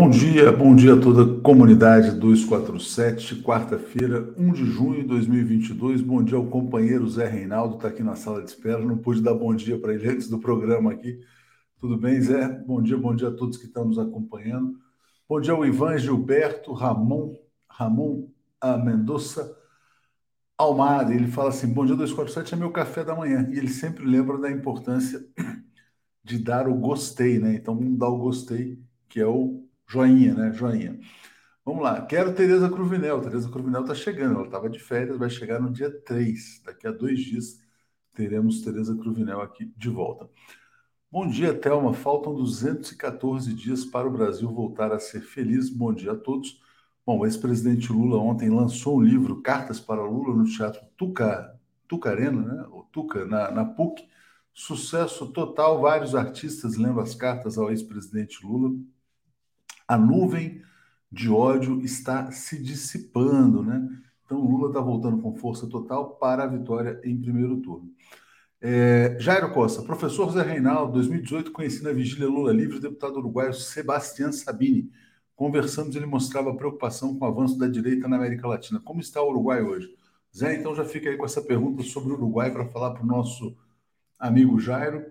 Bom dia, bom dia a toda a comunidade 247, quarta-feira, 1 de junho de 2022. Bom dia ao companheiro Zé Reinaldo, está aqui na sala de espera. Não pude dar bom dia para ele antes do programa aqui. Tudo bem, Zé? Bom dia, bom dia a todos que estão nos acompanhando. Bom dia ao Ivan Gilberto, Ramon, Ramon a Mendonça Almada. Ele fala assim: Bom dia, 247 é meu café da manhã. E ele sempre lembra da importância de dar o gostei, né? Então vamos dar o gostei, que é o Joinha, né? Joinha. Vamos lá. Quero Tereza Cruvinel. Tereza Cruvinel está chegando. Ela estava de férias, vai chegar no dia 3. Daqui a dois dias teremos Tereza Cruvinel aqui de volta. Bom dia, Thelma. Faltam 214 dias para o Brasil voltar a ser feliz. Bom dia a todos. Bom, o ex-presidente Lula ontem lançou um livro, Cartas para Lula, no Teatro Tuca, Tucarena, né? O Tuca, na, na PUC. Sucesso total, vários artistas lendo as cartas ao ex-presidente Lula a nuvem de ódio está se dissipando, né? Então Lula está voltando com força total para a vitória em primeiro turno. É, Jairo Costa, professor Zé Reinaldo, 2018, conheci na vigília Lula Livre o deputado uruguaio Sebastião Sabini. Conversamos, ele mostrava preocupação com o avanço da direita na América Latina. Como está o Uruguai hoje? Zé, então já fica aí com essa pergunta sobre o Uruguai para falar para o nosso amigo Jairo.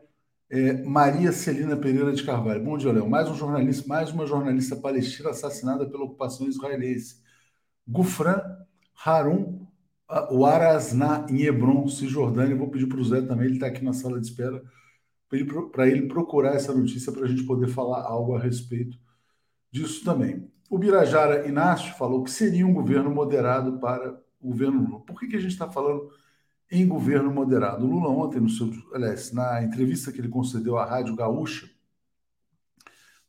É, Maria Celina Pereira de Carvalho. Bom dia, Léo. Mais um jornalista, mais uma jornalista palestina assassinada pela ocupação israelense. Gufran Harun Warazna, em Hebron, Cisjordânia. Vou pedir para o Zé também, ele está aqui na sala de espera, para ele, ele procurar essa notícia para a gente poder falar algo a respeito disso também. O Birajara Inácio falou que seria um governo moderado para o governo Lula. Por que, que a gente está falando em governo moderado. O Lula ontem, no seu, aliás, na entrevista que ele concedeu à Rádio Gaúcha,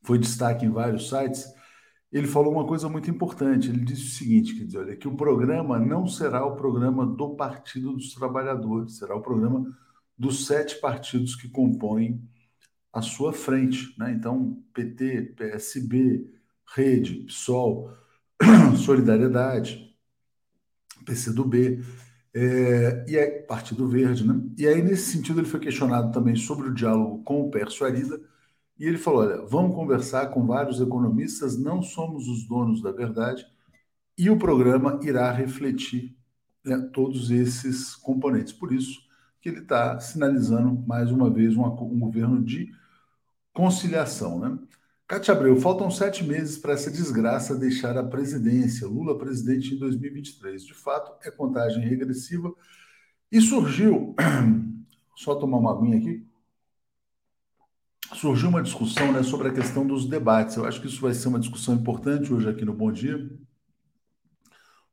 foi destaque em vários sites, ele falou uma coisa muito importante. Ele disse o seguinte, quer dizer, olha, que o programa não será o programa do Partido dos Trabalhadores, será o programa dos sete partidos que compõem a sua frente. Né? Então, PT, PSB, Rede, PSOL, Solidariedade, PCdoB, é, e aí, Partido Verde, né? E aí, nesse sentido, ele foi questionado também sobre o diálogo com o Pércio Arida, e ele falou: olha, vamos conversar com vários economistas, não somos os donos da verdade, e o programa irá refletir né, todos esses componentes. Por isso que ele está sinalizando, mais uma vez, um, um governo de conciliação. Né? Cátia Abreu, faltam sete meses para essa desgraça deixar a presidência. Lula presidente em 2023. De fato, é contagem regressiva. E surgiu, só tomar uma aguinha aqui, surgiu uma discussão né, sobre a questão dos debates. Eu acho que isso vai ser uma discussão importante hoje aqui no Bom Dia.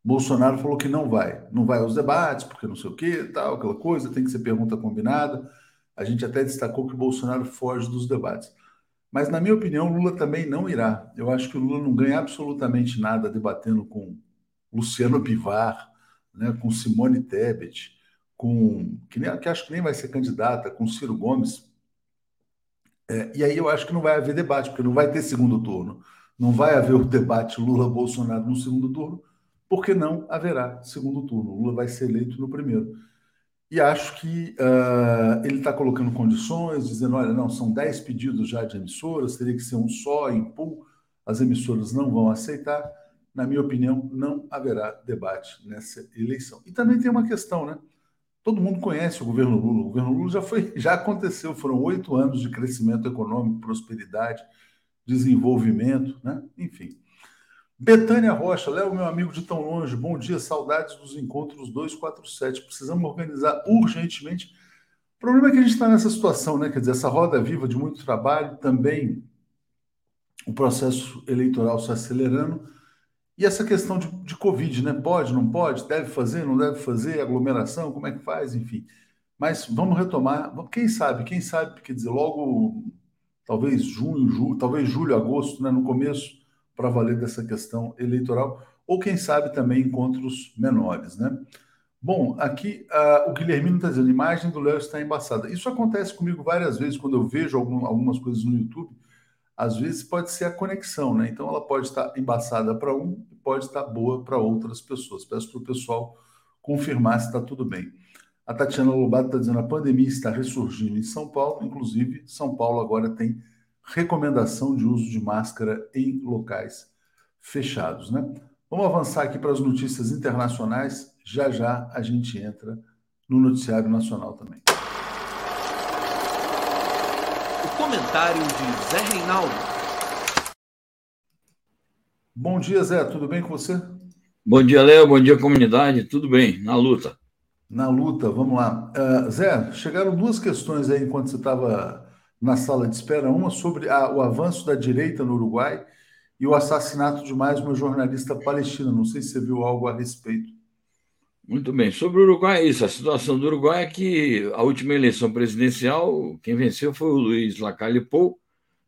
Bolsonaro falou que não vai, não vai aos debates, porque não sei o que, tal, aquela coisa, tem que ser pergunta combinada. A gente até destacou que o Bolsonaro foge dos debates. Mas, na minha opinião, Lula também não irá. Eu acho que o Lula não ganha absolutamente nada debatendo com Luciano Bivar, né, com Simone Tebet, com que, nem, que acho que nem vai ser candidata, com Ciro Gomes. É, e aí eu acho que não vai haver debate, porque não vai ter segundo turno. Não vai haver o debate Lula-Bolsonaro no segundo turno, porque não haverá segundo turno. Lula vai ser eleito no primeiro. E acho que uh, ele está colocando condições, dizendo: olha, não, são 10 pedidos já de emissoras, teria que ser um só em pool, as emissoras não vão aceitar. Na minha opinião, não haverá debate nessa eleição. E também tem uma questão, né? Todo mundo conhece o governo Lula. O governo Lula já foi, já aconteceu, foram oito anos de crescimento econômico, prosperidade, desenvolvimento, né? Enfim. Betânia Rocha, Léo, meu amigo de tão longe, bom dia, saudades dos encontros 247. Precisamos organizar urgentemente. O problema é que a gente está nessa situação, né? Quer dizer, essa roda viva de muito trabalho, também o processo eleitoral se acelerando. E essa questão de, de Covid, né? Pode, não pode, deve fazer, não deve fazer, aglomeração, como é que faz, enfim. Mas vamos retomar. Quem sabe, quem sabe, quer dizer, logo, talvez junho, julho, talvez julho, agosto, né? No começo para valer dessa questão eleitoral, ou quem sabe também encontros menores, né? Bom, aqui uh, o Guilhermino está dizendo, a imagem do Léo está embaçada. Isso acontece comigo várias vezes quando eu vejo algum, algumas coisas no YouTube. Às vezes pode ser a conexão, né? Então ela pode estar embaçada para um e pode estar boa para outras pessoas. Peço para o pessoal confirmar se está tudo bem. A Tatiana Lobato está dizendo a pandemia está ressurgindo em São Paulo, inclusive São Paulo agora tem recomendação de uso de máscara em locais fechados, né? Vamos avançar aqui para as notícias internacionais. Já já a gente entra no noticiário nacional também. O comentário de Zé Reinaldo. Bom dia, Zé. Tudo bem com você? Bom dia, Léo. Bom dia, comunidade. Tudo bem, na luta. Na luta, vamos lá. Uh, Zé, chegaram duas questões aí enquanto você estava na sala de espera. Uma sobre a, o avanço da direita no Uruguai e o assassinato de mais uma jornalista palestina. Não sei se você viu algo a respeito. Muito bem. Sobre o Uruguai, é isso. A situação do Uruguai é que a última eleição presidencial, quem venceu foi o Luiz Lacalle Pou,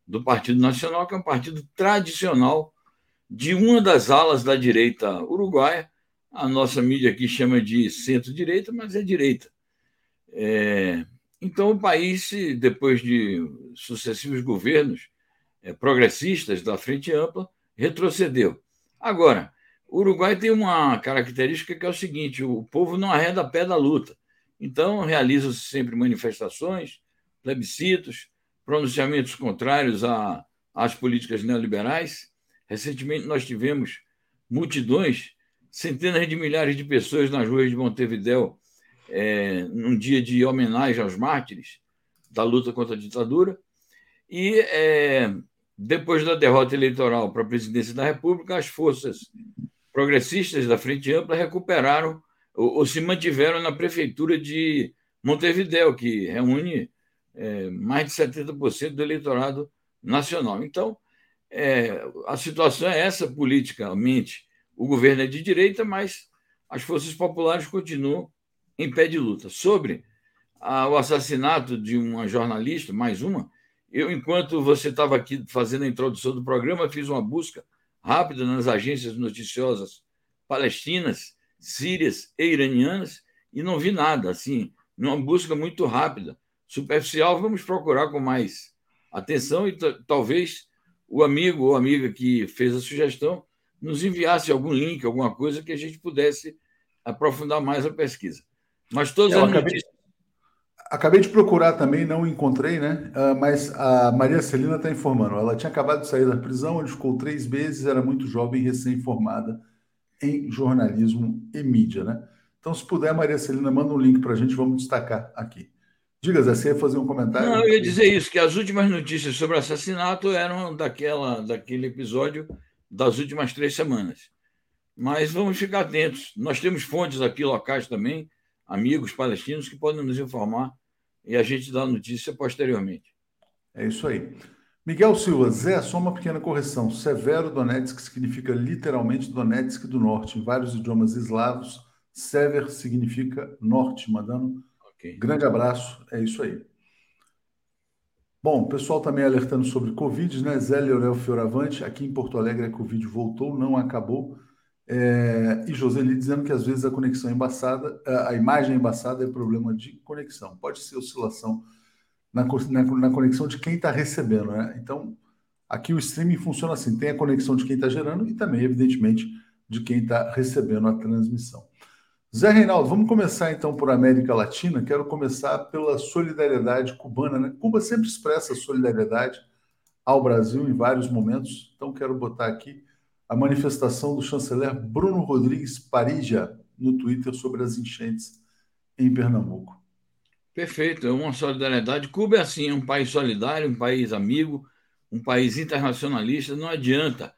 do Partido Nacional, que é um partido tradicional de uma das alas da direita uruguaia. A nossa mídia aqui chama de centro-direita, mas é direita. É... Então, o país, depois de sucessivos governos, é, progressistas da Frente Ampla, retrocedeu. Agora, o Uruguai tem uma característica que é o seguinte: o povo não arreda pé da luta. Então, realizam-se sempre manifestações, plebiscitos, pronunciamentos contrários a, às políticas neoliberais. Recentemente, nós tivemos multidões, centenas de milhares de pessoas nas ruas de Montevidéu, é, num dia de homenagem aos mártires da luta contra a ditadura. E é, depois da derrota eleitoral para a presidência da República, as forças progressistas da Frente Ampla recuperaram ou, ou se mantiveram na prefeitura de Montevidéu, que reúne é, mais de 70% do eleitorado nacional. Então, é, a situação é essa politicamente. O governo é de direita, mas as forças populares continuam em pé de luta. Sobre a, o assassinato de uma jornalista, mais uma, eu, enquanto você estava aqui fazendo a introdução do programa, fiz uma busca rápida nas agências noticiosas palestinas, sírias e iranianas e não vi nada. Assim, uma busca muito rápida, superficial. Vamos procurar com mais atenção e talvez o amigo ou amiga que fez a sugestão nos enviasse algum link, alguma coisa que a gente pudesse aprofundar mais a pesquisa. Mas todas eu as acabei... notícias Acabei de procurar também, não encontrei, né? Uh, mas a Maria Celina está informando. Ela tinha acabado de sair da prisão, onde ficou três meses, era muito jovem, recém-formada em jornalismo e mídia, né? Então, se puder, Maria Celina, manda um link para a gente, vamos destacar aqui. Diga, Zé, você ia fazer um comentário? Não, eu ia dizer isso, que as últimas notícias sobre o assassinato eram daquela, daquele episódio das últimas três semanas. Mas vamos ficar atentos. Nós temos fontes aqui locais também, amigos palestinos, que podem nos informar e a gente dá notícia posteriormente. É isso aí. Miguel Silva, Zé, só uma pequena correção. Severo Donetsk significa literalmente Donetsk do Norte. Em vários idiomas eslavos, Sever significa norte. Mandando okay. grande abraço. É isso aí. Bom, o pessoal também alertando sobre Covid, né? Zé Leonel Fioravante, aqui em Porto Alegre a Covid voltou, não acabou. É, e Joseli dizendo que às vezes a conexão é embaçada, a imagem é embaçada é problema de conexão. Pode ser oscilação na, na, na conexão de quem está recebendo. Né? Então, aqui o streaming funciona assim: tem a conexão de quem está gerando e também, evidentemente, de quem está recebendo a transmissão. Zé Reinaldo, vamos começar então por América Latina. Quero começar pela solidariedade cubana. Né? Cuba sempre expressa solidariedade ao Brasil em vários momentos, então quero botar aqui a manifestação do chanceler Bruno Rodrigues Parija no Twitter sobre as enchentes em Pernambuco. Perfeito, é uma solidariedade. Cuba é assim, é um país solidário, um país amigo, um país internacionalista. Não adianta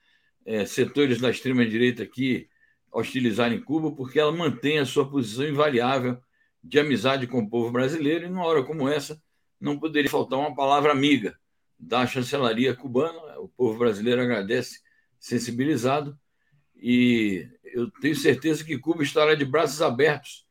é, setores da extrema-direita aqui hostilizarem Cuba, porque ela mantém a sua posição invariável de amizade com o povo brasileiro, e numa hora como essa não poderia faltar uma palavra amiga da chancelaria cubana. O povo brasileiro agradece sensibilizado. E eu tenho certeza que Cuba estará de braços abertos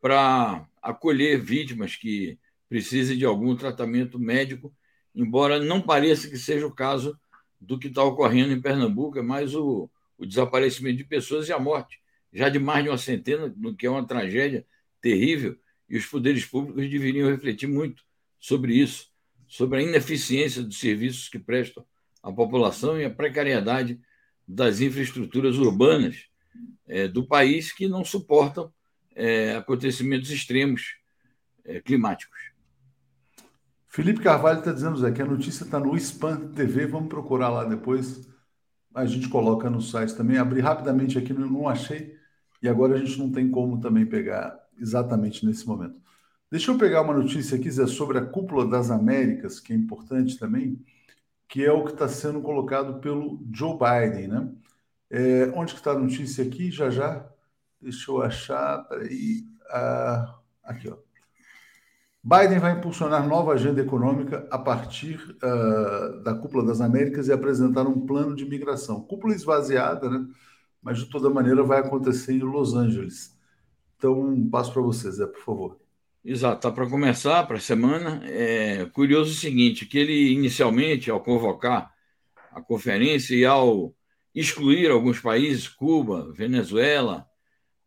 para acolher vítimas que precisem de algum tratamento médico, embora não pareça que seja o caso do que está ocorrendo em Pernambuco, é mais o, o desaparecimento de pessoas e a morte, já de mais de uma centena, no que é uma tragédia terrível, e os poderes públicos deveriam refletir muito sobre isso, sobre a ineficiência dos serviços que prestam à população e a precariedade das infraestruturas urbanas é, do país que não suportam é, acontecimentos extremos é, climáticos. Felipe Carvalho está dizendo, Zé, que a notícia está no Spam TV, vamos procurar lá depois. A gente coloca no site também. Abri rapidamente aqui, não achei, e agora a gente não tem como também pegar exatamente nesse momento. Deixa eu pegar uma notícia aqui, Zé, sobre a Cúpula das Américas, que é importante também, que é o que está sendo colocado pelo Joe Biden, né? É, onde que está a notícia aqui? Já já. Deixa eu achar. Peraí. Ah, aqui, ó. Biden vai impulsionar nova agenda econômica a partir uh, da Cúpula das Américas e apresentar um plano de migração. Cúpula esvaziada, né? Mas de toda maneira vai acontecer em Los Angeles. Então, passo para você, Zé, por favor. Exato, está para começar para a semana. É curioso o seguinte, que ele inicialmente, ao convocar a conferência e ao excluir alguns países, Cuba, Venezuela,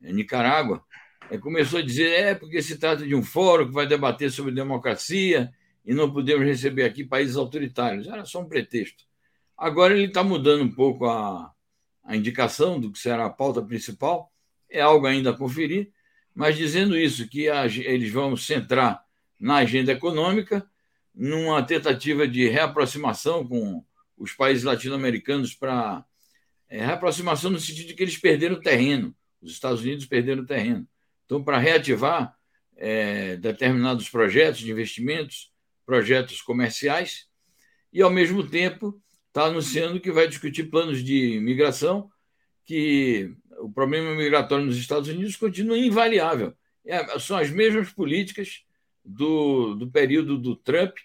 eh, Nicarágua, é, começou a dizer é porque se trata de um fórum que vai debater sobre democracia e não podemos receber aqui países autoritários. Era só um pretexto. Agora ele está mudando um pouco a, a indicação do que será a pauta principal, é algo ainda a conferir, mas dizendo isso, que a, eles vão centrar na agenda econômica, numa tentativa de reaproximação com os países latino-americanos para é, reaproximação no sentido de que eles perderam terreno, os Estados Unidos perderam terreno. Então, para reativar é, determinados projetos de investimentos, projetos comerciais, e, ao mesmo tempo, está anunciando que vai discutir planos de migração, que o problema migratório nos Estados Unidos continua invariável. É, são as mesmas políticas do, do período do Trump.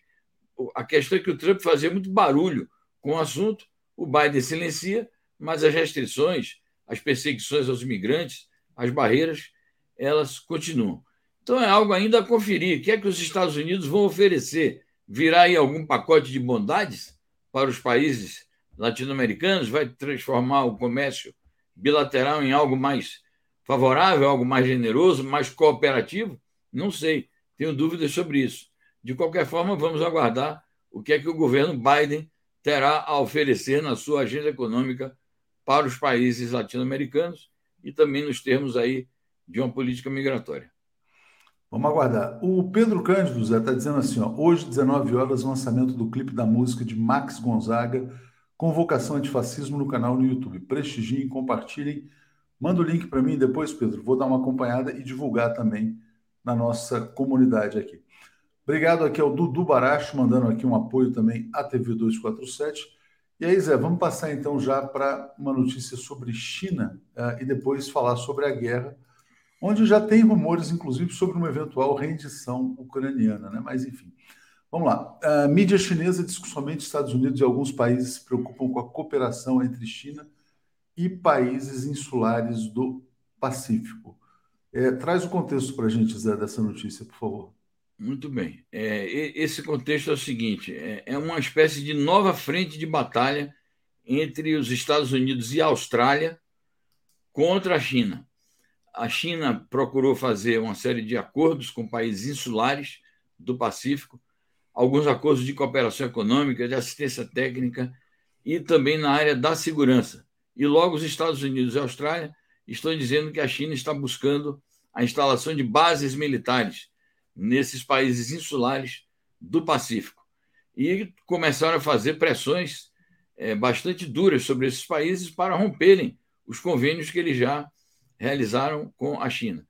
A questão é que o Trump fazia muito barulho com o assunto, o Biden silencia, mas as restrições, as perseguições aos imigrantes, as barreiras, elas continuam. Então é algo ainda a conferir. O que é que os Estados Unidos vão oferecer? Virá aí algum pacote de bondades para os países latino-americanos? Vai transformar o comércio bilateral em algo mais favorável, algo mais generoso, mais cooperativo? Não sei. Tenho dúvidas sobre isso. De qualquer forma, vamos aguardar o que é que o governo Biden terá a oferecer na sua agenda econômica para os países latino-americanos e também nos termos aí de uma política migratória. Vamos aguardar. O Pedro Cândido está dizendo assim: ó, hoje, 19 horas, lançamento do clipe da música de Max Gonzaga, Convocação Antifascismo no canal no YouTube. Prestigiem, compartilhem. Manda o link para mim depois, Pedro. Vou dar uma acompanhada e divulgar também na nossa comunidade aqui. Obrigado aqui ao Dudu Baracho, mandando aqui um apoio também à TV 247. E aí, Zé, vamos passar então já para uma notícia sobre China uh, e depois falar sobre a guerra, onde já tem rumores, inclusive, sobre uma eventual rendição ucraniana, né? Mas enfim. Vamos lá. A mídia chinesa diz que somente Estados Unidos e alguns países se preocupam com a cooperação entre China e países insulares do Pacífico. É, traz o contexto para a gente, Zé, dessa notícia, por favor. Muito bem. É, esse contexto é o seguinte: é, é uma espécie de nova frente de batalha entre os Estados Unidos e a Austrália contra a China. A China procurou fazer uma série de acordos com países insulares do Pacífico, alguns acordos de cooperação econômica, de assistência técnica e também na área da segurança. E logo os Estados Unidos e a Austrália estão dizendo que a China está buscando a instalação de bases militares nesses países insulares do Pacífico. E começaram a fazer pressões é, bastante duras sobre esses países para romperem os convênios que eles já realizaram com a China.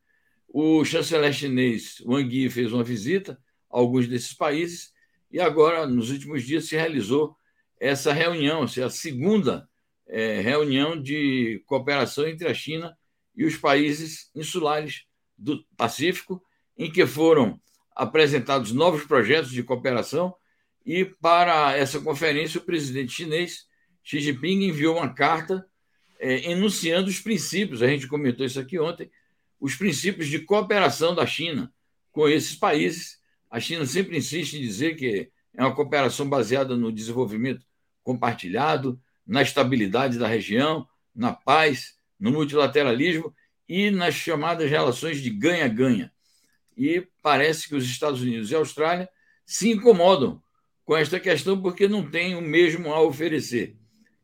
O chanceler chinês Wang Yi fez uma visita a alguns desses países e agora, nos últimos dias, se realizou essa reunião, a segunda é, reunião de cooperação entre a China e os países insulares do Pacífico, em que foram apresentados novos projetos de cooperação e para essa conferência o presidente chinês Xi Jinping enviou uma carta é, enunciando os princípios, a gente comentou isso aqui ontem, os princípios de cooperação da China com esses países. A China sempre insiste em dizer que é uma cooperação baseada no desenvolvimento compartilhado, na estabilidade da região, na paz, no multilateralismo e nas chamadas relações de ganha-ganha. E parece que os Estados Unidos e a Austrália se incomodam com esta questão porque não têm o mesmo a oferecer.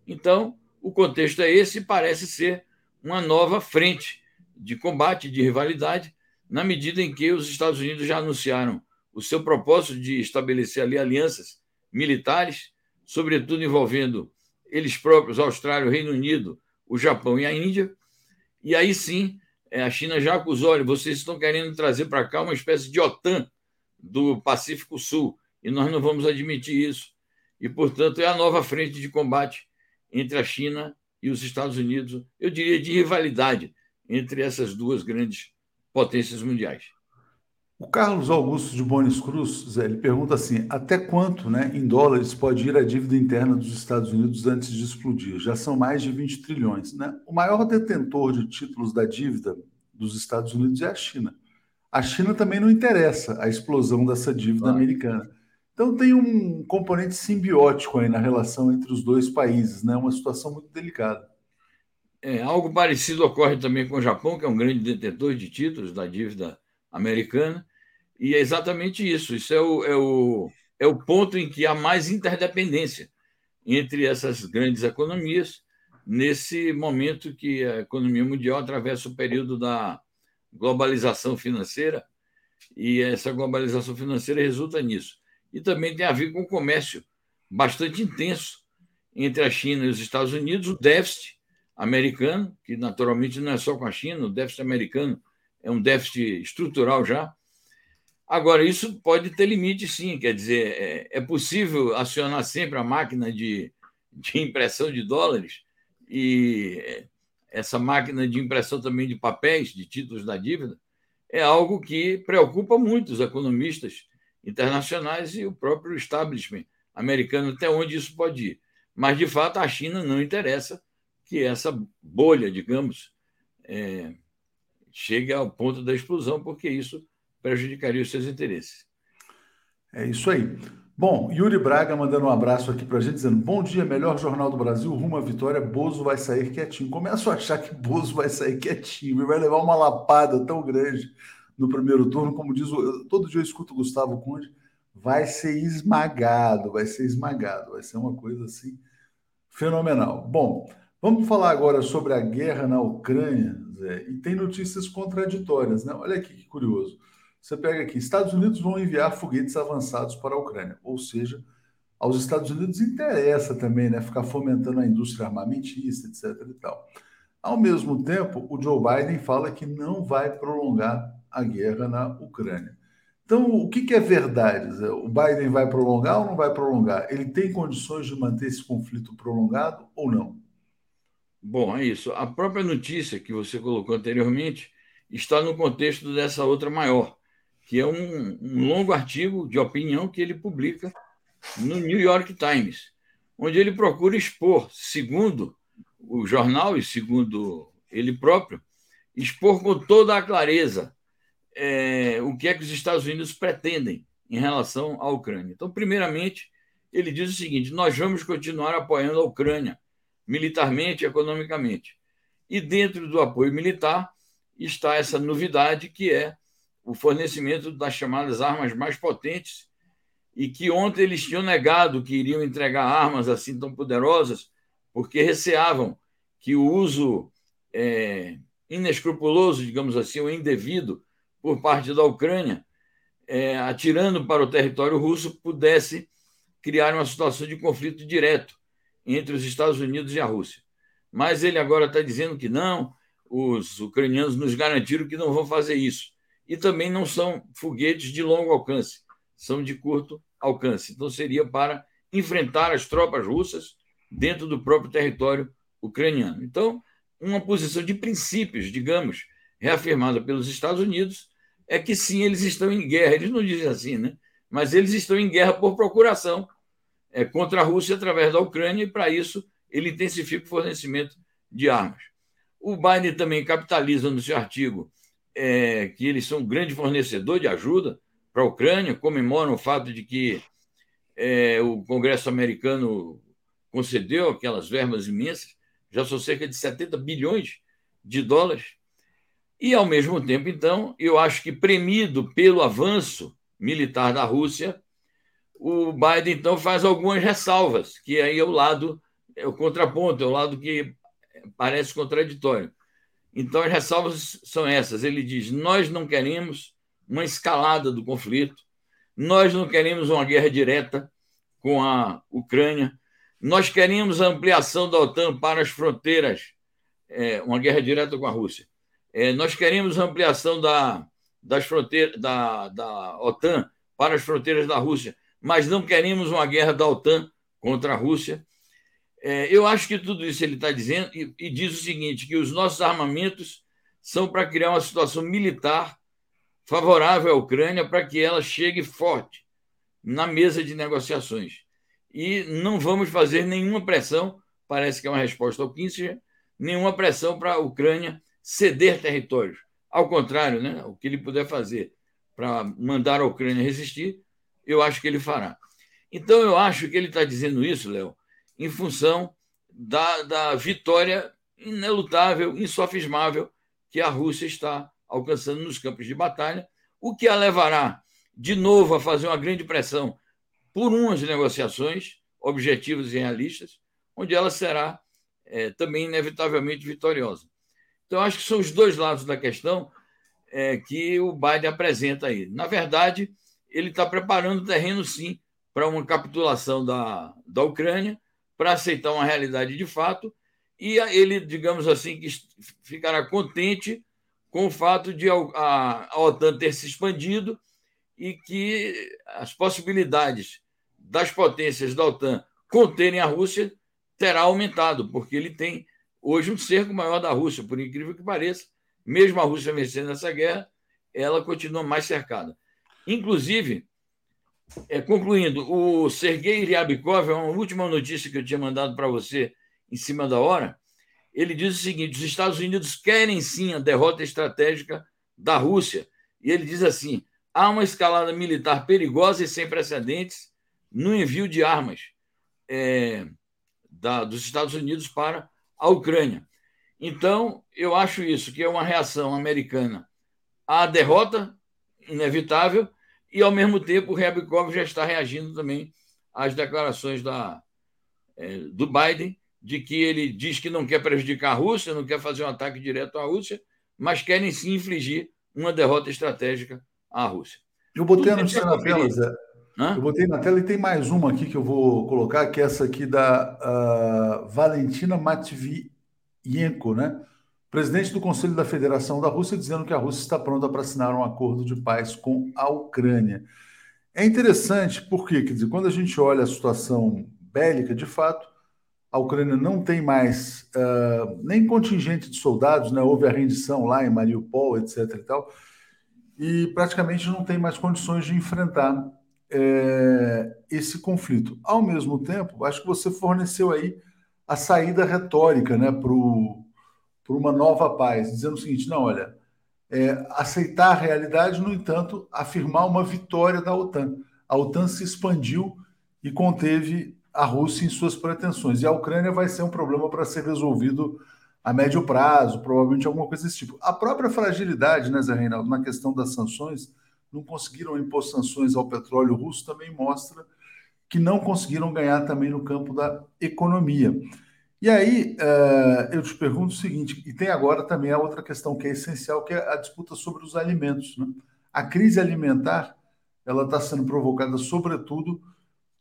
Então, o contexto é esse e parece ser uma nova frente de combate, de rivalidade, na medida em que os Estados Unidos já anunciaram o seu propósito de estabelecer ali alianças militares, sobretudo envolvendo eles próprios, Austrália, o Reino Unido, o Japão e a Índia. E aí sim, é, a China já acusou: olha, vocês estão querendo trazer para cá uma espécie de OTAN do Pacífico Sul, e nós não vamos admitir isso. E, portanto, é a nova frente de combate entre a China e os Estados Unidos, eu diria de rivalidade entre essas duas grandes potências mundiais. O Carlos Augusto de Bonis Cruz, Zé, ele pergunta assim: até quanto, né, em dólares, pode ir a dívida interna dos Estados Unidos antes de explodir? Já são mais de 20 trilhões. Né? O maior detentor de títulos da dívida dos Estados Unidos é a China. A China também não interessa a explosão dessa dívida ah. americana. Então tem um componente simbiótico aí na relação entre os dois países, né? Uma situação muito delicada. É, algo parecido ocorre também com o Japão, que é um grande detentor de títulos da dívida americana e é exatamente isso. Isso é o, é o, é o ponto em que há mais interdependência entre essas grandes economias, nesse momento que a economia mundial atravessa o período da globalização financeira, e essa globalização financeira resulta nisso. E também tem a ver com o comércio bastante intenso entre a China e os Estados Unidos, o déficit americano, que naturalmente não é só com a China, o déficit americano é um déficit estrutural já, Agora, isso pode ter limite, sim. Quer dizer, é, é possível acionar sempre a máquina de, de impressão de dólares e essa máquina de impressão também de papéis, de títulos da dívida, é algo que preocupa muito os economistas internacionais e o próprio establishment americano, até onde isso pode ir. Mas, de fato, a China não interessa que essa bolha, digamos, é, chegue ao ponto da explosão, porque isso prejudicaria os seus interesses. É isso aí. Bom, Yuri Braga mandando um abraço aqui para a gente, dizendo: Bom dia, melhor jornal do Brasil, rumo à vitória. Bozo vai sair quietinho. Começo a achar que Bozo vai sair quietinho e vai levar uma lapada tão grande no primeiro turno, como diz o. Todo dia eu escuto o Gustavo Conde, vai ser esmagado, vai ser esmagado, vai ser uma coisa assim fenomenal. Bom, vamos falar agora sobre a guerra na Ucrânia, Zé, e tem notícias contraditórias, né? Olha aqui que curioso. Você pega aqui, Estados Unidos vão enviar foguetes avançados para a Ucrânia, ou seja, aos Estados Unidos interessa também, né, ficar fomentando a indústria armamentista, etc. E tal. Ao mesmo tempo, o Joe Biden fala que não vai prolongar a guerra na Ucrânia. Então, o que, que é verdade? Zé? O Biden vai prolongar ou não vai prolongar? Ele tem condições de manter esse conflito prolongado ou não? Bom, é isso. A própria notícia que você colocou anteriormente está no contexto dessa outra maior, que é um, um longo artigo de opinião que ele publica no New York Times, onde ele procura expor, segundo o jornal e segundo ele próprio, expor com toda a clareza é, o que é que os Estados Unidos pretendem em relação à Ucrânia. Então, primeiramente, ele diz o seguinte: nós vamos continuar apoiando a Ucrânia militarmente e economicamente. E dentro do apoio militar está essa novidade que é o fornecimento das chamadas armas mais potentes e que ontem eles tinham negado que iriam entregar armas assim tão poderosas porque receavam que o uso é, inescrupuloso, digamos assim, ou indevido por parte da Ucrânia, é, atirando para o território russo, pudesse criar uma situação de conflito direto entre os Estados Unidos e a Rússia. Mas ele agora está dizendo que não, os ucranianos nos garantiram que não vão fazer isso e também não são foguetes de longo alcance, são de curto alcance. Então, seria para enfrentar as tropas russas dentro do próprio território ucraniano. Então, uma posição de princípios, digamos, reafirmada pelos Estados Unidos, é que sim, eles estão em guerra. Eles não dizem assim, né? Mas eles estão em guerra por procuração é, contra a Rússia através da Ucrânia, e para isso ele intensifica o fornecimento de armas. O Biden também capitaliza no seu artigo é, que eles são um grande fornecedor de ajuda para a Ucrânia, comemoram o fato de que é, o Congresso americano concedeu aquelas verbas imensas, já são cerca de 70 bilhões de dólares. E, ao mesmo tempo, então, eu acho que, premido pelo avanço militar da Rússia, o Biden, então, faz algumas ressalvas, que aí é o lado, é o contraponto, é o lado que parece contraditório. Então, as ressalvas são essas. Ele diz: nós não queremos uma escalada do conflito, Nós não queremos uma guerra direta com a Ucrânia. Nós queremos a ampliação da OTAN para as fronteiras, é, uma guerra direta com a Rússia. É, nós queremos a ampliação da, das fronteiras da, da OTAN para as fronteiras da Rússia, mas não queremos uma guerra da OTAN contra a Rússia. É, eu acho que tudo isso ele está dizendo e, e diz o seguinte: que os nossos armamentos são para criar uma situação militar favorável à Ucrânia para que ela chegue forte na mesa de negociações. E não vamos fazer nenhuma pressão, parece que é uma resposta ao Kissinger, nenhuma pressão para a Ucrânia ceder territórios. Ao contrário, né, o que ele puder fazer para mandar a Ucrânia resistir, eu acho que ele fará. Então, eu acho que ele está dizendo isso, Léo, em função da, da vitória inelutável, insofismável que a Rússia está alcançando nos campos de batalha, o que a levará de novo a fazer uma grande pressão por umas negociações objetivas e realistas, onde ela será é, também inevitavelmente vitoriosa. Então, acho que são os dois lados da questão é, que o Biden apresenta aí. Na verdade, ele está preparando o terreno, sim, para uma capitulação da, da Ucrânia, para aceitar uma realidade de fato, e ele, digamos assim, que ficará contente com o fato de a, OTAN ter se expandido e que as possibilidades das potências da OTAN conterem a Rússia terá aumentado, porque ele tem hoje um cerco maior da Rússia, por incrível que pareça. Mesmo a Rússia vencendo essa guerra, ela continua mais cercada. Inclusive, é, concluindo, o Sergei Ryabkov, é uma última notícia que eu tinha mandado para você em cima da hora, ele diz o seguinte: os Estados Unidos querem sim a derrota estratégica da Rússia. E ele diz assim: há uma escalada militar perigosa e sem precedentes no envio de armas é, da, dos Estados Unidos para a Ucrânia. Então, eu acho isso, que é uma reação americana à derrota inevitável, e, ao mesmo tempo, o Ryabkov já está reagindo também às declarações da, é, do Biden, de que ele diz que não quer prejudicar a Rússia, não quer fazer um ataque direto à Rússia, mas querem sim infligir uma derrota estratégica à Rússia. Eu botei a notícia na tela, Zé. Hã? Eu botei na tela e tem mais uma aqui que eu vou colocar, que é essa aqui da uh, Valentina Matvienko, né? Presidente do Conselho da Federação da Rússia, dizendo que a Rússia está pronta para assinar um acordo de paz com a Ucrânia. É interessante porque, quer dizer, quando a gente olha a situação bélica, de fato, a Ucrânia não tem mais uh, nem contingente de soldados, né? houve a rendição lá em Mariupol, etc. e tal, e praticamente não tem mais condições de enfrentar é, esse conflito. Ao mesmo tempo, acho que você forneceu aí a saída retórica né, para uma nova paz, dizendo o seguinte: não, olha, é, aceitar a realidade, no entanto, afirmar uma vitória da OTAN. A OTAN se expandiu e conteve a Rússia em suas pretensões. E a Ucrânia vai ser um problema para ser resolvido a médio prazo, provavelmente alguma coisa desse tipo. A própria fragilidade, né, Zé Reinaldo, na questão das sanções, não conseguiram impor sanções ao petróleo russo, também mostra que não conseguiram ganhar também no campo da economia. E aí, uh, eu te pergunto o seguinte, e tem agora também a outra questão que é essencial, que é a disputa sobre os alimentos. Né? A crise alimentar, ela está sendo provocada, sobretudo,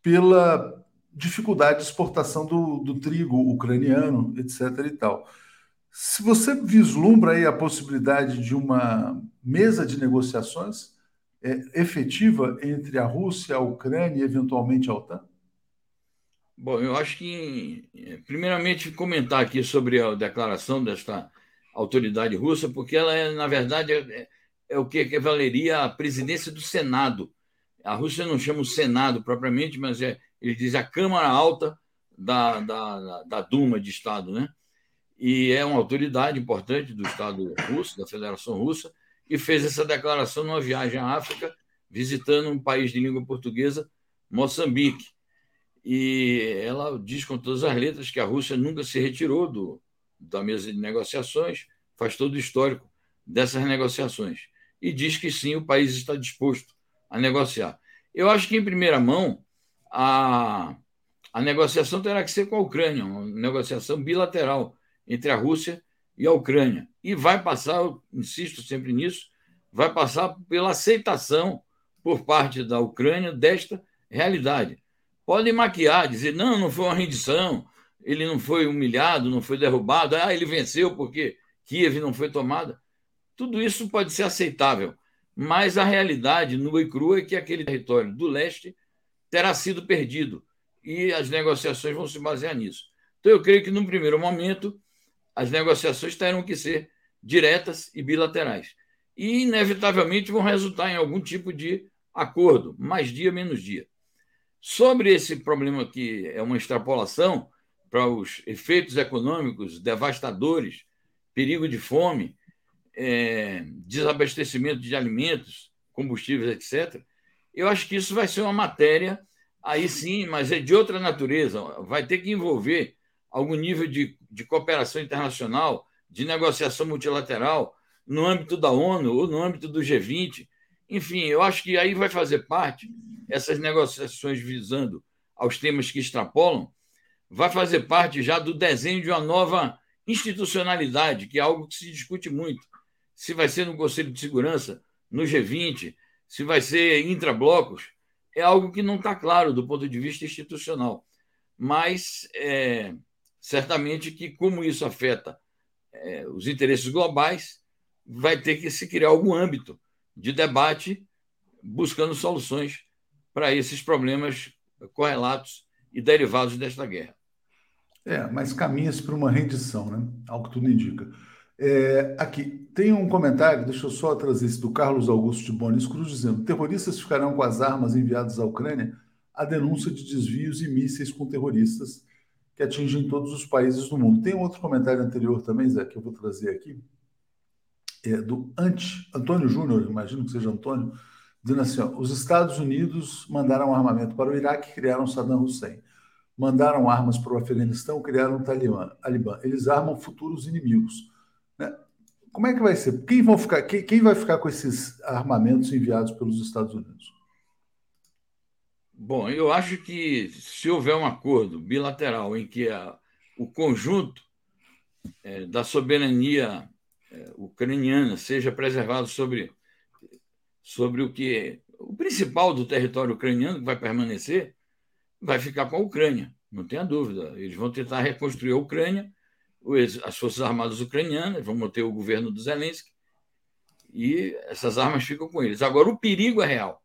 pela dificuldade de exportação do, do trigo ucraniano, etc. e tal. Se você vislumbra aí a possibilidade de uma mesa de negociações é, efetiva entre a Rússia, a Ucrânia e eventualmente a OTAN? Bom, eu acho que, primeiramente, comentar aqui sobre a declaração desta autoridade russa, porque ela é, na verdade, é, é o que valeria a presidência do Senado. A Rússia não chama o Senado propriamente, mas é ele diz a Câmara Alta da, da, da Duma de Estado, né? E é uma autoridade importante do Estado russo, da Federação Russa, e fez essa declaração numa viagem à África, visitando um país de língua portuguesa, Moçambique. E ela diz com todas as letras que a Rússia nunca se retirou do, da mesa de negociações, faz todo o histórico dessas negociações. E diz que sim, o país está disposto a negociar. Eu acho que, em primeira mão, a, a negociação terá que ser com a Ucrânia, uma negociação bilateral entre a Rússia e a Ucrânia. E vai passar, eu insisto sempre nisso, vai passar pela aceitação por parte da Ucrânia desta realidade. Podem maquiar, dizer, não, não foi uma rendição, ele não foi humilhado, não foi derrubado, ah, ele venceu porque Kiev não foi tomada. Tudo isso pode ser aceitável, mas a realidade nua e crua é que aquele território do leste terá sido perdido e as negociações vão se basear nisso. Então, eu creio que, num primeiro momento, as negociações terão que ser diretas e bilaterais. E, inevitavelmente, vão resultar em algum tipo de acordo, mais dia, menos dia. Sobre esse problema que é uma extrapolação para os efeitos econômicos devastadores, perigo de fome, é, desabastecimento de alimentos, combustíveis, etc., eu acho que isso vai ser uma matéria, aí sim, mas é de outra natureza, vai ter que envolver algum nível de, de cooperação internacional, de negociação multilateral, no âmbito da ONU ou no âmbito do G20. Enfim, eu acho que aí vai fazer parte, essas negociações visando aos temas que extrapolam, vai fazer parte já do desenho de uma nova institucionalidade, que é algo que se discute muito. Se vai ser no Conselho de Segurança, no G20, se vai ser intrablocos, é algo que não está claro do ponto de vista institucional. Mas é, certamente que, como isso afeta é, os interesses globais, vai ter que se criar algum âmbito de debate buscando soluções para esses problemas correlatos e derivados desta guerra. É, mas caminha-se para uma rendição, né? Ao que tudo indica. É, aqui, tem um comentário, deixa eu só trazer esse, do Carlos Augusto de Bonis Cruz, dizendo: terroristas ficarão com as armas enviadas à Ucrânia a denúncia de desvios e mísseis com terroristas que atingem todos os países do mundo. Tem outro comentário anterior também, Zé, que eu vou trazer aqui, é do Ante, Antônio Júnior, imagino que seja Antônio, dizendo assim: ó, os Estados Unidos mandaram armamento para o Iraque criaram Saddam Hussein. Mandaram armas para o Afeganistão, criaram o Talibã. Eles armam futuros inimigos. Né? Como é que vai ser? Quem, vão ficar, quem, quem vai ficar com esses armamentos enviados pelos Estados Unidos? Bom, eu acho que se houver um acordo bilateral em que a, o conjunto é, da soberania ucraniana seja preservado sobre, sobre o que o principal do território ucraniano que vai permanecer vai ficar com a Ucrânia, não tenha dúvida. Eles vão tentar reconstruir a Ucrânia, as forças armadas ucranianas vão manter o governo do Zelensky e essas armas ficam com eles. Agora, o perigo é real.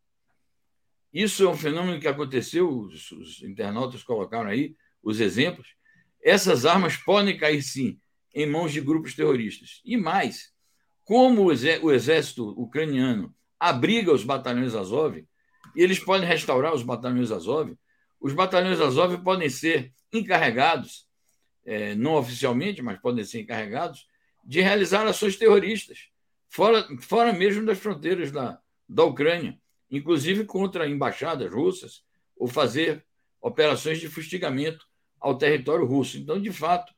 Isso é um fenômeno que aconteceu, os, os internautas colocaram aí os exemplos. Essas armas podem cair, sim, em mãos de grupos terroristas. E mais, como o exército ucraniano abriga os batalhões Azov, e eles podem restaurar os batalhões Azov, os batalhões Azov podem ser encarregados, é, não oficialmente, mas podem ser encarregados, de realizar ações terroristas, fora, fora mesmo das fronteiras da, da Ucrânia inclusive contra embaixadas russas, ou fazer operações de fustigamento ao território russo. Então, de fato,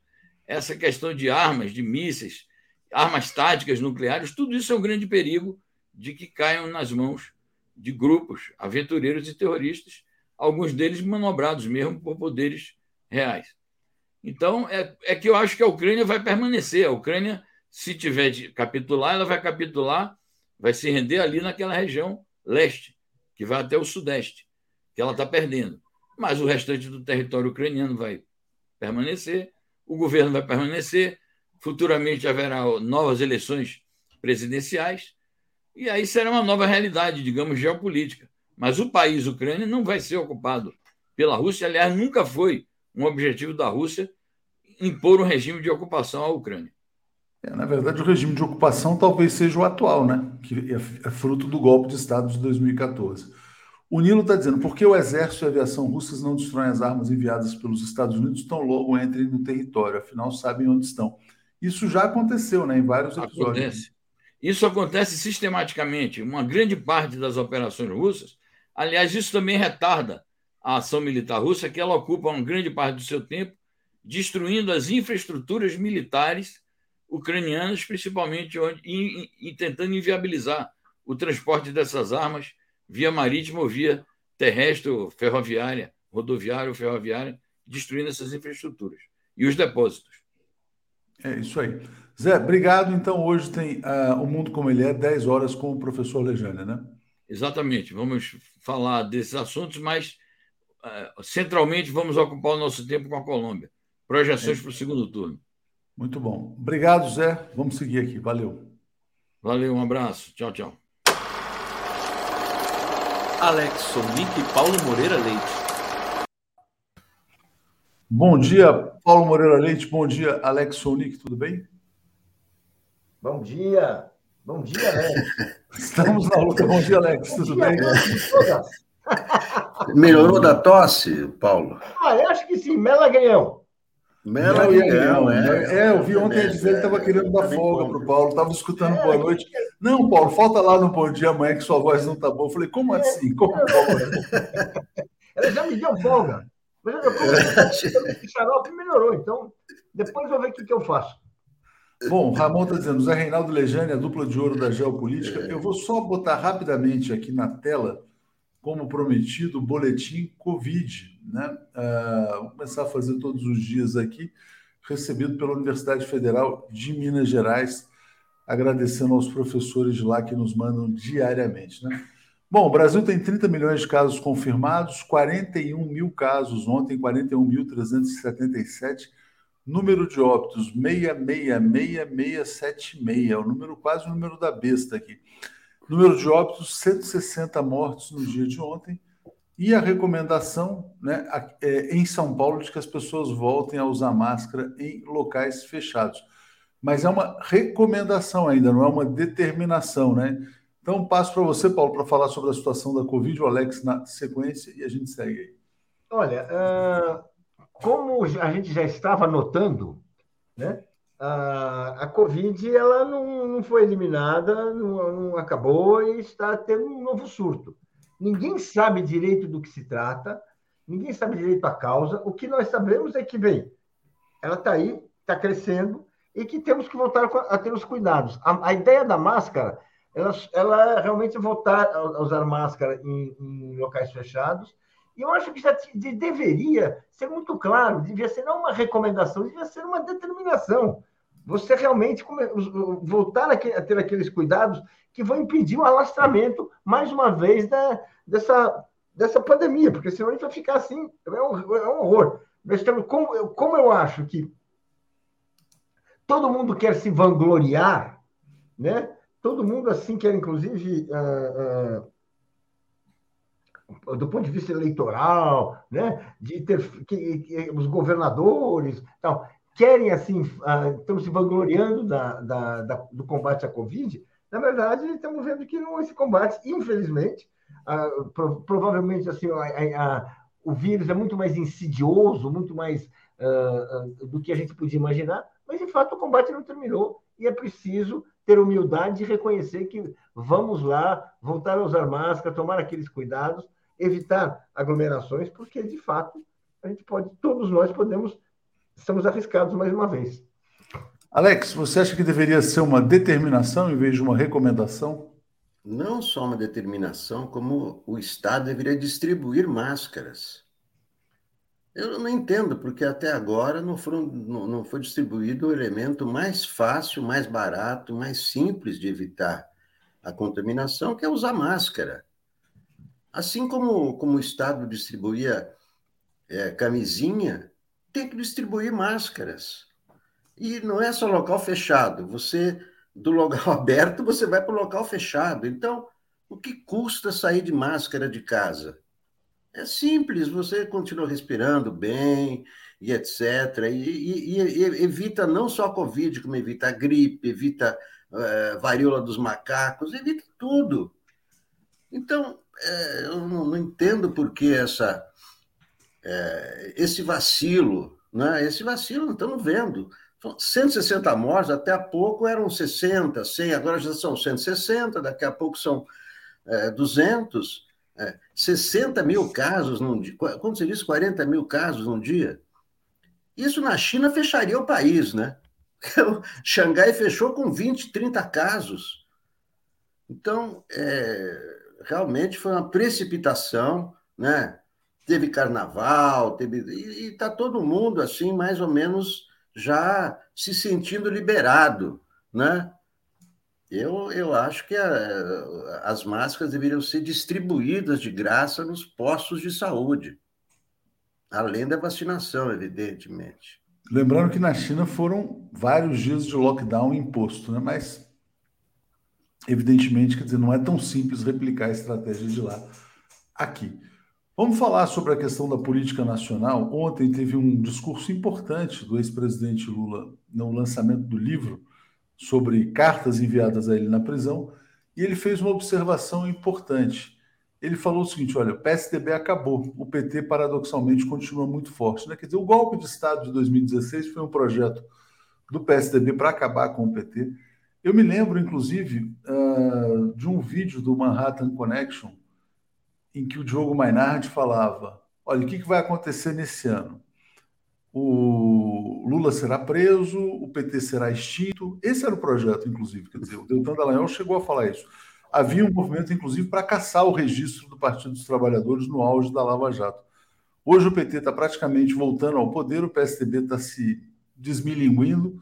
essa questão de armas, de mísseis, armas táticas nucleares, tudo isso é um grande perigo de que caiam nas mãos de grupos aventureiros e terroristas, alguns deles manobrados mesmo por poderes reais. Então, é, é que eu acho que a Ucrânia vai permanecer. A Ucrânia, se tiver de capitular, ela vai capitular, vai se render ali naquela região leste, que vai até o sudeste, que ela está perdendo. Mas o restante do território ucraniano vai permanecer, o governo vai permanecer, futuramente haverá novas eleições presidenciais, e aí será uma nova realidade, digamos, geopolítica. Mas o país Ucrânia não vai ser ocupado pela Rússia, aliás, nunca foi um objetivo da Rússia impor um regime de ocupação à Ucrânia. É, na verdade, o regime de ocupação talvez seja o atual, né? que é, é fruto do golpe de Estado de 2014. O Nilo está dizendo, por que o exército e a aviação russas não destroem as armas enviadas pelos Estados Unidos tão logo entrem no território? Afinal, sabem onde estão. Isso já aconteceu né, em vários episódios. Acontece. Isso acontece sistematicamente. Uma grande parte das operações russas, aliás, isso também retarda a ação militar russa, que ela ocupa uma grande parte do seu tempo destruindo as infraestruturas militares ucranianos, principalmente onde, e, e, tentando inviabilizar o transporte dessas armas via marítima ou via terrestre, ferroviária, rodoviária ou ferroviária, destruindo essas infraestruturas e os depósitos. É isso aí. Zé, obrigado. Então, hoje tem uh, O Mundo Como Ele É, 10 horas com o professor Lejânia, né? Exatamente, vamos falar desses assuntos, mas uh, centralmente vamos ocupar o nosso tempo com a Colômbia. Projeções é. para o segundo turno. Muito bom. Obrigado, Zé. Vamos seguir aqui. Valeu. Valeu, um abraço. Tchau, tchau. Alex Sonic e Paulo Moreira Leite. Bom dia, Paulo Moreira Leite. Bom dia, Alex Sonic. Tudo bem? Bom dia. Bom dia, Alex. Estamos na luta. Bom dia, Alex. Tudo dia, bem? Melhorou da tosse, Paulo? Ah, eu acho que sim. Mela. Mela ganhão, é. É, eu vi ontem ele dizer que estava querendo dar folga para o Paulo. Estava escutando é, boa noite. Não, Paulo, falta lá no Bom Dia Amanhã que sua voz não está boa. Eu falei, como assim? Como Ela já me deu folga. Mas eu, o xarope melhorou, então depois eu vou ver o que, que eu faço. Bom, Ramon está dizendo, Zé Reinaldo Lejane, a dupla de ouro da geopolítica. Eu vou só botar rapidamente aqui na tela, como prometido, o boletim Covid. Né? Uh, vou começar a fazer todos os dias aqui, recebido pela Universidade Federal de Minas Gerais, agradecendo aos professores lá que nos mandam diariamente. Né? Bom, o Brasil tem 30 milhões de casos confirmados, 41 mil casos ontem, 41.377 Número de óbitos 666676, é o número quase o número da besta aqui. Número de óbitos 160 mortos no dia de ontem. E a recomendação né, é, em São Paulo de que as pessoas voltem a usar máscara em locais fechados. Mas é uma recomendação ainda, não é uma determinação, né? Então, passo para você, Paulo, para falar sobre a situação da Covid, o Alex na sequência, e a gente segue aí. Olha, uh, como a gente já estava notando, né, a, Covid ela não, foi eliminada, não acabou e está tendo um novo surto. Ninguém sabe direito do que se trata, ninguém sabe direito a causa. O que nós sabemos é que, bem, ela está aí, está crescendo e que temos que voltar a ter os cuidados. A, a ideia da máscara, ela, ela realmente voltar a usar máscara em, em locais fechados e eu acho que já deveria ser muito claro, devia ser não uma recomendação, devia ser uma determinação. Você realmente voltar a ter aqueles cuidados que vão impedir o alastramento, mais uma vez, da, dessa, dessa pandemia, porque senão a gente vai ficar assim, é um, é um horror. Mas como, como eu acho que todo mundo quer se vangloriar, né? todo mundo assim quer, inclusive. Uh, uh, do ponto de vista eleitoral, né, de ter que, que os governadores, tal, querem assim, uh, estão se vangloriando da, da, da, do combate à Covid. Na verdade, estamos vendo que não esse combate, infelizmente, uh, pro, provavelmente assim, a, a, o vírus é muito mais insidioso, muito mais uh, do que a gente podia imaginar, mas de fato o combate não terminou e é preciso ter humildade e reconhecer que vamos lá voltar a usar máscara, tomar aqueles cuidados evitar aglomerações, porque de fato a gente pode, todos nós podemos, estamos arriscados mais uma vez. Alex, você acha que deveria ser uma determinação em vez de uma recomendação? Não só uma determinação, como o Estado deveria distribuir máscaras. Eu não entendo, porque até agora não, foram, não, não foi distribuído o elemento mais fácil, mais barato, mais simples de evitar a contaminação, que é usar máscara. Assim como, como o Estado distribuía é, camisinha, tem que distribuir máscaras. E não é só local fechado. Você, do local aberto, você vai para o local fechado. Então, o que custa sair de máscara de casa? É simples, você continua respirando bem e etc. E, e, e evita não só a Covid, como evita a gripe, evita uh, varíola dos macacos, evita tudo. Então, é, eu não, não, entendo por que essa, é, esse vacilo, né? esse vacilo não estamos vendo. 160 mortes, até há pouco eram 60, 100, agora já são 160, daqui a pouco são é, 200, é, 60 mil casos num dia. Quando você diz 40 mil casos num dia? Isso na China fecharia o país, né? Xangai fechou com 20, 30 casos. Então, é, realmente foi uma precipitação, né? Teve carnaval, teve e está todo mundo assim mais ou menos já se sentindo liberado, né? Eu, eu acho que a, as máscaras deveriam ser distribuídas de graça nos postos de saúde, além da vacinação, evidentemente. Lembrando que na China foram vários dias de lockdown imposto, né? mas evidentemente, quer dizer, não é tão simples replicar a estratégia de lá aqui. Vamos falar sobre a questão da política nacional. Ontem teve um discurso importante do ex-presidente Lula no lançamento do livro sobre cartas enviadas a ele na prisão, e ele fez uma observação importante. Ele falou o seguinte: olha, o PSDB acabou, o PT paradoxalmente continua muito forte. Né? Quer dizer, o golpe de Estado de 2016 foi um projeto do PSDB para acabar com o PT. Eu me lembro, inclusive, uh, de um vídeo do Manhattan Connection em que o Diogo Mainardi falava: olha, o que, vai acontecer nesse ano? o Lula será preso, o PT será extinto. Esse era o projeto, inclusive. Quer dizer, o Deltan Dallagnol chegou a falar isso. Havia um movimento, inclusive, para caçar o registro do Partido dos Trabalhadores no auge da Lava Jato. Hoje o PT está praticamente voltando ao poder, o PSDB está se desmilinguindo.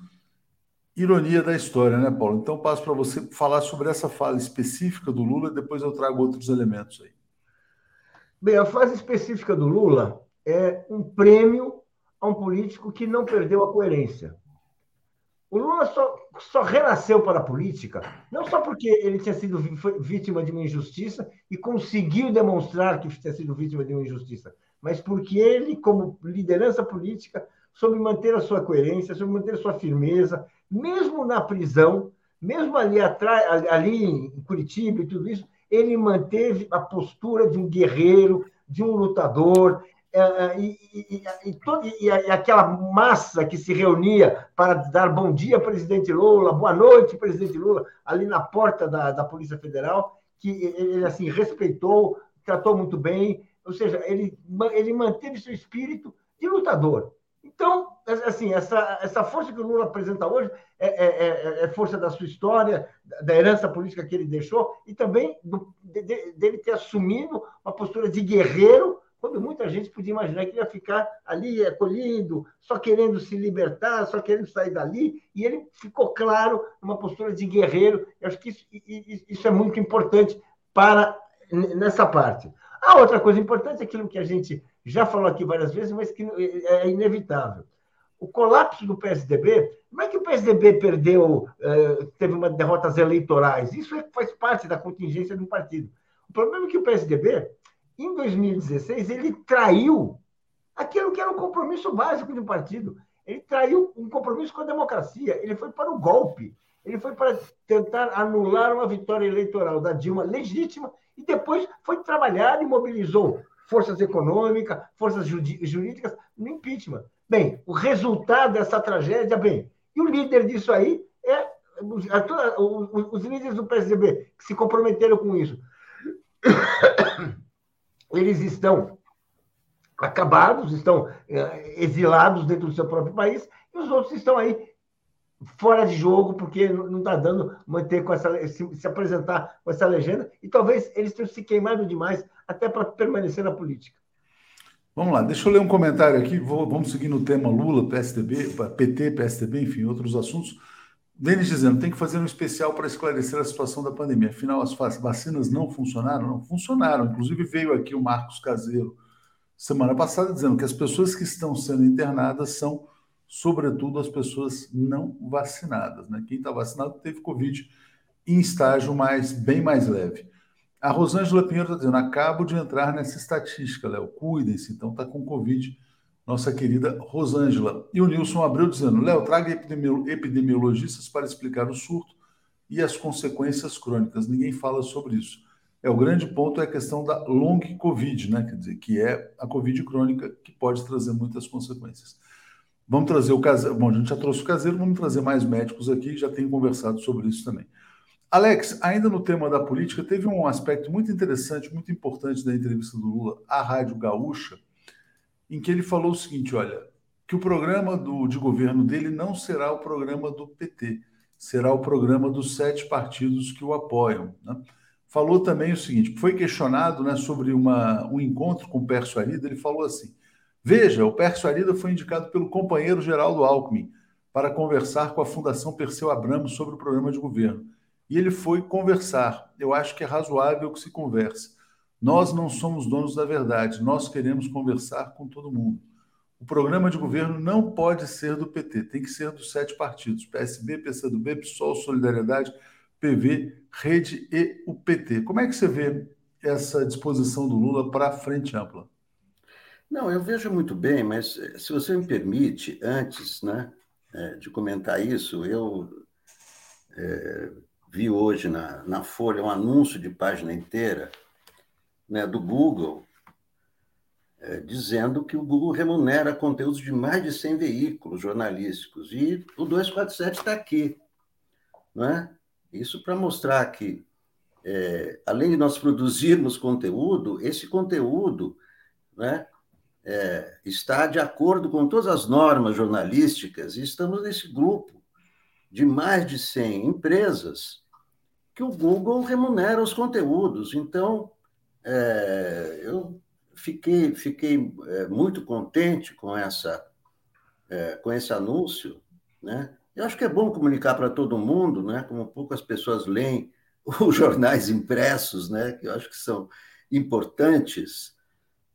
Ironia da história, né, Paulo? Então passo para você falar sobre essa fala específica do Lula, depois eu trago outros elementos aí. Bem, a fase específica do Lula é um prêmio a um político que não perdeu a coerência. O Lula só, só renasceu para a política, não só porque ele tinha sido vítima de uma injustiça e conseguiu demonstrar que tinha sido vítima de uma injustiça, mas porque ele, como liderança política, soube manter a sua coerência, soube manter a sua firmeza, mesmo na prisão, mesmo ali atrás, ali em Curitiba e tudo isso, ele manteve a postura de um guerreiro, de um lutador, é, é, e, e, e, e, aquela massa que se reunia para dar bom dia, presidente Lula, boa noite, presidente Lula, ali na porta da, da Polícia Federal, que ele assim respeitou, tratou muito bem, ou seja, ele, ele manteve seu espírito de lutador. Então, assim, essa, essa força que o Lula apresenta hoje é, é, é, é força da sua história, da herança política que ele deixou, e também do, de, dele ter assumido uma postura de guerreiro quando muita gente podia imaginar que ia ficar ali acolhido, só querendo se libertar, só querendo sair dali, e ele ficou claro numa postura de guerreiro. Eu acho que isso, isso é muito importante para nessa parte. A outra coisa importante é aquilo que a gente já falou aqui várias vezes, mas que é inevitável. O colapso do PSDB, não é que o PSDB perdeu, eh, teve uma derrotas eleitorais, isso é, faz parte da contingência do partido. O problema é que o PSDB em 2016, ele traiu aquilo que era um compromisso básico de um partido. Ele traiu um compromisso com a democracia. Ele foi para o golpe. Ele foi para tentar anular uma vitória eleitoral da Dilma legítima e depois foi trabalhar e mobilizou forças econômicas, forças jurídicas no impeachment. Bem, o resultado dessa tragédia, bem, e o líder disso aí é os líderes do PSDB que se comprometeram com isso eles estão acabados, estão eh, exilados dentro do seu próprio país, e os outros estão aí fora de jogo, porque não está dando manter com essa, se, se, apresentar com essa legenda, e talvez eles tenham se queimado demais até para permanecer na política. Vamos lá, deixa eu ler um comentário aqui, vou, vamos seguir no tema Lula, PSDB, PT, PSDB, enfim, outros assuntos. Denis dizendo, tem que fazer um especial para esclarecer a situação da pandemia. Afinal, as vacinas não funcionaram? Não funcionaram. Inclusive, veio aqui o Marcos Caseiro semana passada dizendo que as pessoas que estão sendo internadas são, sobretudo, as pessoas não vacinadas. Né? Quem está vacinado teve Covid em estágio mais, bem mais leve. A Rosângela Pinheiro está dizendo: acabo de entrar nessa estatística, Léo. Cuidem-se, então está com Covid nossa querida Rosângela. E o Nilson Abreu dizendo: Léo, traga epidemiologistas para explicar o surto e as consequências crônicas. Ninguém fala sobre isso. É o grande ponto é a questão da long COVID, né? Quer dizer, que é a COVID crônica que pode trazer muitas consequências. Vamos trazer o caseiro. Bom, a gente já trouxe o caseiro, vamos trazer mais médicos aqui, já tem conversado sobre isso também. Alex, ainda no tema da política, teve um aspecto muito interessante, muito importante da entrevista do Lula à Rádio Gaúcha, em que ele falou o seguinte: olha, que o programa do, de governo dele não será o programa do PT, será o programa dos sete partidos que o apoiam. Né? Falou também o seguinte: foi questionado né, sobre uma, um encontro com o Pércio Arida, ele falou assim: veja, o Pércio Arida foi indicado pelo companheiro Geraldo Alckmin para conversar com a Fundação Perseu Abramo sobre o programa de governo. e ele foi conversar. Eu acho que é razoável que se converse. Nós não somos donos da verdade, nós queremos conversar com todo mundo. O programa de governo não pode ser do PT, tem que ser dos sete partidos: PSB, PCdoB, PSOL, Solidariedade, PV, Rede e o PT. Como é que você vê essa disposição do Lula para a frente ampla? Não, eu vejo muito bem, mas eh, se você me permite, antes né, eh, de comentar isso, eu é, vi hoje na, na Folha um anúncio de página inteira né, do Google é, dizendo que o Google remunera conteúdos de mais de 100 veículos jornalísticos. E o 247 está aqui. Né? Isso para mostrar que, é, além de nós produzirmos conteúdo, esse conteúdo né, é, está de acordo com todas as normas jornalísticas e estamos nesse grupo de mais de 100 empresas que o Google remunera os conteúdos. Então, é, eu fiquei, fiquei é, muito contente com, essa, é, com esse anúncio. Né? Eu acho que é bom comunicar para todo mundo, né? como poucas pessoas leem os jornais impressos, né? que eu acho que são importantes.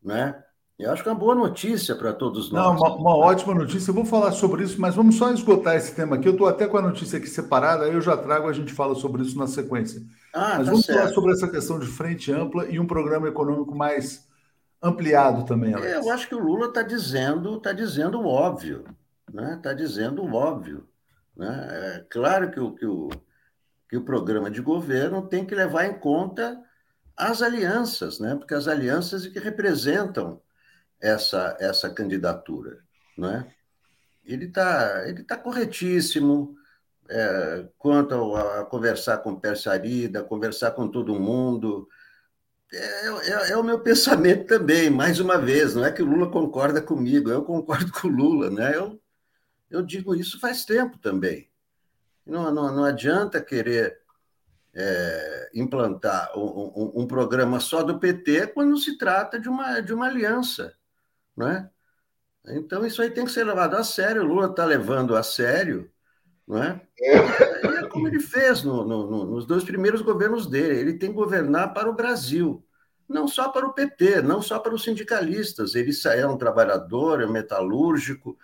Né? Eu acho que é uma boa notícia para todos nós. Não, uma, uma, ótima notícia. Eu vou falar sobre isso, mas vamos só esgotar esse tema aqui. Eu estou até com a notícia aqui separada, aí eu já trago, a gente fala sobre isso na sequência. Ah, mas tá vamos certo. falar sobre essa questão de frente ampla e um programa econômico mais ampliado também. Alex. Eu acho que o Lula está dizendo, está dizendo o óbvio, né? Está dizendo o óbvio, né? É claro que o, que o que o programa de governo tem que levar em conta as alianças, né? Porque as alianças é que representam essa, essa candidatura. Né? Ele está ele tá corretíssimo é, quanto a, a, conversar com Persarida, conversar com todo mundo. É, é, é, o meu pensamento também, mais uma vez, não é que o Lula concorda comigo, eu concordo com o Lula, né? Eu, eu digo isso faz tempo também. Não, não, não adianta querer é, implantar um, um, um, programa só do PT quando se trata de uma, de uma aliança. Né? Então, isso aí tem que ser levado a sério. O Lula está levando a sério. Né? E é como ele fez no, no, nos dois primeiros governos dele. Ele tem que governar para o Brasil, não só para o PT, não só para os sindicalistas. Ele é um trabalhador, é um metalúrgico,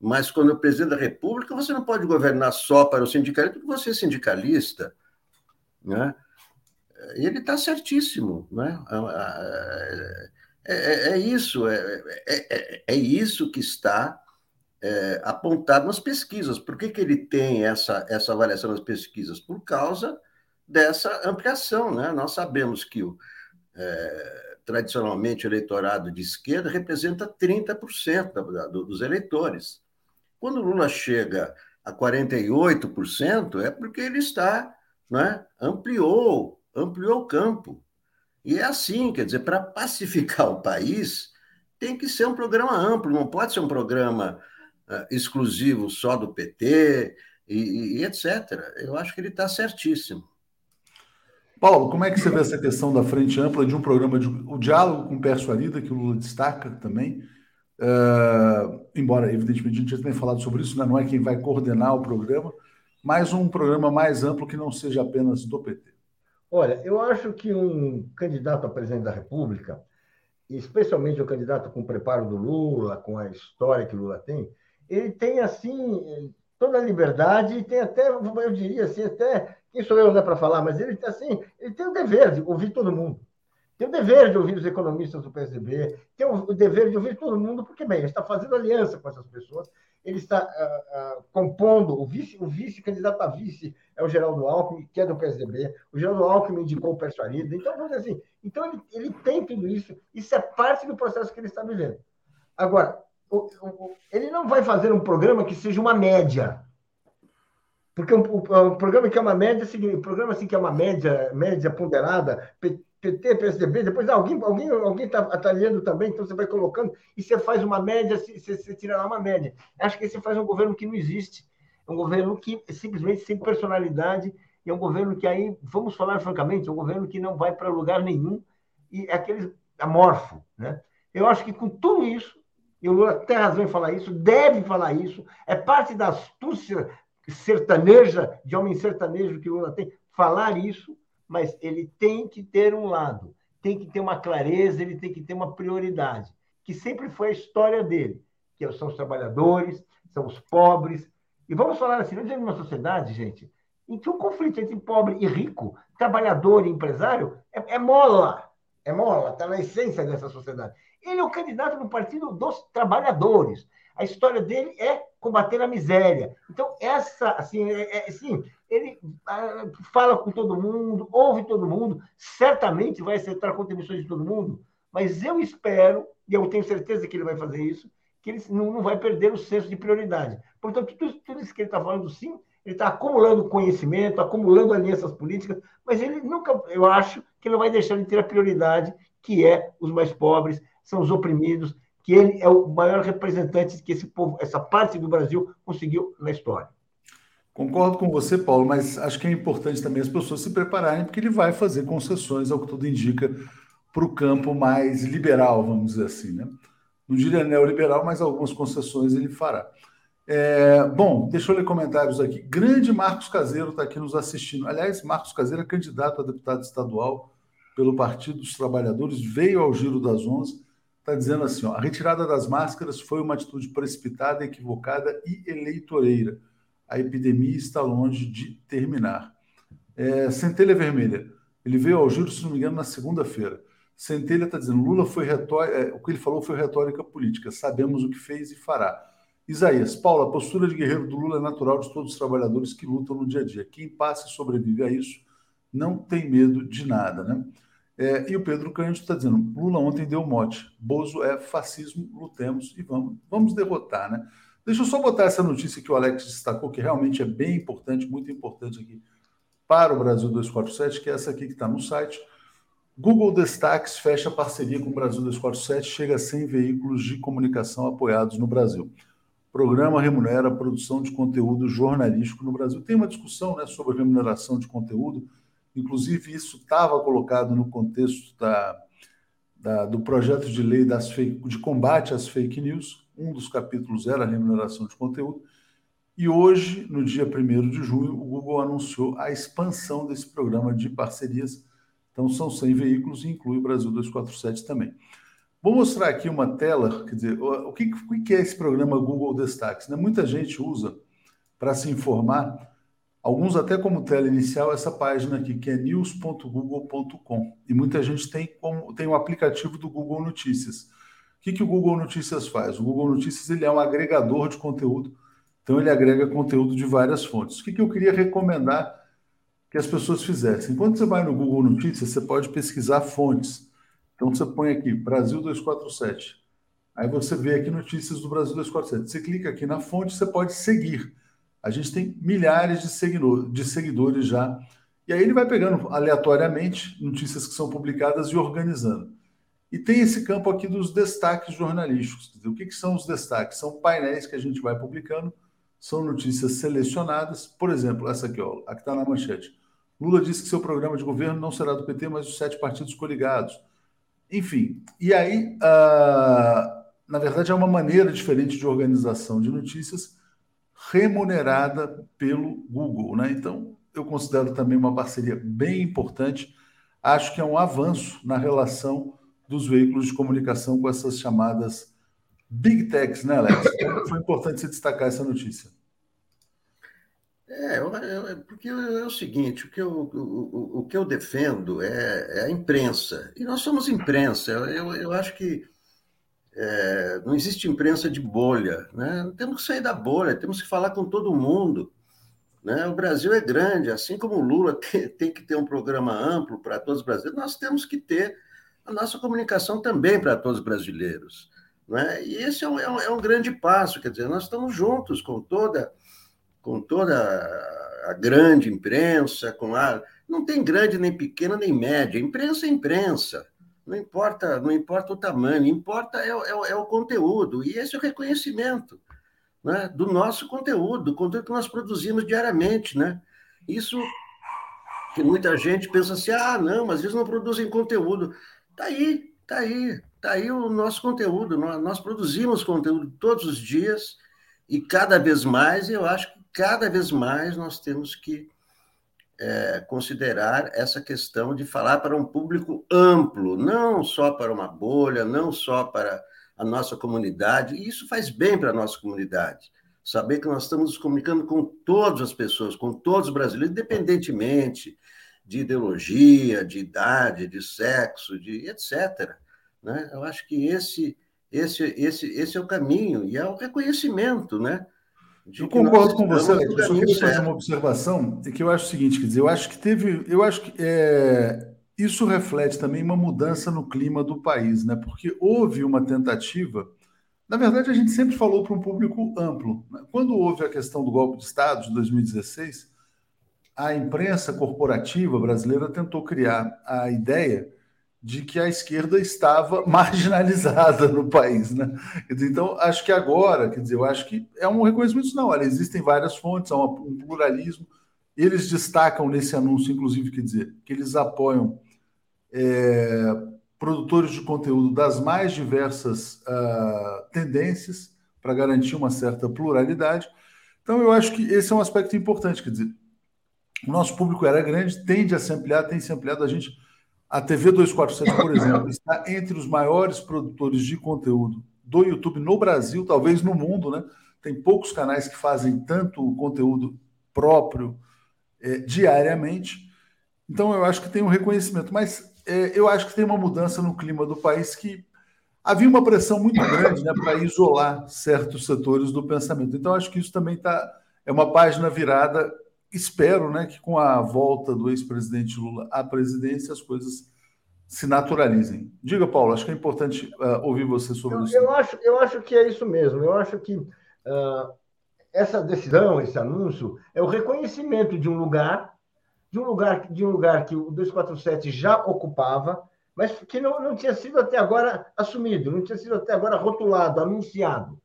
mas quando é presidente da República, você não pode governar só para o sindicalista, porque você é sindicalista. Né? E ele está certíssimo. Né? É, é, é isso, é, é, é, é, isso que está apontado nas pesquisas. Por que, que ele tem essa, essa avaliação nas pesquisas? Por causa dessa ampliação. Né? Nós sabemos que o, tradicionalmente eleitorado de esquerda representa 30% da, dos eleitores. Quando Lula chega a 48%, é porque ele está, né, ampliou, ampliou o campo. E é assim, quer dizer, para pacificar o país, tem que ser um programa amplo, não pode ser um programa uh, exclusivo só do PT e, e, etc. Eu acho que ele está certíssimo. Paulo, como é que você vê essa questão da frente ampla de um programa de o diálogo com persuadida que o Lula destaca também? Uh, embora, evidentemente, a gente já tenha falado sobre isso, né? não é quem vai coordenar o programa, mas um programa mais amplo que não seja apenas do PT. Olha, eu acho que um candidato a presidente da República, especialmente o candidato com o preparo do Lula, com a história que Lula tem, ele tem, assim, toda a liberdade e tem até, eu diria assim, até, quem sou eu né, para falar, mas ele, assim, ele tem o dever de ouvir todo mundo. Tem o dever de ouvir os economistas do PSDB, tem o dever de ouvir todo mundo, porque, bem, ele está fazendo aliança com essas pessoas, ele está uh, uh, compondo, o vice, o vice-candidato a vice é o Geraldo Alckmin, que é do PSDB, o Geraldo Alckmin indicou o Persuarido, então, vamos dizer assim, então ele, ele tem tudo isso, isso é parte do processo que ele está vivendo. Agora, o, o, ele não vai fazer um programa que seja uma média, porque um, um, um programa que é uma média, um programa assim que é uma média, média ponderada, PT, PSDB, depois alguém alguém alguém está atalhando também, então você vai colocando e você faz uma média, você, você tira lá uma média. Acho que você faz um governo que não existe, é um governo que simplesmente sem personalidade, e é um governo que aí, vamos falar francamente, é um governo que não vai para lugar nenhum e é aquele amorfo, né? Eu acho que com tudo isso, e o Lula tem razão em falar isso, deve falar isso, é parte da astúcia sertaneja, de homem sertanejo que o Lula tem, falar isso, mas ele tem que ter um lado, tem que ter uma clareza, ele tem que ter uma prioridade, que sempre foi a história dele, que são os trabalhadores, são os pobres. E vamos falar assim, nós vivemos numa sociedade, gente, em que o conflito entre pobre e rico, trabalhador e empresário, é, é mola. É mola, está na essência dessa sociedade. Ele é o candidato do Partido dos Trabalhadores. A história dele é combater a miséria. Então, essa, assim, é, é, ele ah, fala com todo mundo, ouve todo mundo, certamente vai aceitar contribuições de todo mundo, mas eu espero, e eu tenho certeza que ele vai fazer isso, que ele não, não vai perder o senso de prioridade. Portanto, tudo, tudo isso que ele está falando, sim, ele está acumulando conhecimento, acumulando alianças políticas, mas ele nunca, eu acho, que não vai deixar de ter a prioridade, que é os mais pobres, são os oprimidos, que ele é o maior representante que esse povo, essa parte do Brasil conseguiu na história. Concordo com você, Paulo, mas acho que é importante também as pessoas se prepararem, porque ele vai fazer concessões, ao que tudo indica, para o campo mais liberal, vamos dizer assim. Né? Não diria neoliberal, mas algumas concessões ele fará. É, bom, deixa eu ler comentários aqui. Grande Marcos Caseiro está aqui nos assistindo. Aliás, Marcos Caseiro é candidato a deputado estadual pelo Partido dos Trabalhadores, veio ao Giro das Onze, está dizendo assim: ó, a retirada das máscaras foi uma atitude precipitada, equivocada e eleitoreira a epidemia está longe de terminar. É, Centelha Vermelha, ele veio ao giro, se não me engano, na segunda-feira. Centelha está dizendo, Lula foi retórica, é, o que ele falou foi retórica política, sabemos o que fez e fará. Isaías, Paulo, a postura de guerreiro do Lula é natural de todos os trabalhadores que lutam no dia a dia. Quem passa e sobrevive a isso não tem medo de nada, né? É, e o Pedro Cândido está dizendo, Lula ontem deu mote, Bozo é fascismo, lutemos e vamos, vamos derrotar, né? Deixa eu só botar essa notícia que o Alex destacou, que realmente é bem importante, muito importante aqui para o Brasil 247, que é essa aqui que está no site. Google Destaques fecha parceria com o Brasil 247, chega a 100 veículos de comunicação apoiados no Brasil. Programa remunera a produção de conteúdo jornalístico no Brasil. Tem uma discussão né, sobre remuneração de conteúdo, inclusive isso estava colocado no contexto da, da, do projeto de lei fake, de combate às fake news um dos capítulos era a remuneração de conteúdo. E hoje, no dia 1 de junho, o Google anunciou a expansão desse programa de parcerias. Então, são 100 veículos e inclui o Brasil 247 também. Vou mostrar aqui uma tela, quer dizer, o que, o que é esse programa Google Destaques? Né? Muita gente usa para se informar, alguns até como tela inicial, essa página aqui, que é news.google.com. E muita gente tem, como, tem o aplicativo do Google Notícias que, que o Google Notícias faz? O Google Notícias ele é um agregador de conteúdo, então ele agrega conteúdo de várias fontes. O que, que eu queria recomendar que as pessoas fizessem? Quando você vai no Google Notícias, você pode pesquisar fontes. Então você põe aqui Brasil 247. Aí você vê aqui notícias do Brasil 247. Você clica aqui na fonte, você pode seguir. A gente tem milhares de, seguidor, de seguidores já. E aí ele vai pegando aleatoriamente notícias que são publicadas e organizando. E tem esse campo aqui dos destaques jornalísticos. O que, que são os destaques? São painéis que a gente vai publicando, são notícias selecionadas. Por exemplo, essa aqui, ó, a que está na manchete. Lula disse que seu programa de governo não será do PT, mas dos sete partidos coligados. Enfim, e aí, uh, na verdade, é uma maneira diferente de organização de notícias remunerada pelo Google. Né? Então, eu considero também uma parceria bem importante. Acho que é um avanço na relação dos veículos de comunicação com essas chamadas big techs, né, Alex? Foi importante você destacar essa notícia. É, é porque é o seguinte, o que eu, o, o que eu defendo é, é, a imprensa. E nós somos imprensa. Eu, eu acho que é, não existe imprensa de bolha. Né? Temos que sair da bolha, temos que falar com todo mundo. Né? O Brasil é grande, assim como o Lula tem, tem que ter um programa amplo para todos os brasileiros, nós temos que ter a nossa comunicação também para todos os brasileiros. Né? E esse é um, é, um, é um, grande passo, quer dizer, nós estamos juntos com toda, com toda a grande imprensa, com a. Não tem grande, nem pequena, nem média. Imprensa é imprensa. Não importa, não importa o tamanho, importa é, é, é o conteúdo. E esse é o reconhecimento né, do nosso conteúdo, do conteúdo que nós produzimos diariamente. Né? Isso que muita gente pensa assim: ah, não, mas eles não produzem conteúdo. Tá aí, tá aí, tá aí o nosso conteúdo. Nós, nós produzimos conteúdo todos os dias e cada vez mais, eu acho que cada vez mais nós temos que é, considerar essa questão de falar para um público amplo, não só para uma bolha, não só para a nossa comunidade, e isso faz bem para a nossa comunidade. Saber que nós estamos nos comunicando com todas as pessoas, com todos os brasileiros, independentemente de ideologia, de idade, de sexo, de etc. Né? Eu acho que esse, esse, esse, esse é o caminho e é o reconhecimento, né? Eu concordo com você, Alex. Eu só queria fazer uma observação, é que eu acho o seguinte, quer dizer, eu acho que teve, eu acho que é, isso reflete também uma mudança no clima do país, né? Porque houve uma tentativa, na verdade a gente sempre falou para um público amplo. Né? Quando houve a questão do golpe de Estado de 2016, a imprensa corporativa brasileira tentou criar a ideia de que a esquerda estava marginalizada no país, né? Então, acho que agora, quer dizer, eu acho que é um reconhecimento, não, olha, existem várias fontes, há um pluralismo, eles destacam nesse anúncio, inclusive, quer dizer, que eles apoiam é, produtores de conteúdo das mais diversas uh, tendências para garantir uma certa pluralidade. Então, eu acho que esse é um aspecto importante, quer dizer, o nosso público era grande, tende a se ampliar, tem se ampliado, a gente a TV 247, por exemplo, está entre os maiores produtores de conteúdo do YouTube no Brasil, talvez no mundo, né? Tem poucos canais que fazem tanto conteúdo próprio é, diariamente. Então, eu acho que tem um reconhecimento. Mas é, eu acho que tem uma mudança no clima do país que havia uma pressão muito grande né, para isolar certos setores do pensamento. Então, acho que isso também tá, é uma página virada espero né, que com a volta do ex-presidente Lula à presidência as coisas se naturalizem. Diga, Paulo, acho que é importante uh, ouvir você sobre eu, isso. Eu acho, eu acho que é isso mesmo. Eu acho que uh, essa decisão, esse anúncio, é o reconhecimento de um lugar, de um lugar, de um lugar que o 247 já ocupava, mas que não, não tinha sido até agora assumido, não tinha sido até agora rotulado, anunciado.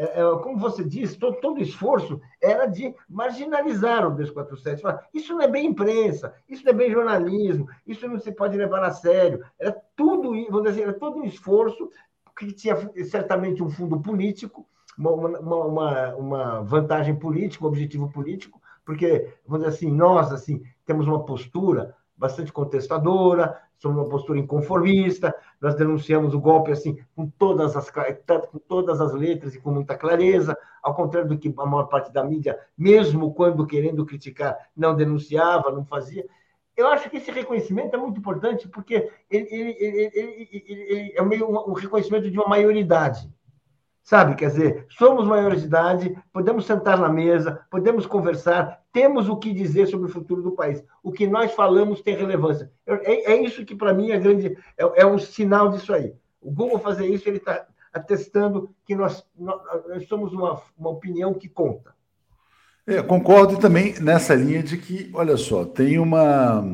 É, é, como você disse, todo, todo esforço era de marginalizar o 247. Isso não é bem imprensa, isso não é bem jornalismo, isso não se pode levar a sério. Era tudo, vamos dizer, era todo um esforço que tinha certamente um fundo político, uma, uma, uma, uma vantagem política, um objetivo político, porque, vamos dizer assim, nós assim, temos uma postura bastante contestadora, somos uma postura inconformista, nós denunciamos o golpe assim com todas as com todas as letras e com muita clareza, ao contrário do que a maior parte da mídia, mesmo quando querendo criticar, não denunciava, não fazia. Eu acho que esse reconhecimento é muito importante porque ele, ele, ele, ele é meio um reconhecimento de uma maioridade. Sabe, quer dizer, somos maiores de idade, podemos sentar na mesa, podemos conversar, temos o que dizer sobre o futuro do país. O que nós falamos tem relevância. É, é isso que, para mim, é grande, é, é um sinal disso aí. O Google fazer isso, ele está atestando que nós, nós, somos uma, uma opinião que conta. É, concordo também nessa linha de que, olha só, tem uma,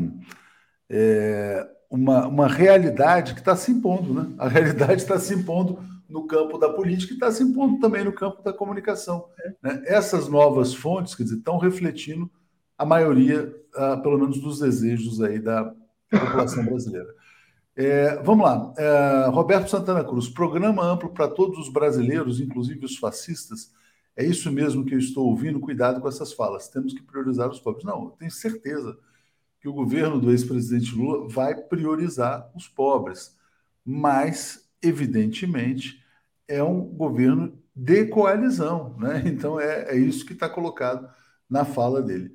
é, uma, uma realidade que está se impondo, né? A realidade está se impondo no campo da política e está se impondo também no campo da comunicação. Né? Essas novas fontes, quer dizer, estão refletindo a maioria, uh, pelo menos, dos desejos aí da população brasileira. É, vamos lá. É, Roberto Santana Cruz, programa amplo para todos os brasileiros, inclusive os fascistas. É isso mesmo que eu estou ouvindo. Cuidado com essas falas. Temos que priorizar os pobres. Não, eu tenho certeza que o governo do ex-presidente Lula vai priorizar os pobres, mas evidentemente, é um governo de coalizão. Né? Então, é, é isso que está colocado na fala dele.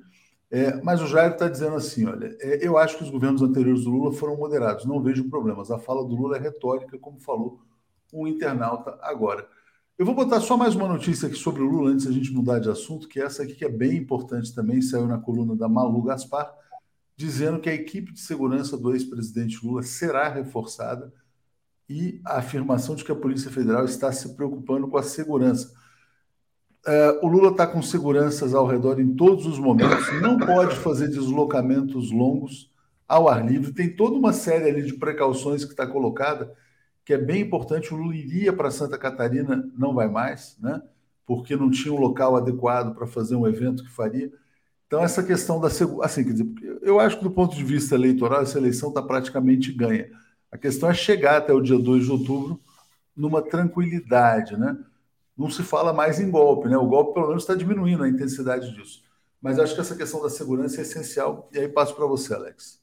É, mas o Jair está dizendo assim: olha, é, eu acho que os governos anteriores do Lula foram moderados, não vejo problemas. A fala do Lula é retórica, como falou um internauta agora. Eu vou botar só mais uma notícia aqui sobre o Lula antes da gente mudar de assunto, que é essa aqui que é bem importante também, saiu na coluna da Malu Gaspar, dizendo que a equipe de segurança do ex-presidente Lula será reforçada e a afirmação de que a Polícia Federal está se preocupando com a segurança. É, o Lula está com seguranças ao redor em todos os momentos, não pode fazer deslocamentos longos ao ar livre, tem toda uma série ali de precauções que está colocada, que é bem importante. O Lula iria para Santa Catarina, não vai mais, né? porque não tinha um local adequado para fazer um evento que faria. Então, essa questão da segurança, assim, quer dizer, eu acho que do ponto de vista eleitoral, essa eleição está praticamente ganha a questão é chegar até o dia 2 de outubro numa tranquilidade, né? Não se fala mais em golpe, né? O golpe, pelo menos, está diminuindo a intensidade disso. mas acho que essa questão da segurança é essencial. E aí passo para você, Alex.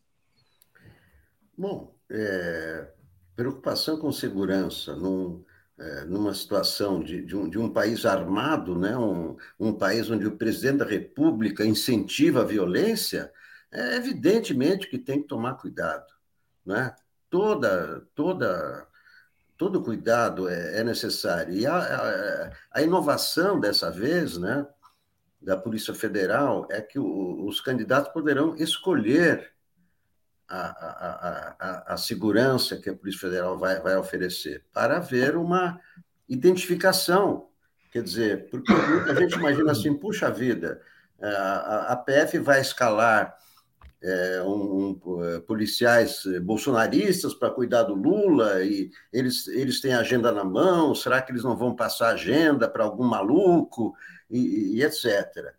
Bom, é, preocupação com segurança num, é, numa situação de, de, um, de um país armado, né? Um, um país onde o presidente da República incentiva a violência, é evidentemente que tem que tomar cuidado. Né? Toda, toda, todo cuidado é, é necessário. E a, a, a, inovação dessa vez, né, da Polícia Federal, é que o, os candidatos poderão escolher a, a, segurança que a Polícia Federal vai, vai oferecer, para haver uma identificação. Quer dizer, porque a gente imagina assim, puxa vida, a, a PF vai escalar é, um, um, é, policiais bolsonaristas para cuidar do Lula e eles, eles têm agenda na mão, será que eles não vão passar agenda para algum maluco e, e etc.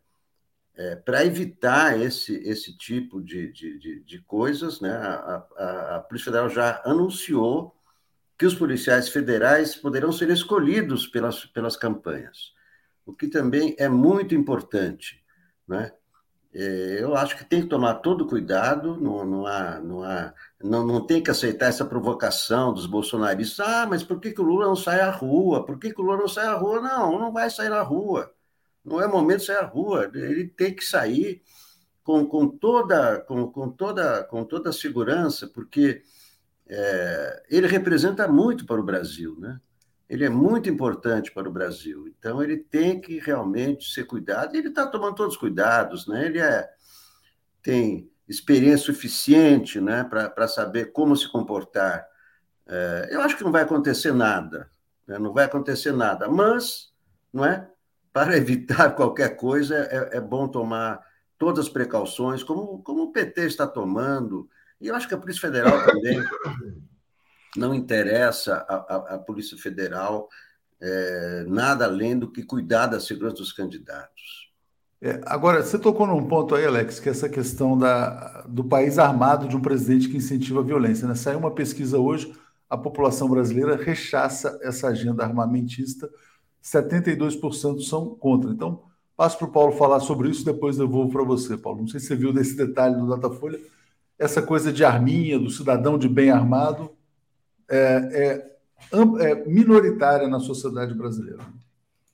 É, para evitar esse, esse tipo de, de, de, de coisas, né, a, a, a, Polícia Federal já anunciou que os policiais federais poderão ser escolhidos pelas, pelas campanhas, o que também é muito importante. Né? É, eu acho que tem que tomar todo cuidado, não, não, há, não, há, não, não tem que aceitar essa provocação dos bolsonaristas. Ah, mas por que, que o Lula não sai à rua? Por que, que o Lula não sai à rua? Não, não vai sair à rua não é momento de sair à rua, ele tem que sair com, com, toda, com, com, toda, com toda a segurança, porque é, ele representa muito para o Brasil, né? Ele é muito importante para o Brasil, então ele tem que realmente ser cuidado. Ele está tomando todos os cuidados, né? Ele é, tem experiência suficiente, né, para saber como se comportar. É, eu acho que não vai acontecer nada, né? não vai acontecer nada, mas, não é? para evitar qualquer coisa, é, é, bom tomar todas as precauções, como, como o PT está tomando. E eu acho que a Polícia Federal também não interessa a, a, a Polícia Federal é, nada além do que cuidar da segurança dos candidatos. É, agora, você tocou num ponto aí, Alex, que é essa questão da, do país armado de um presidente que incentiva a violência. Né? Saiu uma pesquisa hoje, a população brasileira rechaça essa agenda armamentista 72% são contra. Então, passo para o Paulo falar sobre isso, depois devolvo para você, Paulo. Não sei se você viu desse detalhe do Datafolha, essa coisa de arminha, do cidadão de bem armado, é, é, é minoritária na sociedade brasileira.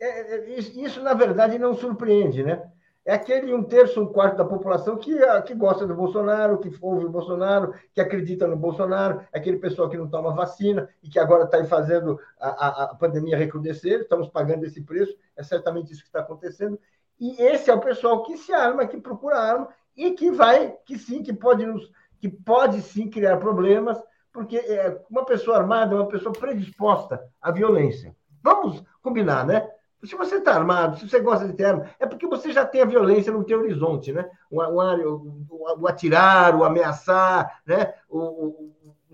É, é isso, na verdade, não surpreende, né? é aquele um terço, um quarto da população que, ah, que gosta do Bolsonaro, que ouve o Bolsonaro, que acredita no Bolsonaro, aquele pessoal que não toma vacina e que agora está fazendo a, a, a, pandemia recrudescer, estamos pagando esse preço, é certamente isso que está acontecendo. E esse é o pessoal que se arma, que procura arma e que vai, que sim, que pode, nos, que pode sim criar problemas, porque é, uma pessoa armada é uma pessoa predisposta à violência. Vamos combinar, né? Se você está armado, se você gosta de ter é porque você já tem a violência no teu horizonte, né? O, o, o atirar, o ameaçar, né? O,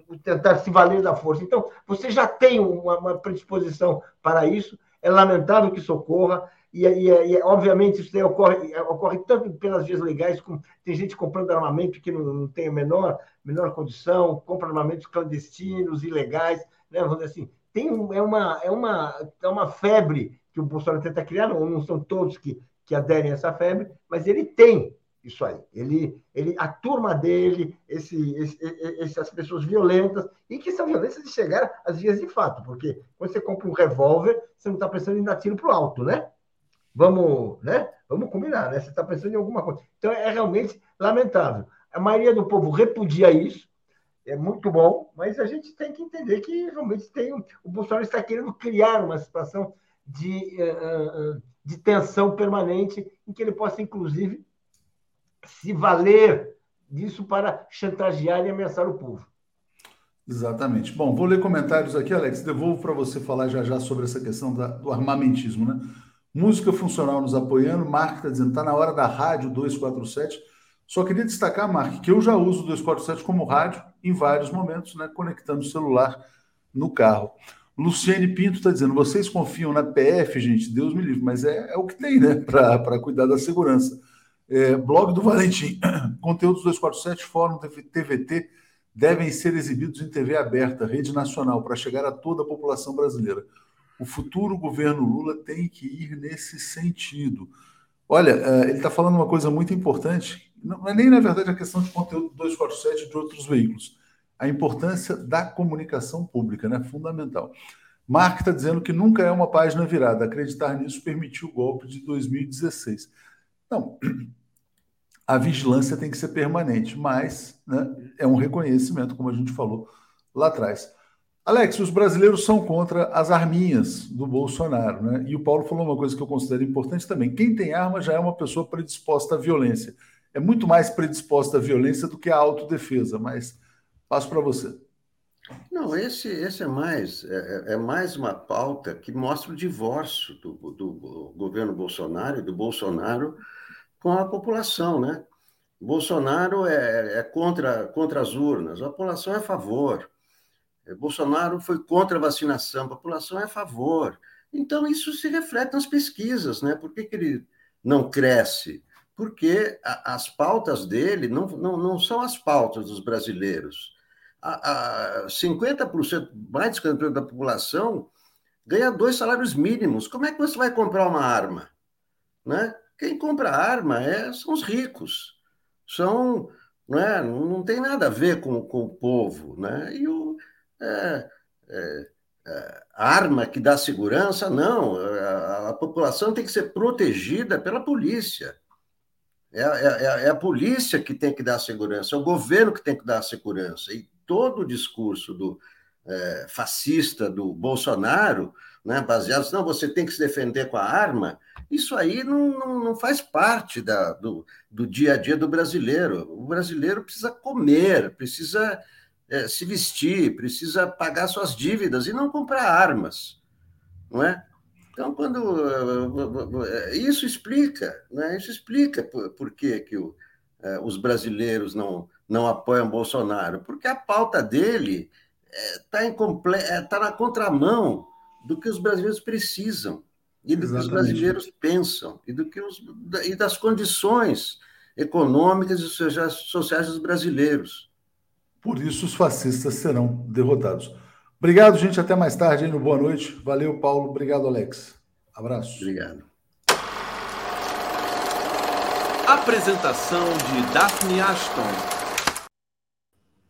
o, tentar se valer da força. Então, você já tem uma, uma predisposição para isso. É lamentável que isso ocorra. E, e, e, obviamente isso ocorre, ocorre tanto pelas vias legais, como tem gente comprando armamento que não, não tem a menor, menor condição, compra armamentos clandestinos, ilegais, né? Vamos dizer assim, tem é uma, é uma, é uma febre que o Bolsonaro tenta criar, não, não são todos que, que aderem a essa febre, mas ele tem isso aí. Ele, ele, a turma dele, esse, esse, essas pessoas violentas, e que são violentas de chegar às vias de fato, porque quando você compra um revólver, você não está pensando em dar tiro para o alto, né? Vamos, né? Vamos combinar, né? Você está pensando em alguma coisa. Então é realmente lamentável. A maioria do povo repudia isso, é muito bom, mas a gente tem que entender que realmente tem o Bolsonaro está querendo criar uma situação de, eh, eh, eh, de tensão permanente, em que ele possa, inclusive, se valer disso para chantagear e ameaçar o povo. Exatamente. Bom, vou ler comentários aqui, Alex. Devolvo para você falar já já sobre essa questão da, do armamentismo, né? Música Funcional nos apoiando. Mark está dizendo, está na hora da rádio 247. Só queria destacar, Mark, que eu já uso o 247 como rádio em vários momentos, né? Conectando o celular no carro. Luciane Pinto está dizendo: vocês confiam na PF, gente? Deus me livre, mas é, é o que tem, né, para cuidar da segurança. É, blog do Valentim: conteúdos 247, Fórum TVT devem ser exibidos em TV aberta, rede nacional, para chegar a toda a população brasileira. O futuro governo Lula tem que ir nesse sentido. Olha, é, ele está falando uma coisa muito importante, não é nem, na verdade, a questão de conteúdo 247 de outros veículos. A importância da comunicação pública, né? Fundamental. Mark está dizendo que nunca é uma página virada. Acreditar nisso permitiu o golpe de 2016. Não, a vigilância tem que ser permanente, mas né, é um reconhecimento, como a gente falou lá atrás. Alex, os brasileiros são contra as arminhas do Bolsonaro, né? E o Paulo falou uma coisa que eu considero importante também. Quem tem arma já é uma pessoa predisposta à violência. É muito mais predisposta à violência do que à autodefesa, mas passo para você. Não, esse, esse é mais é, é, é, mais uma pauta que mostra o divórcio do, do governo Bolsonaro e do Bolsonaro com a população, né? Bolsonaro é, é contra, contra as urnas, a população é a favor. É, Bolsonaro foi contra a vacinação, a população é a favor. Então, isso se reflete nas pesquisas, né? Por que, que ele não cresce? Porque a, as pautas dele não, não, não são as pautas dos brasileiros a, a 50%, mais de 50% da população ganha dois salários mínimos. Como é que você vai comprar uma arma? Né? Quem compra arma é, são os ricos. São, não, é, não tem nada a ver com, com o povo. Né? E o, é, é, é arma que dá segurança, não. A, a, população tem que ser protegida pela polícia. É, é, é, a polícia que tem que dar segurança, é o governo que tem que dar segurança. E todo o discurso do é, fascista do Bolsonaro, né, baseado, não, você tem que se defender com a arma, isso aí não, não, não faz parte da, do, do dia a dia do brasileiro. O brasileiro precisa comer, precisa é, se vestir, precisa pagar suas dívidas e não comprar armas, não é? Então, quando é, isso explica, né? Isso explica por, por que, que o, os brasileiros não não apoiam Bolsonaro, porque a pauta dele está é, comple... é, tá na contramão do que os brasileiros precisam e do Exatamente. que os brasileiros pensam e do que os e das condições econômicas e sociais dos brasileiros. Por isso os fascistas serão derrotados. Obrigado, gente. Até mais tarde, hein, Boa Noite. Valeu, Paulo. Obrigado, Alex. Abraço. Obrigado. Apresentação de Daphne Ashton.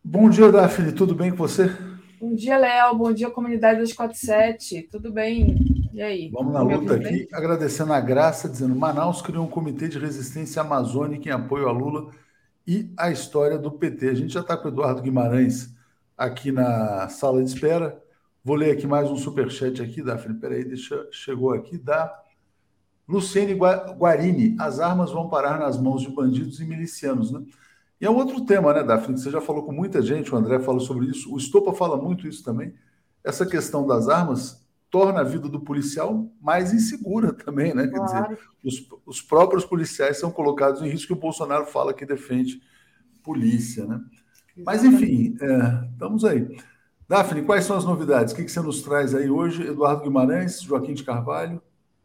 Bom dia, Daphne, tudo bem com você? Bom dia, Léo. Bom dia, comunidade 247. Tudo bem? E aí? Vamos na luta aqui, agradecendo a Graça, dizendo Manaus criou um comitê de resistência amazônica em apoio a Lula e a história do PT. A gente já está com o Eduardo Guimarães aqui na sala de espera. Vou ler aqui mais um superchat aqui, Daphne. Peraí, deixa, chegou aqui da Luciene Guarini. As armas vão parar nas mãos de bandidos e milicianos, né? E é um outro tema, né, Daphne? Você já falou com muita gente, o André falou sobre isso, o Estopa fala muito isso também. Essa questão das armas torna a vida do policial mais insegura também, né? Claro. Quer dizer, os, os, próprios policiais são colocados em risco e o Bolsonaro fala que defende polícia, né? Mas, enfim, é, estamos aí. Daphne, quais são as novidades? O que, que você nos traz aí hoje? Eduardo Guimarães, Joaquim de Carvalho?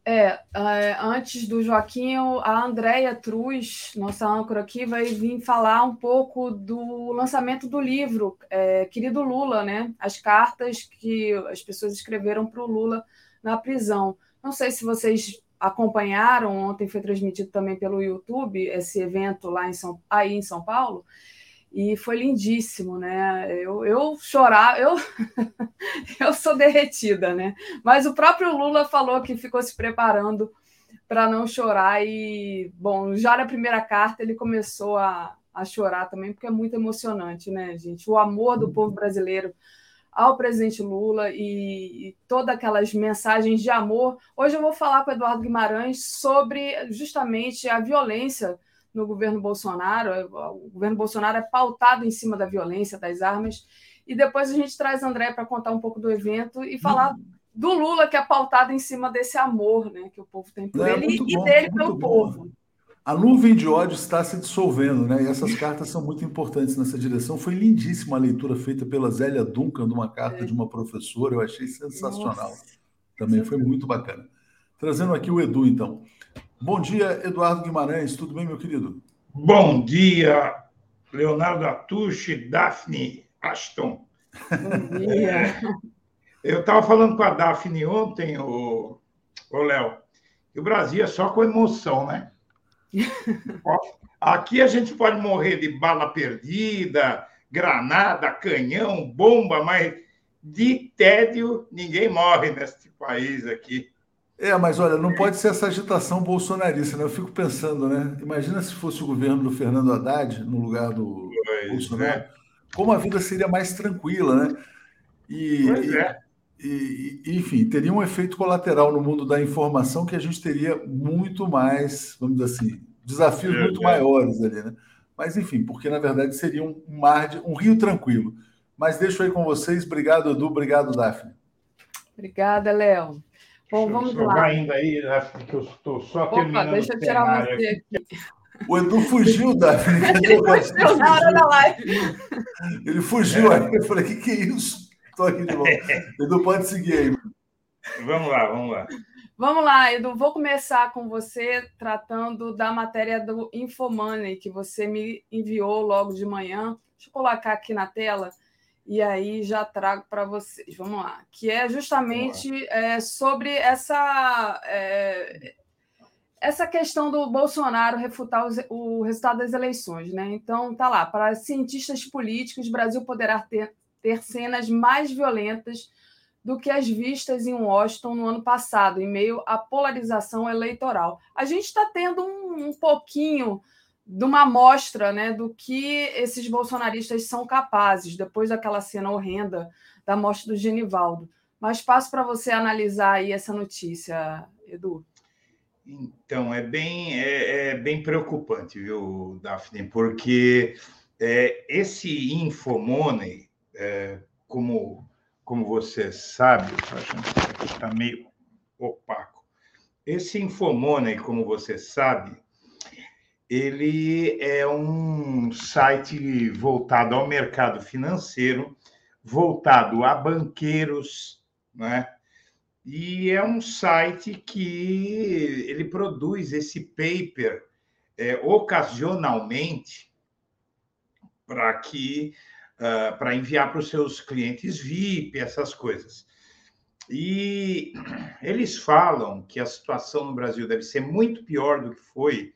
É, é, antes do Joaquim, a Andréia Truz, nossa âncora aqui, vai vir falar um pouco do lançamento do livro é, Querido Lula, né? As cartas que as pessoas escreveram para o Lula na prisão. Não sei se vocês acompanharam, ontem foi transmitido também pelo YouTube esse evento lá em São, aí em São Paulo e foi lindíssimo, né? Eu, eu chorar, eu, eu sou derretida, né? Mas o próprio Lula falou que ficou se preparando para não chorar e, bom, já na primeira carta ele começou a, a chorar também, porque é muito emocionante, né, gente? O amor do povo brasileiro ao presidente Lula e, e todas aquelas mensagens de amor. Hoje eu vou falar com o Eduardo Guimarães sobre justamente a violência no governo Bolsonaro. É, o governo Bolsonaro é pautado em cima da violência, das armas. E depois a gente traz André para contar um pouco do evento e falar uhum. do Lula, que é pautado em cima desse amor né, que o povo tem por é, ele e bom, dele pelo bom. povo. A nuvem de ódio está se dissolvendo, né? E essas cartas são muito importantes nessa direção. Foi lindíssima a leitura feita pela Zélia Duncan de uma carta é. de uma professora, eu achei sensacional. Nossa. Também foi muito bacana. Trazendo aqui o Edu, então. Bom dia, Eduardo Guimarães. Tudo bem, meu querido? Bom dia, Leonardo Atushi, Daphne Ashton. Bom dia. Eu estava falando com a Daphne ontem, o, o Léo, que o Brasil é só com emoção, né? Aqui a gente pode morrer de bala perdida, granada, canhão, bomba, mas de tédio ninguém morre neste país aqui. É, mas olha, não pode ser essa agitação bolsonarista, né? Eu fico pensando, né? Imagina se fosse o governo do Fernando Haddad no lugar do pois Bolsonaro, é. como a vida seria mais tranquila, né? E, pois é. E, enfim, teria um efeito colateral no mundo da informação que a gente teria muito mais, vamos dizer assim, desafios é, muito é. maiores ali, né? Mas enfim, porque na verdade seria um mar de um rio tranquilo. Mas deixo aí com vocês. Obrigado, Edu. Obrigado, Daphne. Obrigada, Léo. Bom, vamos lá. ainda aí, né, porque eu estou só Opa, terminando deixa eu tirar você aqui. O Edu fugiu, Daphne. Ele fugiu na hora da live. Ele fugiu aí. Eu falei, o que, que é isso? Estou aqui de novo. Edu, pode seguir aí. Vamos lá, vamos lá. Vamos lá, Edu. Vou começar com você tratando da matéria do Infomoney que você me enviou logo de manhã. Deixa eu colocar aqui na tela e aí já trago para vocês. Vamos lá, que é justamente é, sobre essa é, essa questão do Bolsonaro refutar o, o, resultado das eleições, né? Então tá lá, para cientistas políticos, o Brasil poderá ter, ter cenas mais violentas do que as vistas em Washington no ano passado, em meio à polarização eleitoral. A gente está tendo um, um pouquinho de uma amostra né, do que esses bolsonaristas são capazes, depois daquela cena horrenda da morte do Genivaldo. Mas passo para você analisar aí essa notícia, Edu. Então, é bem, é, é bem preocupante, viu, Daphne? Porque é, esse Infomoney, é, como, como você sabe, está meio opaco. Esse Infomoney, como você sabe, ele é um site voltado ao mercado financeiro, voltado a banqueiros, né? E é um site que ele produz esse paper é, ocasionalmente para que uh, para enviar para os seus clientes VIP, essas coisas. E eles falam que a situação no Brasil deve ser muito pior do que foi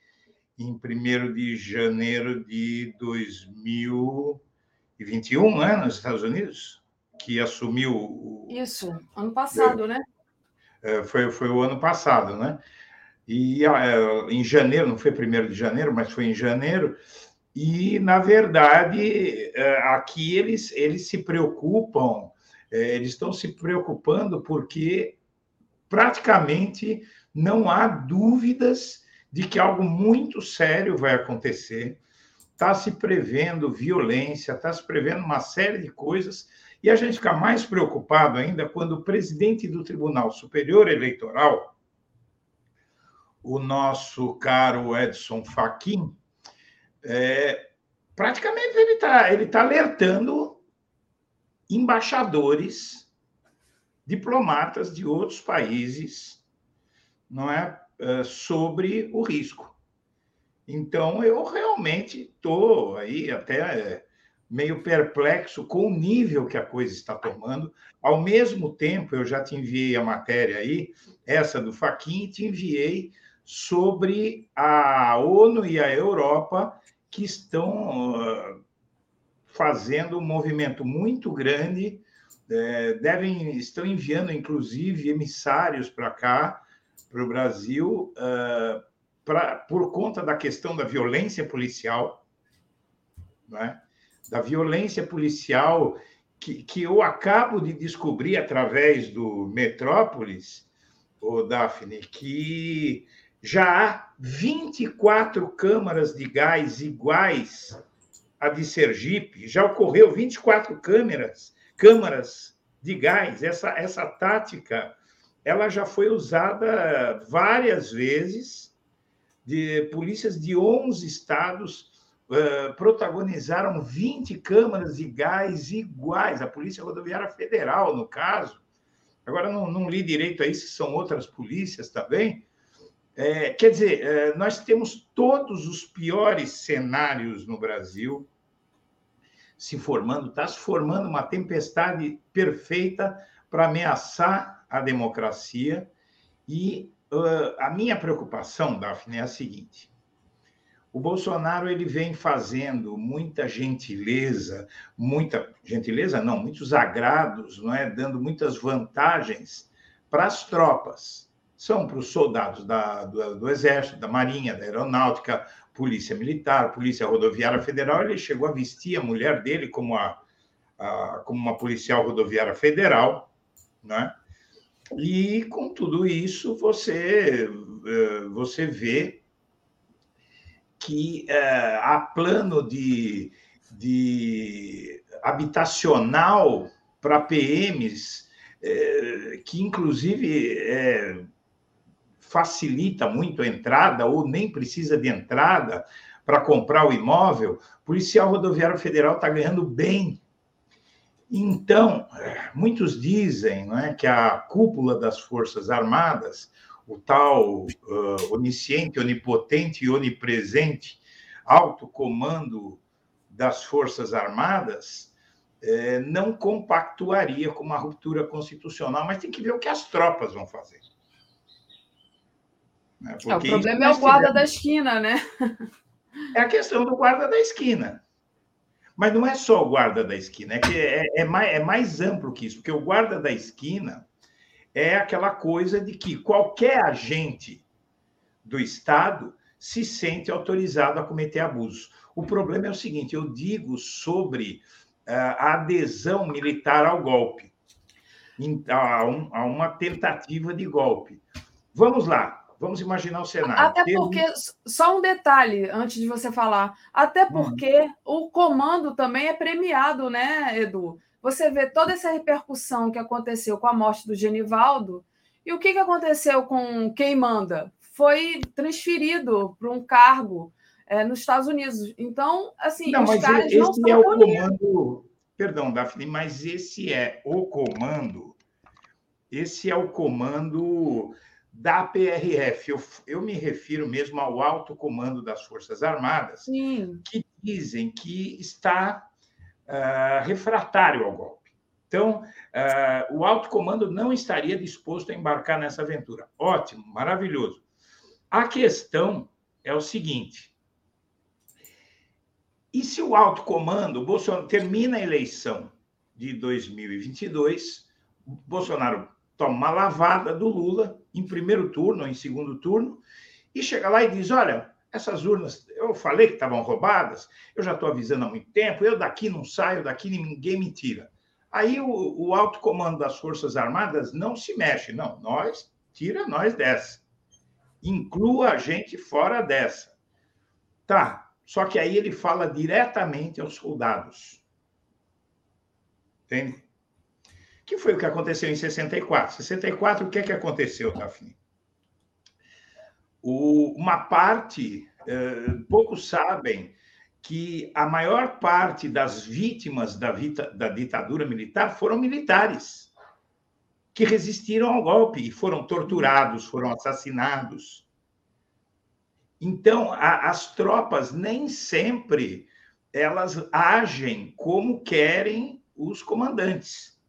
em 1 de janeiro de 2021, né, nos Estados Unidos, que assumiu. Isso, ano passado, né? É, foi, foi o ano passado, né? E é, em janeiro, não foi 1 de janeiro, mas foi em janeiro, e, na verdade, é, aqui eles, eles se preocupam, eles estão se preocupando porque praticamente não há dúvidas de que algo muito sério vai acontecer. Está se prevendo violência, está se prevendo uma série de coisas, e a gente fica mais preocupado ainda quando o presidente do Tribunal Superior Eleitoral, o nosso caro Edson Fachin, é, praticamente ele está ele tá alertando embaixadores, diplomatas de outros países, não é, eh, sobre o risco. Então, eu realmente estou aí até eh, meio perplexo com o nível que a coisa está tomando. Ao mesmo tempo, eu já te enviei a matéria aí, essa do Faquin, te enviei sobre a ONU e a Europa que estão uh, fazendo um movimento muito grande, devem estão enviando inclusive emissários para cá para o Brasil uh, pra, por conta da questão da violência policial, né? da violência policial que, que eu acabo de descobrir através do Metrópolis, o Daphne, que já há 24 câmaras de gás iguais à de Sergipe, já ocorreu 24 câmeras, câmaras de gás. Essa, essa tática ela já foi usada várias vezes. De polícias de 11 estados uh, protagonizaram 20 câmaras de gás iguais. A Polícia Rodoviária Federal, no caso. Agora, não, não li direito aí se são outras polícias também. É, quer dizer, é, nós temos todos os piores cenários no Brasil se formando, está se formando uma tempestade perfeita para ameaçar a democracia. E uh, a minha preocupação, Daphne, é a seguinte: O Bolsonaro ele vem fazendo muita gentileza, muita gentileza não, muitos agrados, não é, dando muitas vantagens para as tropas. São para os soldados da, do, do Exército, da Marinha, da Aeronáutica, Polícia Militar, Polícia Rodoviária Federal. Ele chegou a vestir a mulher dele como, a, a como uma policial rodoviária federal, né? E com tudo isso você eh, você vê que uh, há plano de, de habitacional para PMs, uh, que inclusive uh, facilita muito a entrada, ou nem precisa de entrada para comprar o imóvel, o policial rodoviário federal está ganhando bem. Então, muitos dizem não é, que a cúpula das Forças Armadas o tal uh, onisciente, onipotente e onipresente alto comando das Forças Armadas eh, não compactuaria com uma ruptura constitucional, mas tem que ver o que as tropas vão fazer. Né? É, o problema é o guarda da esquina, né? É a questão do guarda da esquina. Mas não é só o guarda da esquina, é que é, é, mais, é mais amplo que isso, porque o guarda da esquina é aquela coisa de que qualquer agente do Estado se sente autorizado a cometer abusos. O problema é o seguinte: eu digo sobre uh, a adesão militar ao golpe, a, uma tentativa de golpe. Vamos lá, vamos imaginar o cenário. Até porque, só um detalhe antes de você falar, até hum. porque hum. o comando também é premiado, né, Edu? você vê toda essa repercussão que aconteceu com a morte do Genivaldo, e o que, que aconteceu com quem manda? Foi transferido para um cargo é, nos Estados Unidos. Então, assim, não, os caras esse não são é o comando. Perdão, Daphne, mas esse é o comando. Esse é o comando da PRF. Eu, eu me refiro mesmo ao alto comando das Forças Armadas, Sim. que dizem que está uh, refratário ao golpe. Então, uh, o alto comando não estaria disposto a embarcar nessa aventura. Ótimo, maravilhoso. A questão é o seguinte: e se o alto comando, Bolsonaro termina a eleição de 2022, Bolsonaro toma uma lavada do Lula em primeiro turno ou em segundo turno e chega lá e diz: olha, essas urnas, eu falei que estavam roubadas, eu já estou avisando há muito tempo, eu daqui não saio, daqui ninguém me tira. Aí o, o alto comando das Forças Armadas não se mexe, não, nós, tira nós dessa. Inclua a gente fora dessa. Tá, só que aí ele fala diretamente aos soldados. Entende? Que foi o que aconteceu em 64. 64, o que é que aconteceu, Daphne? O, uma parte, eh, poucos sabem que a maior parte das vítimas da, vita, da ditadura militar foram militares que resistiram ao golpe e foram torturados, foram assassinados. Então, a, as tropas nem sempre elas agem como querem os comandantes.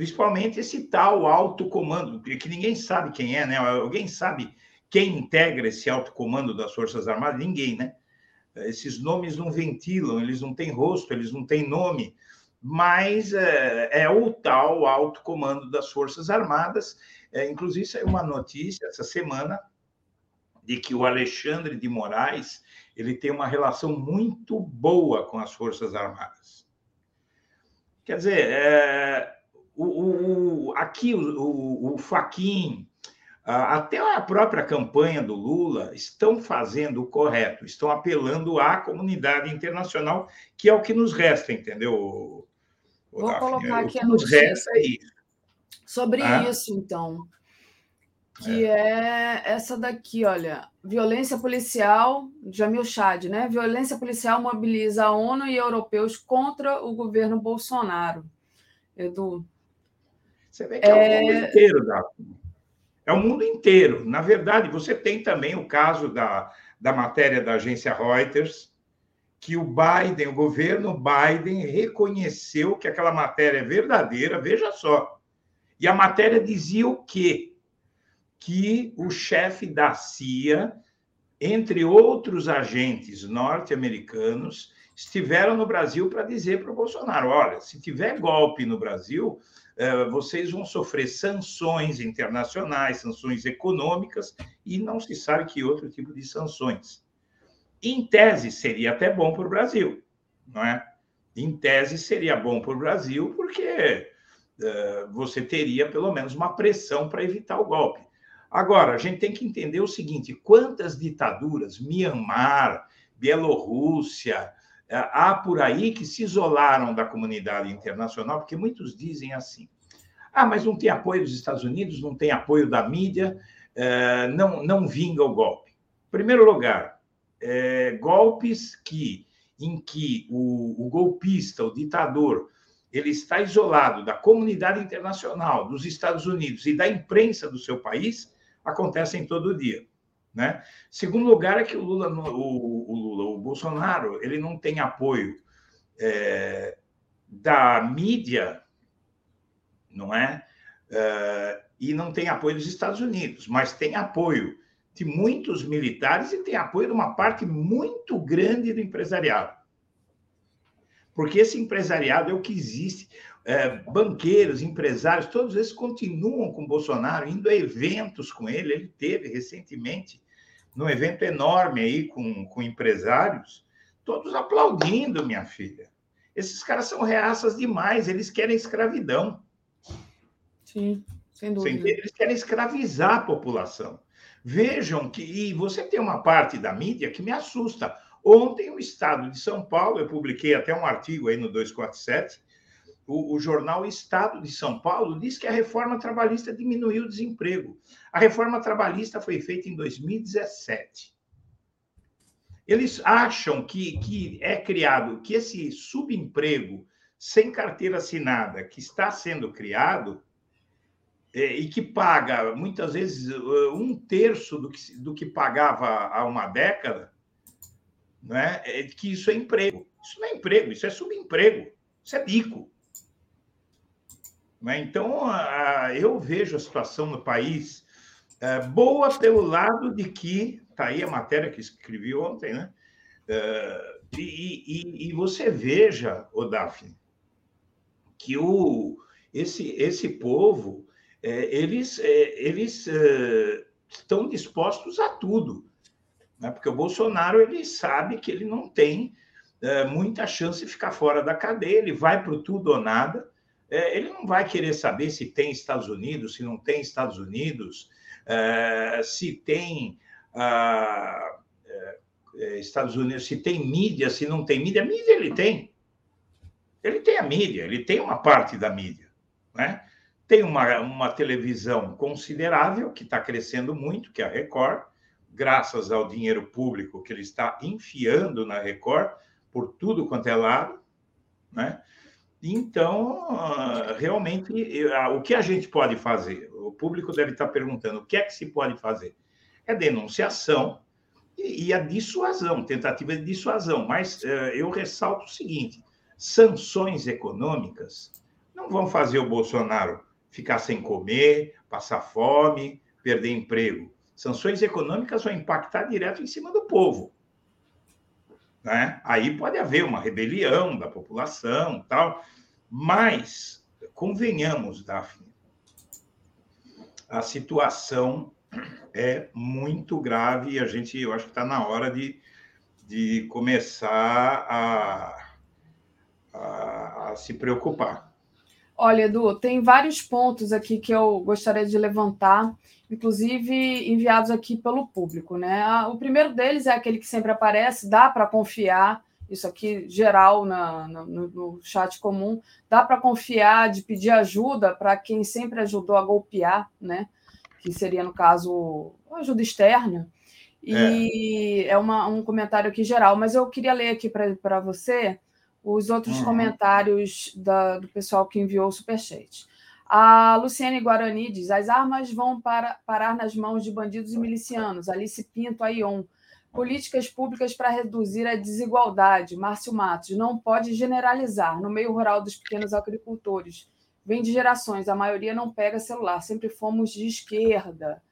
Principalmente esse tal alto comando, que ninguém sabe quem é, né? Alguém sabe quem integra esse alto comando das Forças Armadas? Ninguém, né? Esses nomes não ventilam, eles não têm rosto, eles não têm nome, mas é, é o tal alto comando das Forças Armadas. É, inclusive, saiu uma notícia essa semana de que o Alexandre de Moraes ele tem uma relação muito boa com as Forças Armadas. Quer dizer, é, o, o, aqui o, o, Faquin, até a própria campanha do Lula estão fazendo o correto, estão apelando à comunidade internacional, que é o que nos resta, entendeu? Vou Daphne? colocar aqui o que nos resta é isso. Sobre ah? isso, então, que é. é. essa daqui, olha, violência policial, Jamil Chad, né? Violência policial mobiliza a ONU e europeus contra o governo Bolsonaro. Edu. Você vê que é, é o mundo inteiro, Daphne. É o mundo inteiro. Na verdade, você tem também o caso da, da matéria da agência Reuters, que o Biden, o governo Biden, reconheceu que aquela matéria é verdadeira, veja só. E a matéria dizia o quê? Que o chefe da CIA entre outros agentes norte-americanos, estiveram no Brasil para dizer para o Bolsonaro: olha, se tiver golpe no Brasil, vocês vão sofrer sanções internacionais, sanções econômicas, e não se sabe que outro tipo de sanções. Em tese, seria até bom para o Brasil, não é? Em tese, seria bom para o Brasil, porque uh, você teria pelo menos uma pressão para evitar o golpe. Agora, a gente tem que entender o seguinte: quantas ditaduras, Mianmar, Bielorrússia, há por aí que se isolaram da comunidade internacional, porque muitos dizem assim: ah, mas não tem apoio dos Estados Unidos, não tem apoio da mídia, uh, não, não vinga o golpe. Em primeiro lugar, é, golpes que, em que o, o golpista, o ditador, ele está isolado da comunidade internacional, dos Estados Unidos e da imprensa do seu país, acontecem todo dia. Né? Segundo lugar é que o Lula, o, o, Lula, o Bolsonaro, ele não tem apoio é, da mídia, não é? é? E não tem apoio dos Estados Unidos, mas tem apoio de muitos militares e tem apoio de uma parte muito grande do empresariado. Porque esse empresariado é o que existe. É, banqueiros, empresários, todos esses continuam com Bolsonaro, indo a eventos com ele. Ele teve recentemente num evento enorme aí com, com empresários, todos aplaudindo, minha filha. Esses caras são reaças demais, eles querem escravidão. Sim, sem dúvida. Eles querem escravizar a população. Vejam que e você tem uma parte da mídia que me assusta. Ontem, o Estado de São Paulo, eu publiquei até um artigo aí no 247, o, o jornal Estado de São Paulo diz que a reforma trabalhista diminuiu o desemprego. A reforma trabalhista foi feita em 2017. Eles acham que, que é criado, que esse subemprego sem carteira assinada que está sendo criado, é, e que paga muitas vezes um terço do que, do que pagava há uma década, né? é que isso é emprego. Isso não é emprego, isso é subemprego, isso é bico. Né? Então, eu vejo a situação no país é, boa pelo lado de que, está aí a matéria que escrevi ontem, né? É, e, e, e você veja, o Daphne, que o, esse, esse povo é, eles, eles estão dispostos a tudo, né? porque o Bolsonaro ele sabe que ele não tem muita chance de ficar fora da cadeia, ele vai para o tudo ou nada, ele não vai querer saber se tem Estados Unidos, se não tem Estados Unidos, se tem ah, Estados Unidos, se tem mídia, se não tem mídia. Mídia ele tem. Ele tem a mídia, ele tem uma parte da mídia. Né? Tem uma, uma televisão considerável, que está crescendo muito, que é a Record, graças ao dinheiro público que ele está enfiando na Record, por tudo quanto é lado. Né? Então, ah, realmente, ah, o que a gente pode fazer? O público deve estar perguntando: o que é que se pode fazer? É denunciação e a dissuasão, tentativa de dissuasão. Mas eh, eu ressalto o seguinte: sanções econômicas não vão fazer o Bolsonaro ficar sem comer, passar fome, perder emprego. Sanções econômicas vão impactar direto em cima do povo. Né? Aí pode haver uma rebelião da população, tal, mas convenhamos, Daphne, a situação é muito grave e a gente, eu acho que está na hora de, de começar a, a, a se preocupar. Olha, Edu, tem vários pontos aqui que eu gostaria de levantar, inclusive enviados aqui pelo público. Né? O primeiro deles é aquele que sempre aparece, dá para confiar, isso aqui geral na, no, no chat comum, dá para confiar de pedir ajuda para quem sempre ajudou a golpear, né? que seria, no caso, ajuda externa. E é, é uma, um comentário aqui geral, mas eu queria ler aqui para você os outros uhum. comentários da, do pessoal que enviou o superchat. A Luciane Guarani diz: as armas vão para, parar nas mãos de bandidos e milicianos. Alice Pinto, Aion. Políticas públicas para reduzir a desigualdade. Márcio Matos. Não pode generalizar. No meio rural dos pequenos agricultores. Vem de gerações. A maioria não pega celular. Sempre fomos de esquerda.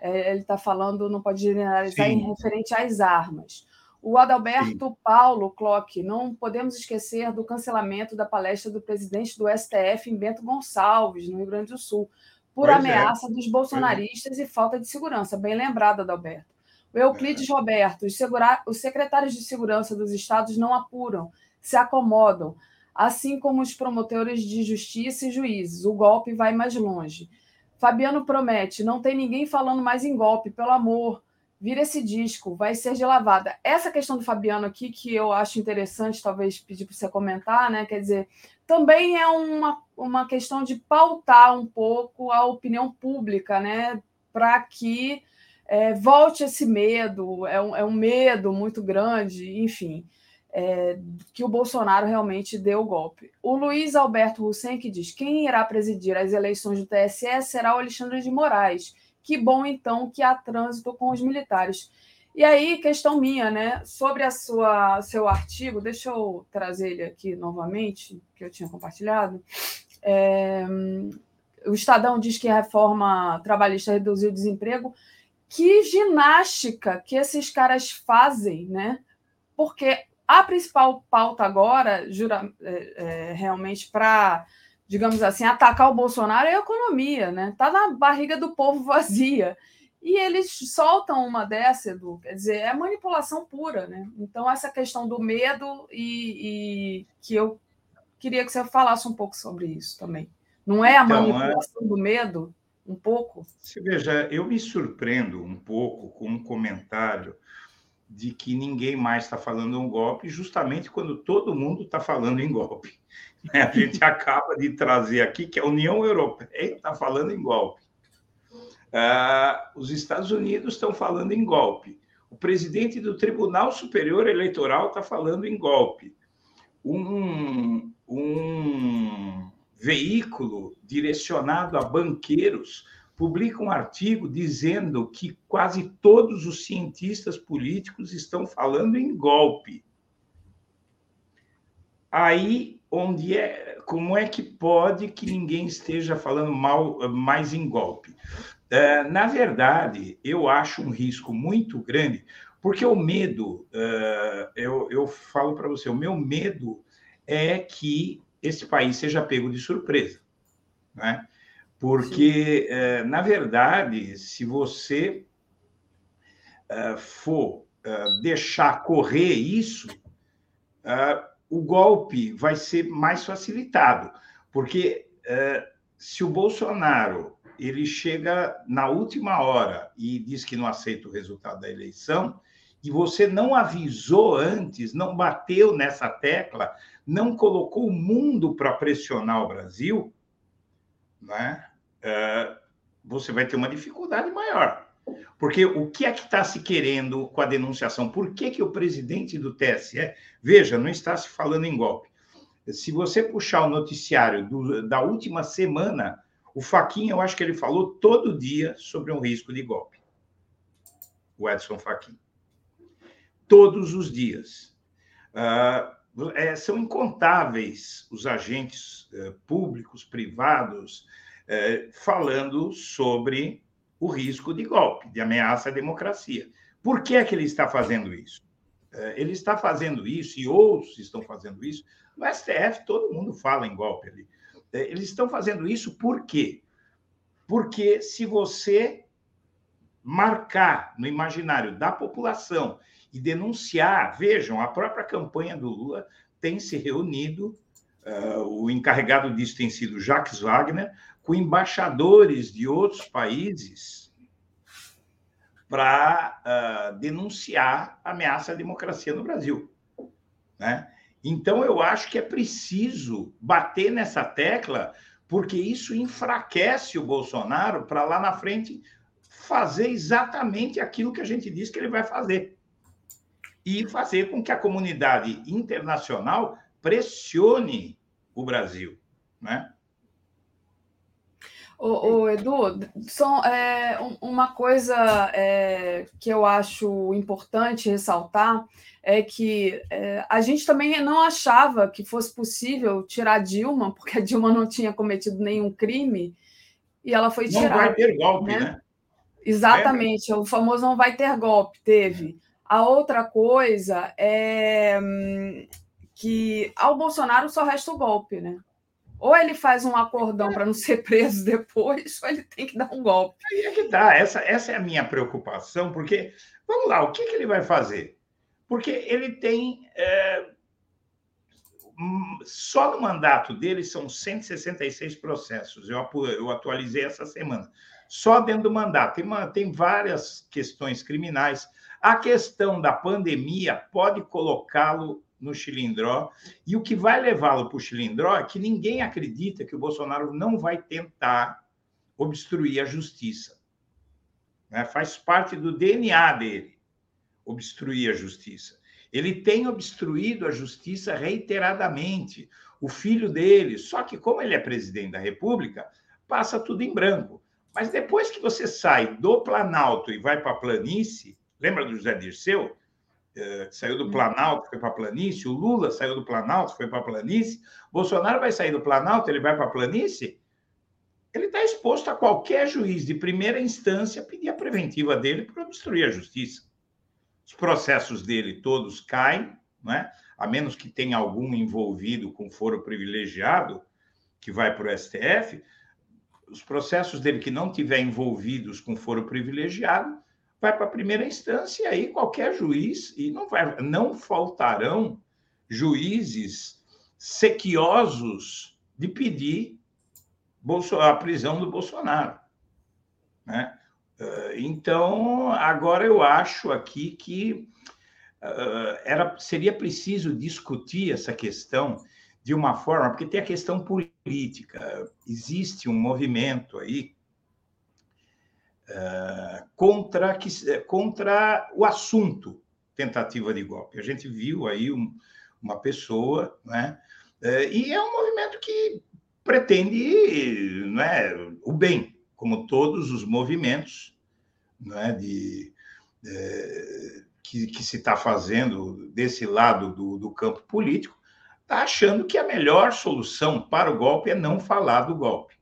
é, ele está falando, não pode generalizar Sim. em referente às armas. O Adalberto Sim. Paulo Clock, não podemos esquecer do cancelamento da palestra do presidente do STF em Bento Gonçalves, no Rio Grande do Sul, por pois é. ameaça é. dos bolsonaristas é. e falta de segurança. Bem lembrado, Adalberto. O Euclides é. Roberto, os, segura... os secretários de segurança dos estados não apuram, se acomodam, assim como os promotores de justiça e juízes. O golpe vai mais longe. Fabiano promete: não tem ninguém falando mais em golpe, pelo amor vira esse disco, vai ser de lavada. Essa questão do Fabiano aqui, que eu acho interessante, talvez pedir para você comentar, né? Quer dizer, também é uma, uma questão de pautar um pouco a opinião pública, né? Para que é, volte esse medo, é um, é um medo muito grande, enfim. É, que o Bolsonaro realmente deu o golpe. O Luiz Alberto Hussein que diz: quem irá presidir as eleições do TSE será o Alexandre de Moraes que bom, então, que há trânsito com os militares. E aí, questão minha, né? Sobre a sua seu artigo, deixa eu trazer ele aqui novamente, que eu tinha compartilhado. É, o Estadão diz que a reforma trabalhista reduziu o desemprego. Que ginástica que esses caras fazem, né? Porque a principal pauta agora, jura, é, é, realmente, para digamos assim, atacar o Bolsonaro é a economia, né? Está na barriga do povo vazia. E eles soltam uma dessa, Edu, quer dizer, é manipulação pura, né? Então, essa questão do medo e, e que eu queria que você falasse um pouco sobre isso também. Não é a então, manipulação é... do medo, um pouco? Você veja, eu me surpreendo um pouco com um comentário de que ninguém mais está falando um golpe, justamente quando todo mundo está falando em golpe. A gente acaba de trazer aqui que a União Europeia está falando em golpe. Uh, os Estados Unidos estão falando em golpe. O presidente do Tribunal Superior Eleitoral está falando em golpe. Um, um veículo direcionado a banqueiros publica um artigo dizendo que quase todos os cientistas políticos estão falando em golpe. Aí onde é, como é que pode que ninguém esteja falando mal mais em golpe? É, na verdade, eu acho um risco muito grande, porque o medo, é, eu, eu falo para você, o meu medo é que esse país seja pego de surpresa, né? Porque, é, na verdade, se você for deixar correr isso, o golpe vai ser mais facilitado, porque se o Bolsonaro ele chega na última hora e diz que não aceita o resultado da eleição, e você não avisou antes, não bateu nessa tecla, não colocou o mundo para pressionar o Brasil, né? É, você vai ter uma dificuldade maior. Porque o que é que está se querendo com a denunciação? Por que, que o presidente do TSE, veja, não está se falando em golpe. Se você puxar o noticiário do, da última semana, o Faquinha, eu acho que ele falou todo dia sobre um risco de golpe. O Edson Faquinha. Todos os dias. Uh, é, são incontáveis os agentes uh, públicos, privados, uh, falando sobre o risco de golpe, de ameaça à democracia. Por que é que ele está fazendo isso? É, ele está fazendo isso, e outros estão fazendo isso. No STF, todo mundo fala em golpe ali. É, eles estão fazendo isso por quê? Porque se você marcar no imaginário da população e denunciar, vejam, a própria campanha do Lula tem se reunido, uh, o encarregado disso tem sido Jacques Wagner, com embaixadores de outros países para uh, denunciar a ameaça à democracia no Brasil. Né? Então, eu acho que é preciso bater nessa tecla, porque isso enfraquece o Bolsonaro para lá na frente fazer exatamente aquilo que a gente diz que ele vai fazer. E fazer com que a comunidade internacional pressione o Brasil. Né? O, Edu, só, é, uma coisa é, que eu acho importante ressaltar é que é, a gente também não achava que fosse possível tirar Dilma, porque a Dilma não tinha cometido nenhum crime e ela foi tirada. Não vai ter golpe, né? né? Exatamente, o famoso não vai ter golpe, teve. A outra coisa é hum, que ao Bolsonaro só resta o golpe, né? Ou ele faz um acordão para não ser preso depois, ou ele tem que dar um golpe. Aí é que dá. Essa, essa é a minha preocupação, porque, vamos lá, o que, que ele vai fazer? Porque ele tem. É, só no mandato dele são 166 processos. Eu, eu atualizei essa semana. Só dentro do mandato. Tem, uma, tem várias questões criminais. A questão da pandemia pode colocá-lo no Chilindró. E o que vai levá-lo para o Chilindró é que ninguém acredita que o Bolsonaro não vai tentar obstruir a justiça. Né? Faz parte do DNA dele obstruir a justiça. Ele tem obstruído a justiça reiteradamente. O filho dele, só que como ele é presidente da República, passa tudo em branco. Mas depois que você sai do Planalto e vai para a planície, lembra do José Dirceu? Eh, saiu do Planalto, foi para a planície, o Lula saiu do Planalto, foi para a planície, Bolsonaro vai sair do Planalto, ele vai para a planície, ele está exposto a qualquer juiz de primeira instância pedir a preventiva dele para obstruir a justiça. Os processos dele todos caem, né? a menos que tenha algum envolvido com foro privilegiado, que vai para o STF, os processos dele que não tiver envolvidos com foro privilegiado, vai para a primeira instância e aí qualquer juiz, e não, vai, não faltarão juízes sequiosos de pedir a prisão do Bolsonaro. Né? Eh, então, agora eu acho aqui que uh, era, seria preciso discutir essa questão de uma forma, porque tem a questão política. Existe um movimento aí contra, que, contra o assunto tentativa de golpe. A gente viu aí um, uma pessoa, né? Uh, e é um movimento que pretende né, o bem, como todos os movimentos né, de, é, que, que, se está fazendo desse lado do, do campo político, está achando que a melhor solução para o golpe é não falar do golpe.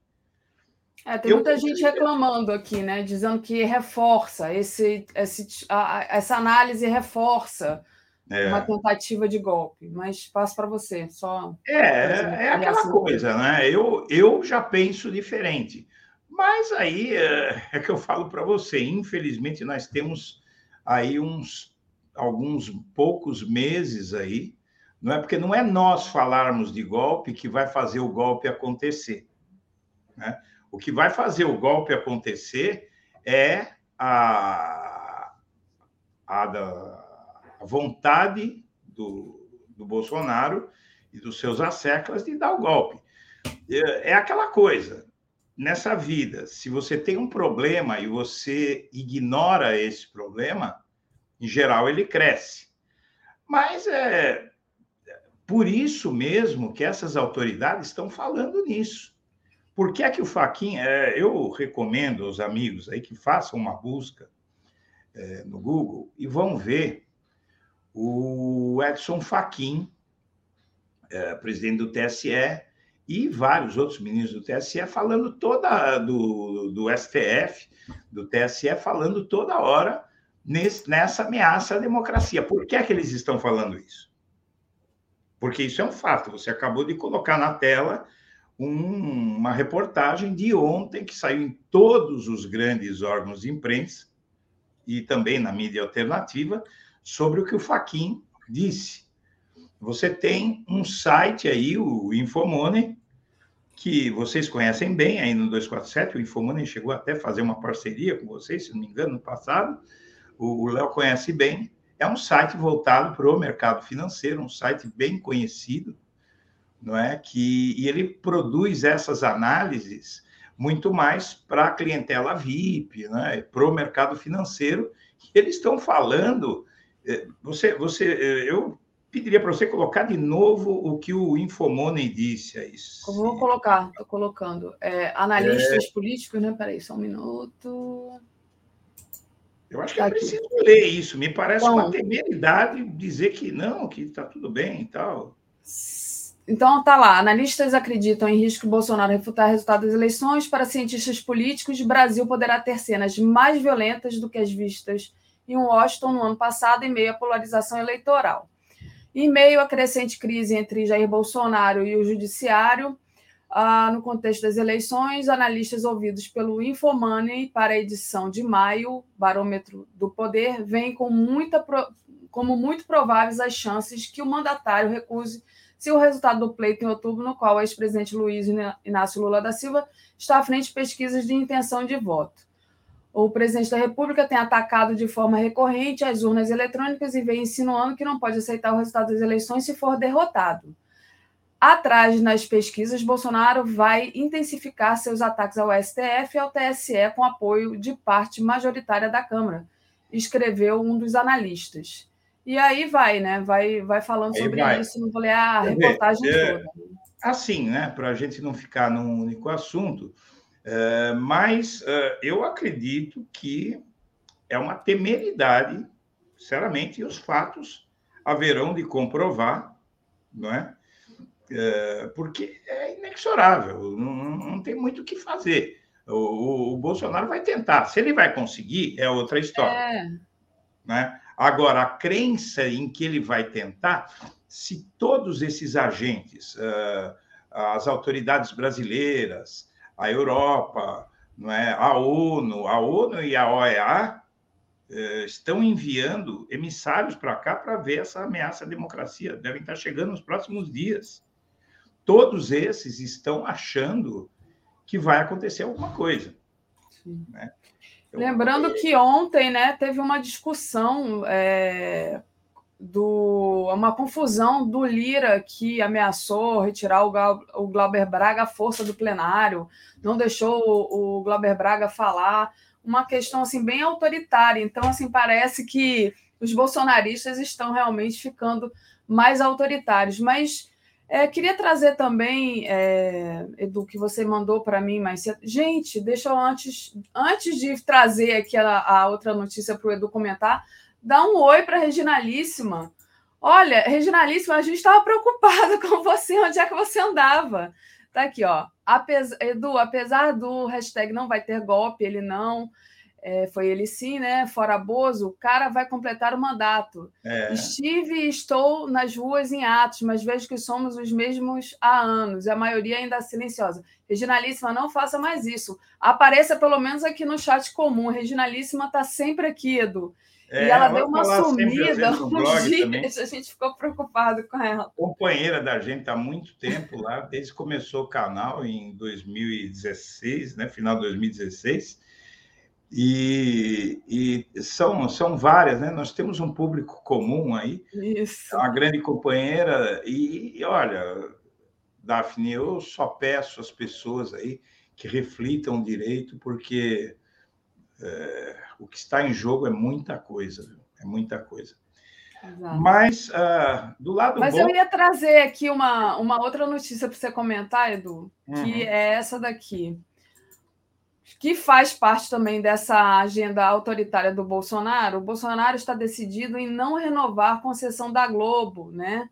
É, tem muita gente reclamando aqui, né? Dizendo que reforça esse, esse a, essa análise reforça é. uma tentativa de golpe. Mas passo para você, só. É, é aquela coisa, né? Eu, eu já penso diferente. Mas aí é, é que eu falo para você, infelizmente nós temos aí uns alguns poucos meses aí, não é porque não é nós falarmos de golpe que vai fazer o golpe acontecer, né? O que vai fazer o golpe acontecer é a, a, a vontade do, do Bolsonaro e dos seus asseclas de dar o golpe. É, é aquela coisa, nessa vida, se você tem um problema e você ignora esse problema, em geral ele cresce. Mas é por isso mesmo que essas autoridades estão falando nisso. Por que é que o Faquin, é, eu recomendo aos amigos aí que façam uma busca é, no Google e vão ver o Edson Faquin, é, presidente do TSE, e vários outros ministros do TSE falando toda do, do STF, do TSE, falando toda hora nesse, nessa ameaça à democracia. Por que é que eles estão falando isso? Porque isso é um fato. Você acabou de colocar na tela uma reportagem de ontem que saiu em todos os grandes órgãos de imprensa e também na mídia alternativa sobre o que o Faquin disse. Você tem um site aí, o Infomoney, que vocês conhecem bem aí no 247, o Infomoney chegou até a fazer uma parceria com vocês, se não me engano, no passado. O Léo conhece bem. É um site voltado para o mercado financeiro, um site bem conhecido, não é? Que e ele produz essas análises muito mais para a clientela VIP, né? Para o mercado financeiro. Eles estão falando. Eh, você, você, eh, eu pediria para você colocar de novo o que o Infomoney disse aí. Eu vou colocar, estou colocando. É, analistas é... políticos, né? Peraí, só um minuto. Eu acho que tá é preciso ler isso. Me parece uma temeridade dizer que não, que está tudo bem e tal. Então tá lá, analistas acreditam em risco Bolsonaro refutar resultado das eleições. Para cientistas políticos, Brasil poderá ter cenas mais violentas do que as vistas em Washington no ano passado, em meio à polarização eleitoral. Em meio à crescente crise entre Jair Bolsonaro e o judiciário, ah, no contexto das eleições, analistas ouvidos pelo Infomoney para a edição de maio, Barômetro do Poder, veem com muita, como muito prováveis as chances que o mandatário recuse se o resultado do pleito em outubro, no qual o ex-presidente Luiz Inácio Lula da Silva está à frente de pesquisas de intenção de voto. O presidente da República tem atacado de forma recorrente as urnas eletrônicas e vem insinuando que não pode aceitar o resultado das eleições se for derrotado. Atrás nas pesquisas, Bolsonaro vai intensificar seus ataques ao STF e ao TSE com apoio de parte majoritária da Câmara, escreveu um dos analistas. E aí vai, né? Vai, vai falando aí sobre vai. isso, não vou ler a reportagem é, toda. Assim, né? Para a gente não ficar num único assunto, é, mas é, eu acredito que é uma temeridade, sinceramente, e os fatos haverão de comprovar, não é? é porque é inexorável, não, não, tem muito o que fazer. O, o, o, Bolsonaro vai tentar, se ele vai conseguir, é outra história. É. Né? Agora, a crença em que ele vai tentar, se todos esses agentes, as autoridades brasileiras, a Europa, não é? a ONU, a ONU e a OEA estão enviando emissários para cá para ver essa ameaça à democracia. Devem estar chegando nos próximos dias. Todos esses estão achando que vai acontecer alguma coisa. Né? Lembrando que ontem né, teve uma discussão é, do uma confusão do Lira que ameaçou retirar o, o Glauber Braga à força do plenário, não deixou o, o Glauber Braga falar, uma questão assim bem autoritária. Então assim parece que os bolsonaristas estão realmente ficando mais autoritários, mas é, queria trazer também, é, Edu, que você mandou para mim, mas gente, deixa eu antes, antes de trazer aqui a, a outra notícia para o Edu comentar, Dá um oi para Reginalíssima. Olha, Reginalíssima, a gente estava preocupado com você, onde é que você andava? Tá aqui, ó. Edu, apesar do hashtag não vai ter golpe, ele não, é, foi ele sim, né? Fora Bozo, o cara vai completar o mandato. É. Estive e estou nas ruas em Atos, mas vejo que somos os mesmos há anos, e a maioria ainda silenciosa. Reginalíssima, não faça mais isso. Apareça pelo menos aqui no chat comum. Reginalíssima está sempre aqui, Edu. É, e ela deu uma sumida uns dias, a gente ficou preocupado com ela. Companheira da gente há muito tempo lá, desde que começou o canal em 2016, né, final de 2016. E, e, são, são várias, né? Nós temos um público comum aí, Isso. uma grande companheira. E, e olha, Daphne, eu só peço às pessoas aí que reflitam direito, porque é, o que está em jogo é muita coisa, é muita coisa. Exato. Mas, uh, do lado Mas bom... eu ia trazer aqui uma, uma outra notícia para você comentar, Edu, uhum. que é essa daqui, que faz parte também dessa agenda autoritária do Bolsonaro. O Bolsonaro está decidido em não renovar a concessão da Globo, né?